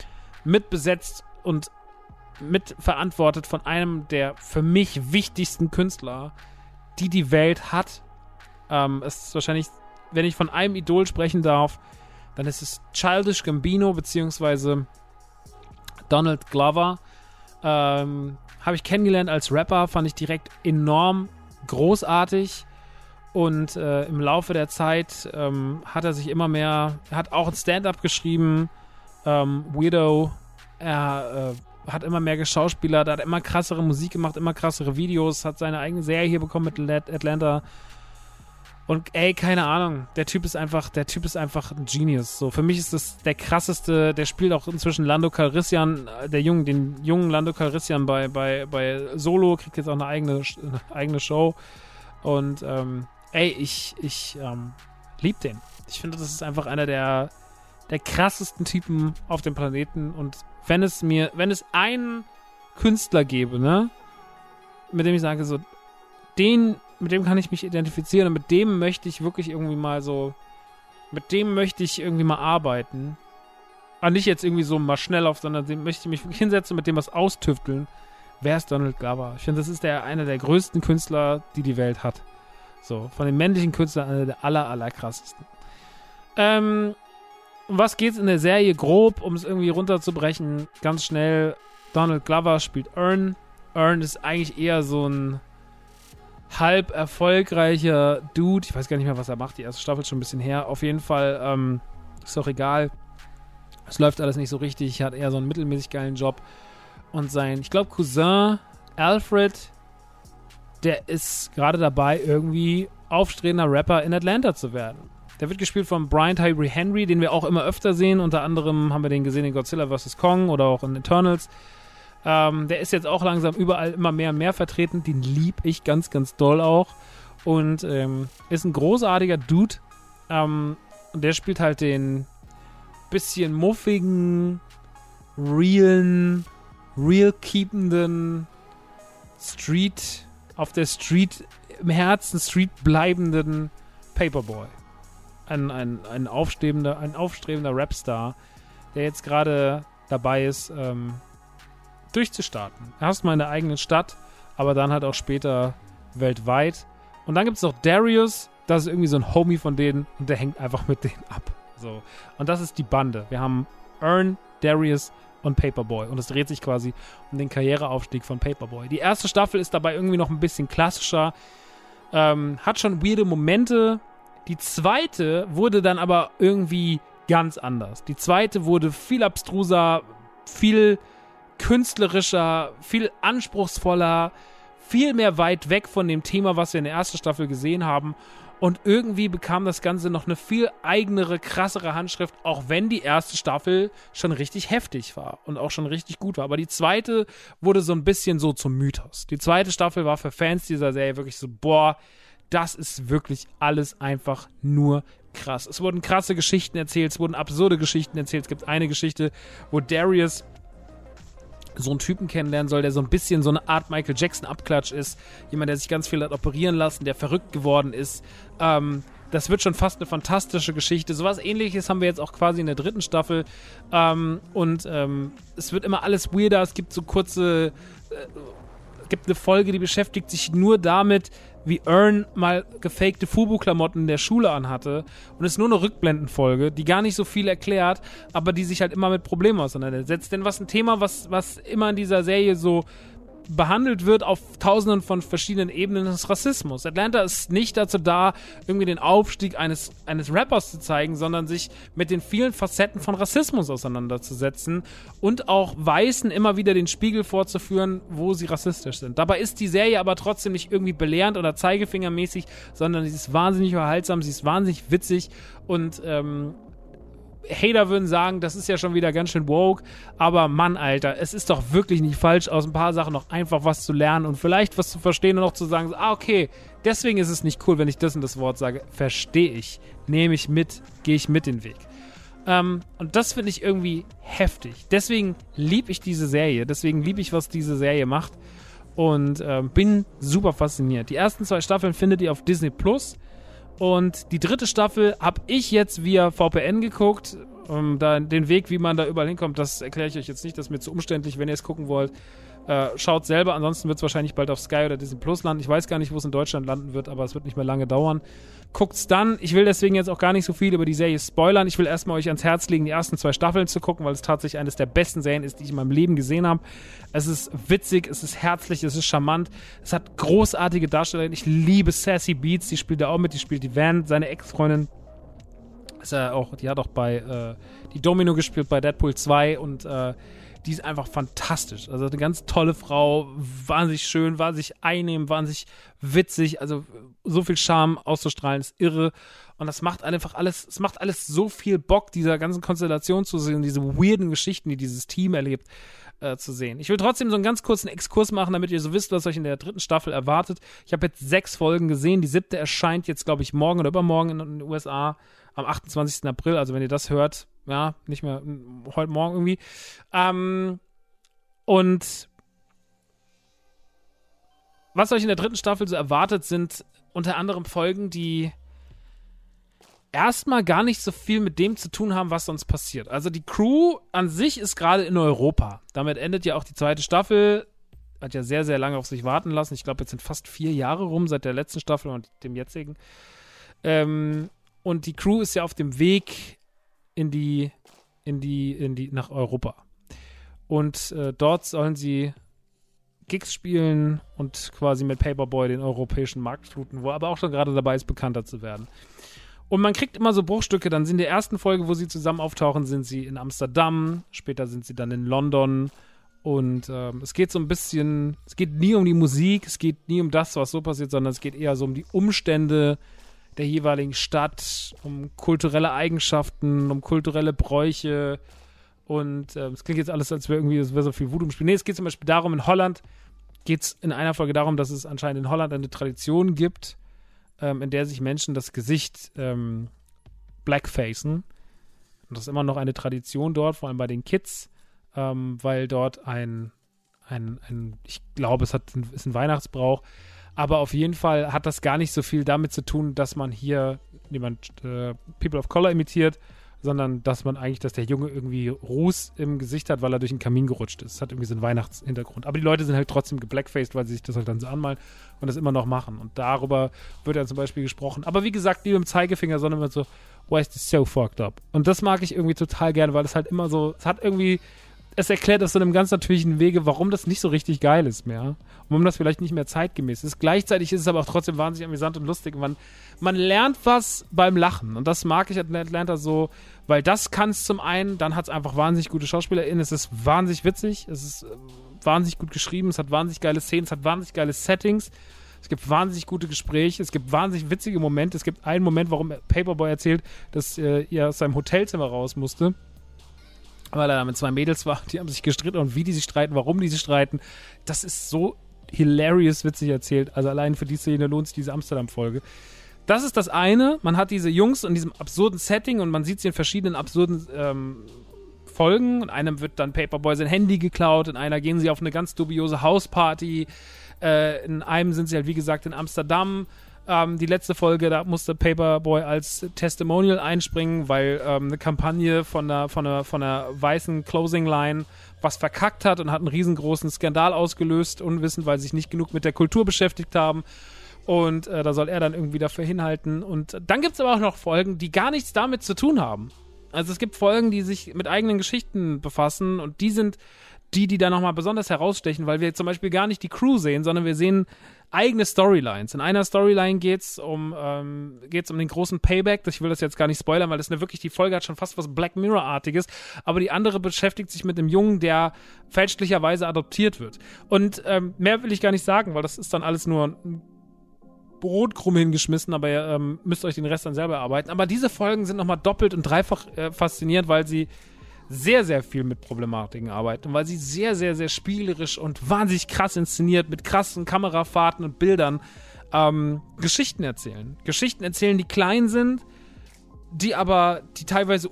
mitbesetzt und mitverantwortet von einem der für mich wichtigsten Künstler die die Welt hat. Ähm, es ist wahrscheinlich, wenn ich von einem Idol sprechen darf, dann ist es Childish Gambino beziehungsweise Donald Glover. Ähm, Habe ich kennengelernt als Rapper, fand ich direkt enorm großartig. Und äh, im Laufe der Zeit ähm, hat er sich immer mehr, er hat auch ein Stand-up geschrieben, ähm, Weirdo. Er äh, hat immer mehr geschauspielert, hat immer krassere Musik gemacht, immer krassere Videos, hat seine eigene Serie hier bekommen mit Atlanta. Und ey, keine Ahnung, der Typ ist einfach, der Typ ist einfach ein Genius. So, für mich ist das der krasseste, der spielt auch inzwischen Lando Calrissian, äh, der jungen, den jungen Lando Calrissian bei, bei, bei Solo, kriegt jetzt auch eine eigene, eine eigene Show. Und ähm, ey, ich, ich ähm, lieb den. Ich finde, das ist einfach einer der, der krassesten Typen auf dem Planeten und wenn es mir, wenn es einen Künstler gäbe, ne, mit dem ich sage, so, den, mit dem kann ich mich identifizieren und mit dem möchte ich wirklich irgendwie mal so, mit dem möchte ich irgendwie mal arbeiten. Aber nicht jetzt irgendwie so mal schnell auf, sondern dem möchte ich mich wirklich hinsetzen und mit dem was austüfteln. Wer ist Donald Glover? Ich finde, das ist der, einer der größten Künstler, die die Welt hat. So, von den männlichen Künstlern einer der aller, aller krassesten. Ähm, um was geht's in der Serie grob, um es irgendwie runterzubrechen? Ganz schnell. Donald Glover spielt Earn. Earn ist eigentlich eher so ein halb erfolgreicher Dude. Ich weiß gar nicht mehr, was er macht. Die erste Staffel ist schon ein bisschen her. Auf jeden Fall ähm, ist doch egal. Es läuft alles nicht so richtig. Er hat eher so einen mittelmäßig geilen Job. Und sein, ich glaube, Cousin Alfred, der ist gerade dabei, irgendwie aufstrebender Rapper in Atlanta zu werden. Der wird gespielt von Brian Tyree Henry, den wir auch immer öfter sehen. Unter anderem haben wir den gesehen in Godzilla vs. Kong oder auch in Eternals. Ähm, der ist jetzt auch langsam überall immer mehr und mehr vertreten. Den lieb ich ganz, ganz doll auch. Und ähm, ist ein großartiger Dude. Ähm, und der spielt halt den bisschen muffigen, realen, real-keependen Street, auf der Street, im Herzen Street bleibenden Paperboy ein, ein, ein, aufstrebender, ein aufstrebender Rapstar, der jetzt gerade dabei ist, ähm, durchzustarten. Erstmal in der eigenen Stadt, aber dann halt auch später weltweit. Und dann gibt es noch Darius, das ist irgendwie so ein Homie von denen und der hängt einfach mit denen ab. So. Und das ist die Bande. Wir haben Earn, Darius und Paperboy. Und es dreht sich quasi um den Karriereaufstieg von Paperboy. Die erste Staffel ist dabei irgendwie noch ein bisschen klassischer. Ähm, hat schon weirde Momente, die zweite wurde dann aber irgendwie ganz anders. Die zweite wurde viel abstruser, viel künstlerischer, viel anspruchsvoller, viel mehr weit weg von dem Thema, was wir in der ersten Staffel gesehen haben. Und irgendwie bekam das Ganze noch eine viel eigenere, krassere Handschrift, auch wenn die erste Staffel schon richtig heftig war und auch schon richtig gut war. Aber die zweite wurde so ein bisschen so zum Mythos. Die zweite Staffel war für Fans dieser Serie wirklich so, boah, das ist wirklich alles einfach nur krass. Es wurden krasse Geschichten erzählt, es wurden absurde Geschichten erzählt. Es gibt eine Geschichte, wo Darius so einen Typen kennenlernen soll, der so ein bisschen so eine Art Michael Jackson-Abklatsch ist. Jemand, der sich ganz viel hat operieren lassen, der verrückt geworden ist. Ähm, das wird schon fast eine fantastische Geschichte. Sowas ähnliches haben wir jetzt auch quasi in der dritten Staffel. Ähm, und ähm, es wird immer alles weirder. Es gibt so kurze. Äh, gibt eine Folge, die beschäftigt sich nur damit, wie Earn mal gefakte Fubu-Klamotten der Schule anhatte. Und es ist nur eine Rückblendenfolge, die gar nicht so viel erklärt, aber die sich halt immer mit Problemen auseinandersetzt. Denn was ein Thema, was, was immer in dieser Serie so behandelt wird auf tausenden von verschiedenen Ebenen des Rassismus. Atlanta ist nicht dazu da, irgendwie den Aufstieg eines, eines Rappers zu zeigen, sondern sich mit den vielen Facetten von Rassismus auseinanderzusetzen und auch Weißen immer wieder den Spiegel vorzuführen, wo sie rassistisch sind. Dabei ist die Serie aber trotzdem nicht irgendwie belehrend oder zeigefingermäßig, sondern sie ist wahnsinnig unterhaltsam, sie ist wahnsinnig witzig und ähm, Hater würden sagen, das ist ja schon wieder ganz schön woke. Aber Mann, Alter, es ist doch wirklich nicht falsch, aus ein paar Sachen noch einfach was zu lernen und vielleicht was zu verstehen und noch zu sagen, ah, okay, deswegen ist es nicht cool, wenn ich das und das Wort sage. Verstehe ich. Nehme ich mit, gehe ich mit den Weg. Ähm, und das finde ich irgendwie heftig. Deswegen liebe ich diese Serie. Deswegen liebe ich, was diese Serie macht. Und äh, bin super fasziniert. Die ersten zwei Staffeln findet ihr auf Disney Plus. Und die dritte Staffel habe ich jetzt via VPN geguckt. Um, da den Weg, wie man da überall hinkommt, das erkläre ich euch jetzt nicht. Das ist mir zu umständlich, wenn ihr es gucken wollt. Äh, schaut selber, ansonsten wird es wahrscheinlich bald auf Sky oder Disney Plus landen. Ich weiß gar nicht, wo es in Deutschland landen wird, aber es wird nicht mehr lange dauern. Guckt's dann. Ich will deswegen jetzt auch gar nicht so viel über die Serie spoilern. Ich will erstmal euch ans Herz legen, die ersten zwei Staffeln zu gucken, weil es tatsächlich eines der besten Serien ist, die ich in meinem Leben gesehen habe. Es ist witzig, es ist herzlich, es ist charmant. Es hat großartige Darsteller. Ich liebe Sassy Beats, die spielt da auch mit, die spielt die Van, seine Ex-Freundin. Ist ja auch, die hat auch bei äh, die Domino gespielt bei Deadpool 2 und äh, die ist einfach fantastisch. Also eine ganz tolle Frau, wahnsinnig schön, wahnsinnig einnehmend, wahnsinnig witzig. Also so viel Charme auszustrahlen ist irre. Und das macht einfach alles, es macht alles so viel Bock, dieser ganzen Konstellation zu sehen, diese weirden Geschichten, die dieses Team erlebt. Äh, zu sehen. Ich will trotzdem so einen ganz kurzen Exkurs machen, damit ihr so wisst, was euch in der dritten Staffel erwartet. Ich habe jetzt sechs Folgen gesehen. Die siebte erscheint jetzt, glaube ich, morgen oder übermorgen in den USA am 28. April. Also wenn ihr das hört, ja, nicht mehr heute Morgen irgendwie. Ähm, und was euch in der dritten Staffel so erwartet, sind unter anderem Folgen, die erstmal gar nicht so viel mit dem zu tun haben, was sonst passiert. Also die Crew an sich ist gerade in Europa. Damit endet ja auch die zweite Staffel. Hat ja sehr, sehr lange auf sich warten lassen. Ich glaube, jetzt sind fast vier Jahre rum seit der letzten Staffel und dem jetzigen. Ähm, und die Crew ist ja auf dem Weg in die, in die, in die, nach Europa. Und äh, dort sollen sie Gigs spielen und quasi mit Paperboy den europäischen Markt fluten, wo er aber auch schon gerade dabei ist, bekannter zu werden. Und man kriegt immer so Bruchstücke, dann sind in der ersten Folge, wo sie zusammen auftauchen, sind sie in Amsterdam, später sind sie dann in London. Und ähm, es geht so ein bisschen, es geht nie um die Musik, es geht nie um das, was so passiert, sondern es geht eher so um die Umstände, der jeweiligen Stadt, um kulturelle Eigenschaften, um kulturelle Bräuche. Und äh, es klingt jetzt alles, als wäre irgendwie, es so viel Wut im Spiel. Nee, es geht zum Beispiel darum, in Holland geht es in einer Folge darum, dass es anscheinend in Holland eine Tradition gibt, ähm, in der sich Menschen das Gesicht ähm, blackfacen. Und das ist immer noch eine Tradition dort, vor allem bei den Kids, ähm, weil dort ein, ein, ein, ich glaube, es hat, ist ein Weihnachtsbrauch, aber auf jeden Fall hat das gar nicht so viel damit zu tun, dass man hier jemand äh, People of Color imitiert, sondern dass man eigentlich, dass der Junge irgendwie Ruß im Gesicht hat, weil er durch den Kamin gerutscht ist. Das hat irgendwie so einen Weihnachtshintergrund. Aber die Leute sind halt trotzdem geblackfaced, weil sie sich das halt dann so anmalen und das immer noch machen. Und darüber wird dann zum Beispiel gesprochen. Aber wie gesagt, nie mit dem Zeigefinger, sondern immer so, why is this so fucked up? Und das mag ich irgendwie total gerne, weil es halt immer so, es hat irgendwie es erklärt auf so einem ganz natürlichen Wege, warum das nicht so richtig geil ist mehr. Und warum das vielleicht nicht mehr zeitgemäß ist. Gleichzeitig ist es aber auch trotzdem wahnsinnig amüsant und lustig. Man, man lernt was beim Lachen. Und das mag ich an Atlanta so, weil das kann es zum einen, dann hat es einfach wahnsinnig gute SchauspielerInnen. Es ist wahnsinnig witzig. Es ist äh, wahnsinnig gut geschrieben. Es hat wahnsinnig geile Szenen. Es hat wahnsinnig geile Settings. Es gibt wahnsinnig gute Gespräche, es gibt wahnsinnig witzige Momente. Es gibt einen Moment, warum Paperboy erzählt, dass äh, er aus seinem Hotelzimmer raus musste weil er da mit zwei Mädels war, die haben sich gestritten und wie die sich streiten, warum die sich streiten. Das ist so hilarious witzig erzählt. Also allein für die Szene lohnt sich diese Amsterdam-Folge. Das ist das eine. Man hat diese Jungs in diesem absurden Setting und man sieht sie in verschiedenen absurden ähm, Folgen. In einem wird dann Paperboy sein Handy geklaut, in einer gehen sie auf eine ganz dubiose Hausparty. Äh, in einem sind sie halt, wie gesagt, in Amsterdam ähm, die letzte Folge, da musste Paperboy als Testimonial einspringen, weil ähm, eine Kampagne von der, von, der, von der weißen Closing Line was verkackt hat und hat einen riesengroßen Skandal ausgelöst, unwissend, weil sie sich nicht genug mit der Kultur beschäftigt haben. Und äh, da soll er dann irgendwie dafür hinhalten. Und dann gibt es aber auch noch Folgen, die gar nichts damit zu tun haben. Also es gibt Folgen, die sich mit eigenen Geschichten befassen und die sind die, die da nochmal besonders herausstechen, weil wir zum Beispiel gar nicht die Crew sehen, sondern wir sehen eigene Storylines. In einer Storyline geht's um, ähm, um den großen Payback. Ich will das jetzt gar nicht spoilern, weil das eine wirklich, die Folge hat schon fast was Black Mirror-artiges. Aber die andere beschäftigt sich mit einem Jungen, der fälschlicherweise adoptiert wird. Und ähm, mehr will ich gar nicht sagen, weil das ist dann alles nur Brotkrumm hingeschmissen, aber ihr ähm, müsst euch den Rest dann selber erarbeiten. Aber diese Folgen sind nochmal doppelt und dreifach äh, faszinierend, weil sie sehr, sehr viel mit Problematiken arbeiten, weil sie sehr, sehr, sehr spielerisch und wahnsinnig krass inszeniert mit krassen Kamerafahrten und Bildern ähm, Geschichten erzählen. Geschichten erzählen, die klein sind, die aber, die teilweise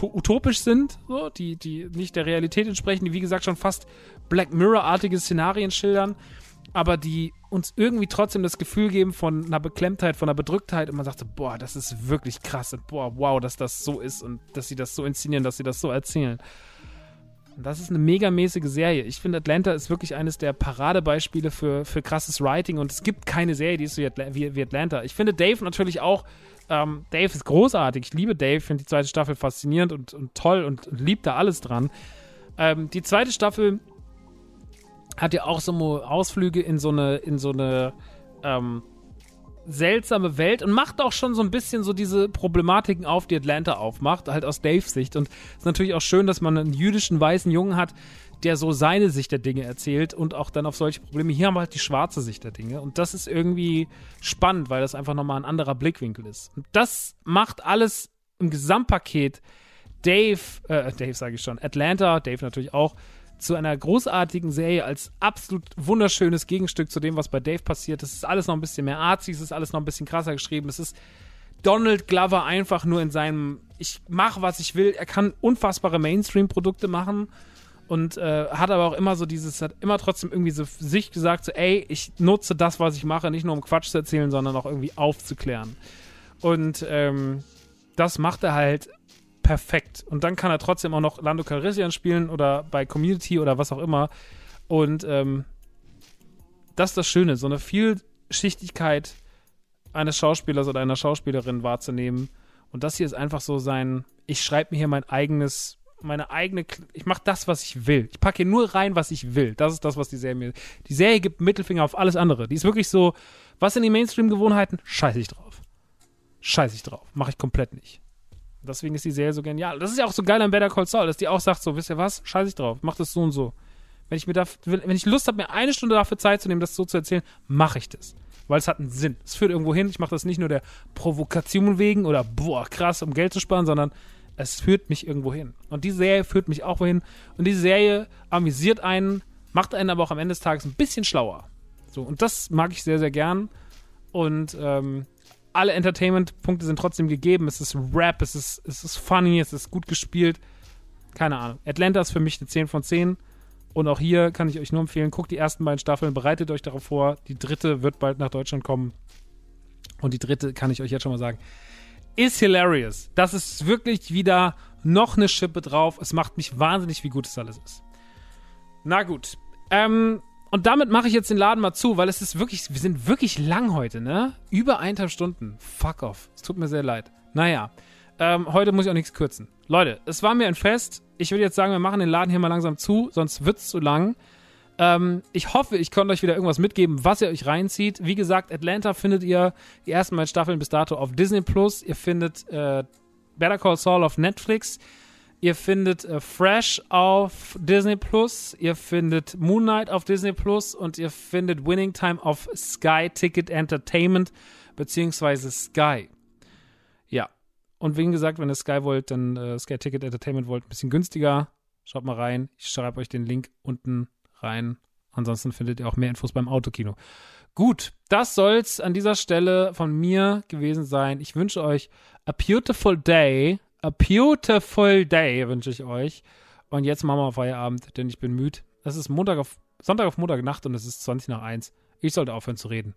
utopisch sind, so, die, die nicht der Realität entsprechen, die wie gesagt schon fast Black Mirror-artige Szenarien schildern, aber die uns irgendwie trotzdem das Gefühl geben von einer Beklemmtheit, von einer Bedrücktheit und man sagt so, boah, das ist wirklich krass und boah, wow, dass das so ist und dass sie das so inszenieren, dass sie das so erzählen. Und das ist eine megamäßige Serie. Ich finde, Atlanta ist wirklich eines der Paradebeispiele für, für krasses Writing und es gibt keine Serie, die ist so wie, wie Atlanta. Ich finde Dave natürlich auch ähm, Dave ist großartig. Ich liebe Dave, finde die zweite Staffel faszinierend und, und toll und, und liebe da alles dran. Ähm, die zweite Staffel hat ja auch so Ausflüge in so eine, in so eine ähm, seltsame Welt und macht auch schon so ein bisschen so diese Problematiken auf, die Atlanta aufmacht, halt aus Daves Sicht. Und es ist natürlich auch schön, dass man einen jüdischen weißen Jungen hat, der so seine Sicht der Dinge erzählt und auch dann auf solche Probleme. Hier haben wir halt die schwarze Sicht der Dinge. Und das ist irgendwie spannend, weil das einfach nochmal ein anderer Blickwinkel ist. Und das macht alles im Gesamtpaket Dave, äh, Dave sage ich schon, Atlanta, Dave natürlich auch, zu einer großartigen Serie als absolut wunderschönes Gegenstück zu dem, was bei Dave passiert. Es ist alles noch ein bisschen mehr artsy, es ist alles noch ein bisschen krasser geschrieben. Es ist Donald Glover einfach nur in seinem, ich mache, was ich will. Er kann unfassbare Mainstream-Produkte machen und äh, hat aber auch immer so dieses, hat immer trotzdem irgendwie so sich gesagt, so, ey, ich nutze das, was ich mache, nicht nur um Quatsch zu erzählen, sondern auch irgendwie aufzuklären. Und ähm, das macht er halt perfekt. Und dann kann er trotzdem auch noch Lando Calrissian spielen oder bei Community oder was auch immer. Und ähm, das ist das Schöne, so eine Vielschichtigkeit eines Schauspielers oder einer Schauspielerin wahrzunehmen. Und das hier ist einfach so sein, ich schreibe mir hier mein eigenes, meine eigene, ich mache das, was ich will. Ich packe hier nur rein, was ich will. Das ist das, was die Serie mir, die Serie gibt Mittelfinger auf alles andere. Die ist wirklich so, was sind die Mainstream-Gewohnheiten? Scheiße ich drauf. Scheiße ich drauf. Mache ich komplett nicht. Deswegen ist die Serie so genial. Das ist ja auch so geil an Better Call Saul, dass die auch sagt so, wisst ihr was, scheiße ich drauf, mach das so und so. Wenn ich mir da, wenn ich Lust habe, mir eine Stunde dafür Zeit zu nehmen, das so zu erzählen, mache ich das. Weil es hat einen Sinn. Es führt irgendwo hin. Ich mache das nicht nur der Provokation wegen oder boah, krass, um Geld zu sparen, sondern es führt mich irgendwo hin. Und diese Serie führt mich auch wohin. Und diese Serie amüsiert einen, macht einen aber auch am Ende des Tages ein bisschen schlauer. So, und das mag ich sehr, sehr gern. Und ähm, alle Entertainment-Punkte sind trotzdem gegeben. Es ist Rap, es ist, es ist funny, es ist gut gespielt. Keine Ahnung. Atlanta ist für mich eine 10 von 10. Und auch hier kann ich euch nur empfehlen, guckt die ersten beiden Staffeln, bereitet euch darauf vor. Die dritte wird bald nach Deutschland kommen. Und die dritte kann ich euch jetzt schon mal sagen. Ist hilarious. Das ist wirklich wieder noch eine Schippe drauf. Es macht mich wahnsinnig, wie gut es alles ist. Na gut. Ähm, und damit mache ich jetzt den Laden mal zu, weil es ist wirklich, wir sind wirklich lang heute, ne? Über eineinhalb Stunden. Fuck off. Es tut mir sehr leid. Naja, ähm, heute muss ich auch nichts kürzen. Leute, es war mir ein Fest. Ich würde jetzt sagen, wir machen den Laden hier mal langsam zu, sonst wird es zu lang. Ähm, ich hoffe, ich konnte euch wieder irgendwas mitgeben, was ihr euch reinzieht. Wie gesagt, Atlanta findet ihr die ersten beiden Staffeln bis dato auf Disney Plus. Ihr findet äh, Better Call Saul auf Netflix. Ihr findet äh, Fresh auf Disney Plus, ihr findet Moon Knight auf Disney Plus und ihr findet Winning Time auf Sky Ticket Entertainment beziehungsweise Sky. Ja. Und wie gesagt, wenn ihr Sky wollt, dann äh, Sky Ticket Entertainment wollt, ein bisschen günstiger. Schaut mal rein. Ich schreibe euch den Link unten rein. Ansonsten findet ihr auch mehr Infos beim Autokino. Gut, das soll's an dieser Stelle von mir gewesen sein. Ich wünsche euch a beautiful day a beautiful day wünsche ich euch. Und jetzt machen wir Feierabend, denn ich bin müde. Es ist Montag auf, Sonntag auf Montagnacht und es ist 20 nach 1. Ich sollte aufhören zu reden.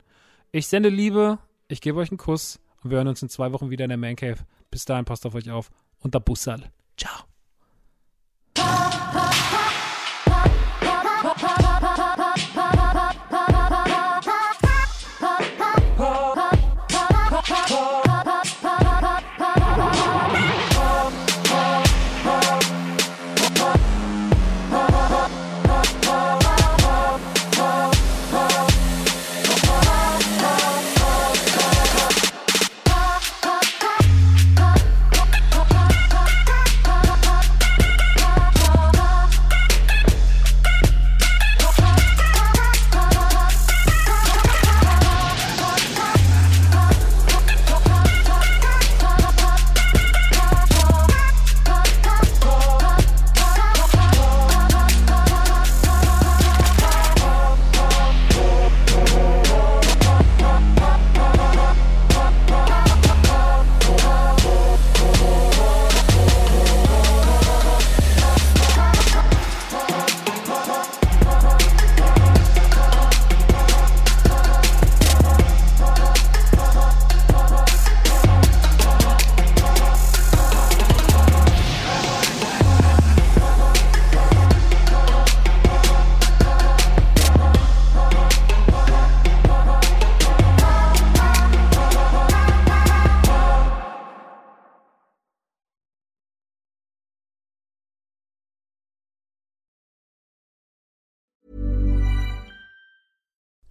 Ich sende Liebe, ich gebe euch einen Kuss und wir hören uns in zwei Wochen wieder in der Man Cave. Bis dahin, passt auf euch auf und der Bussal. Ciao.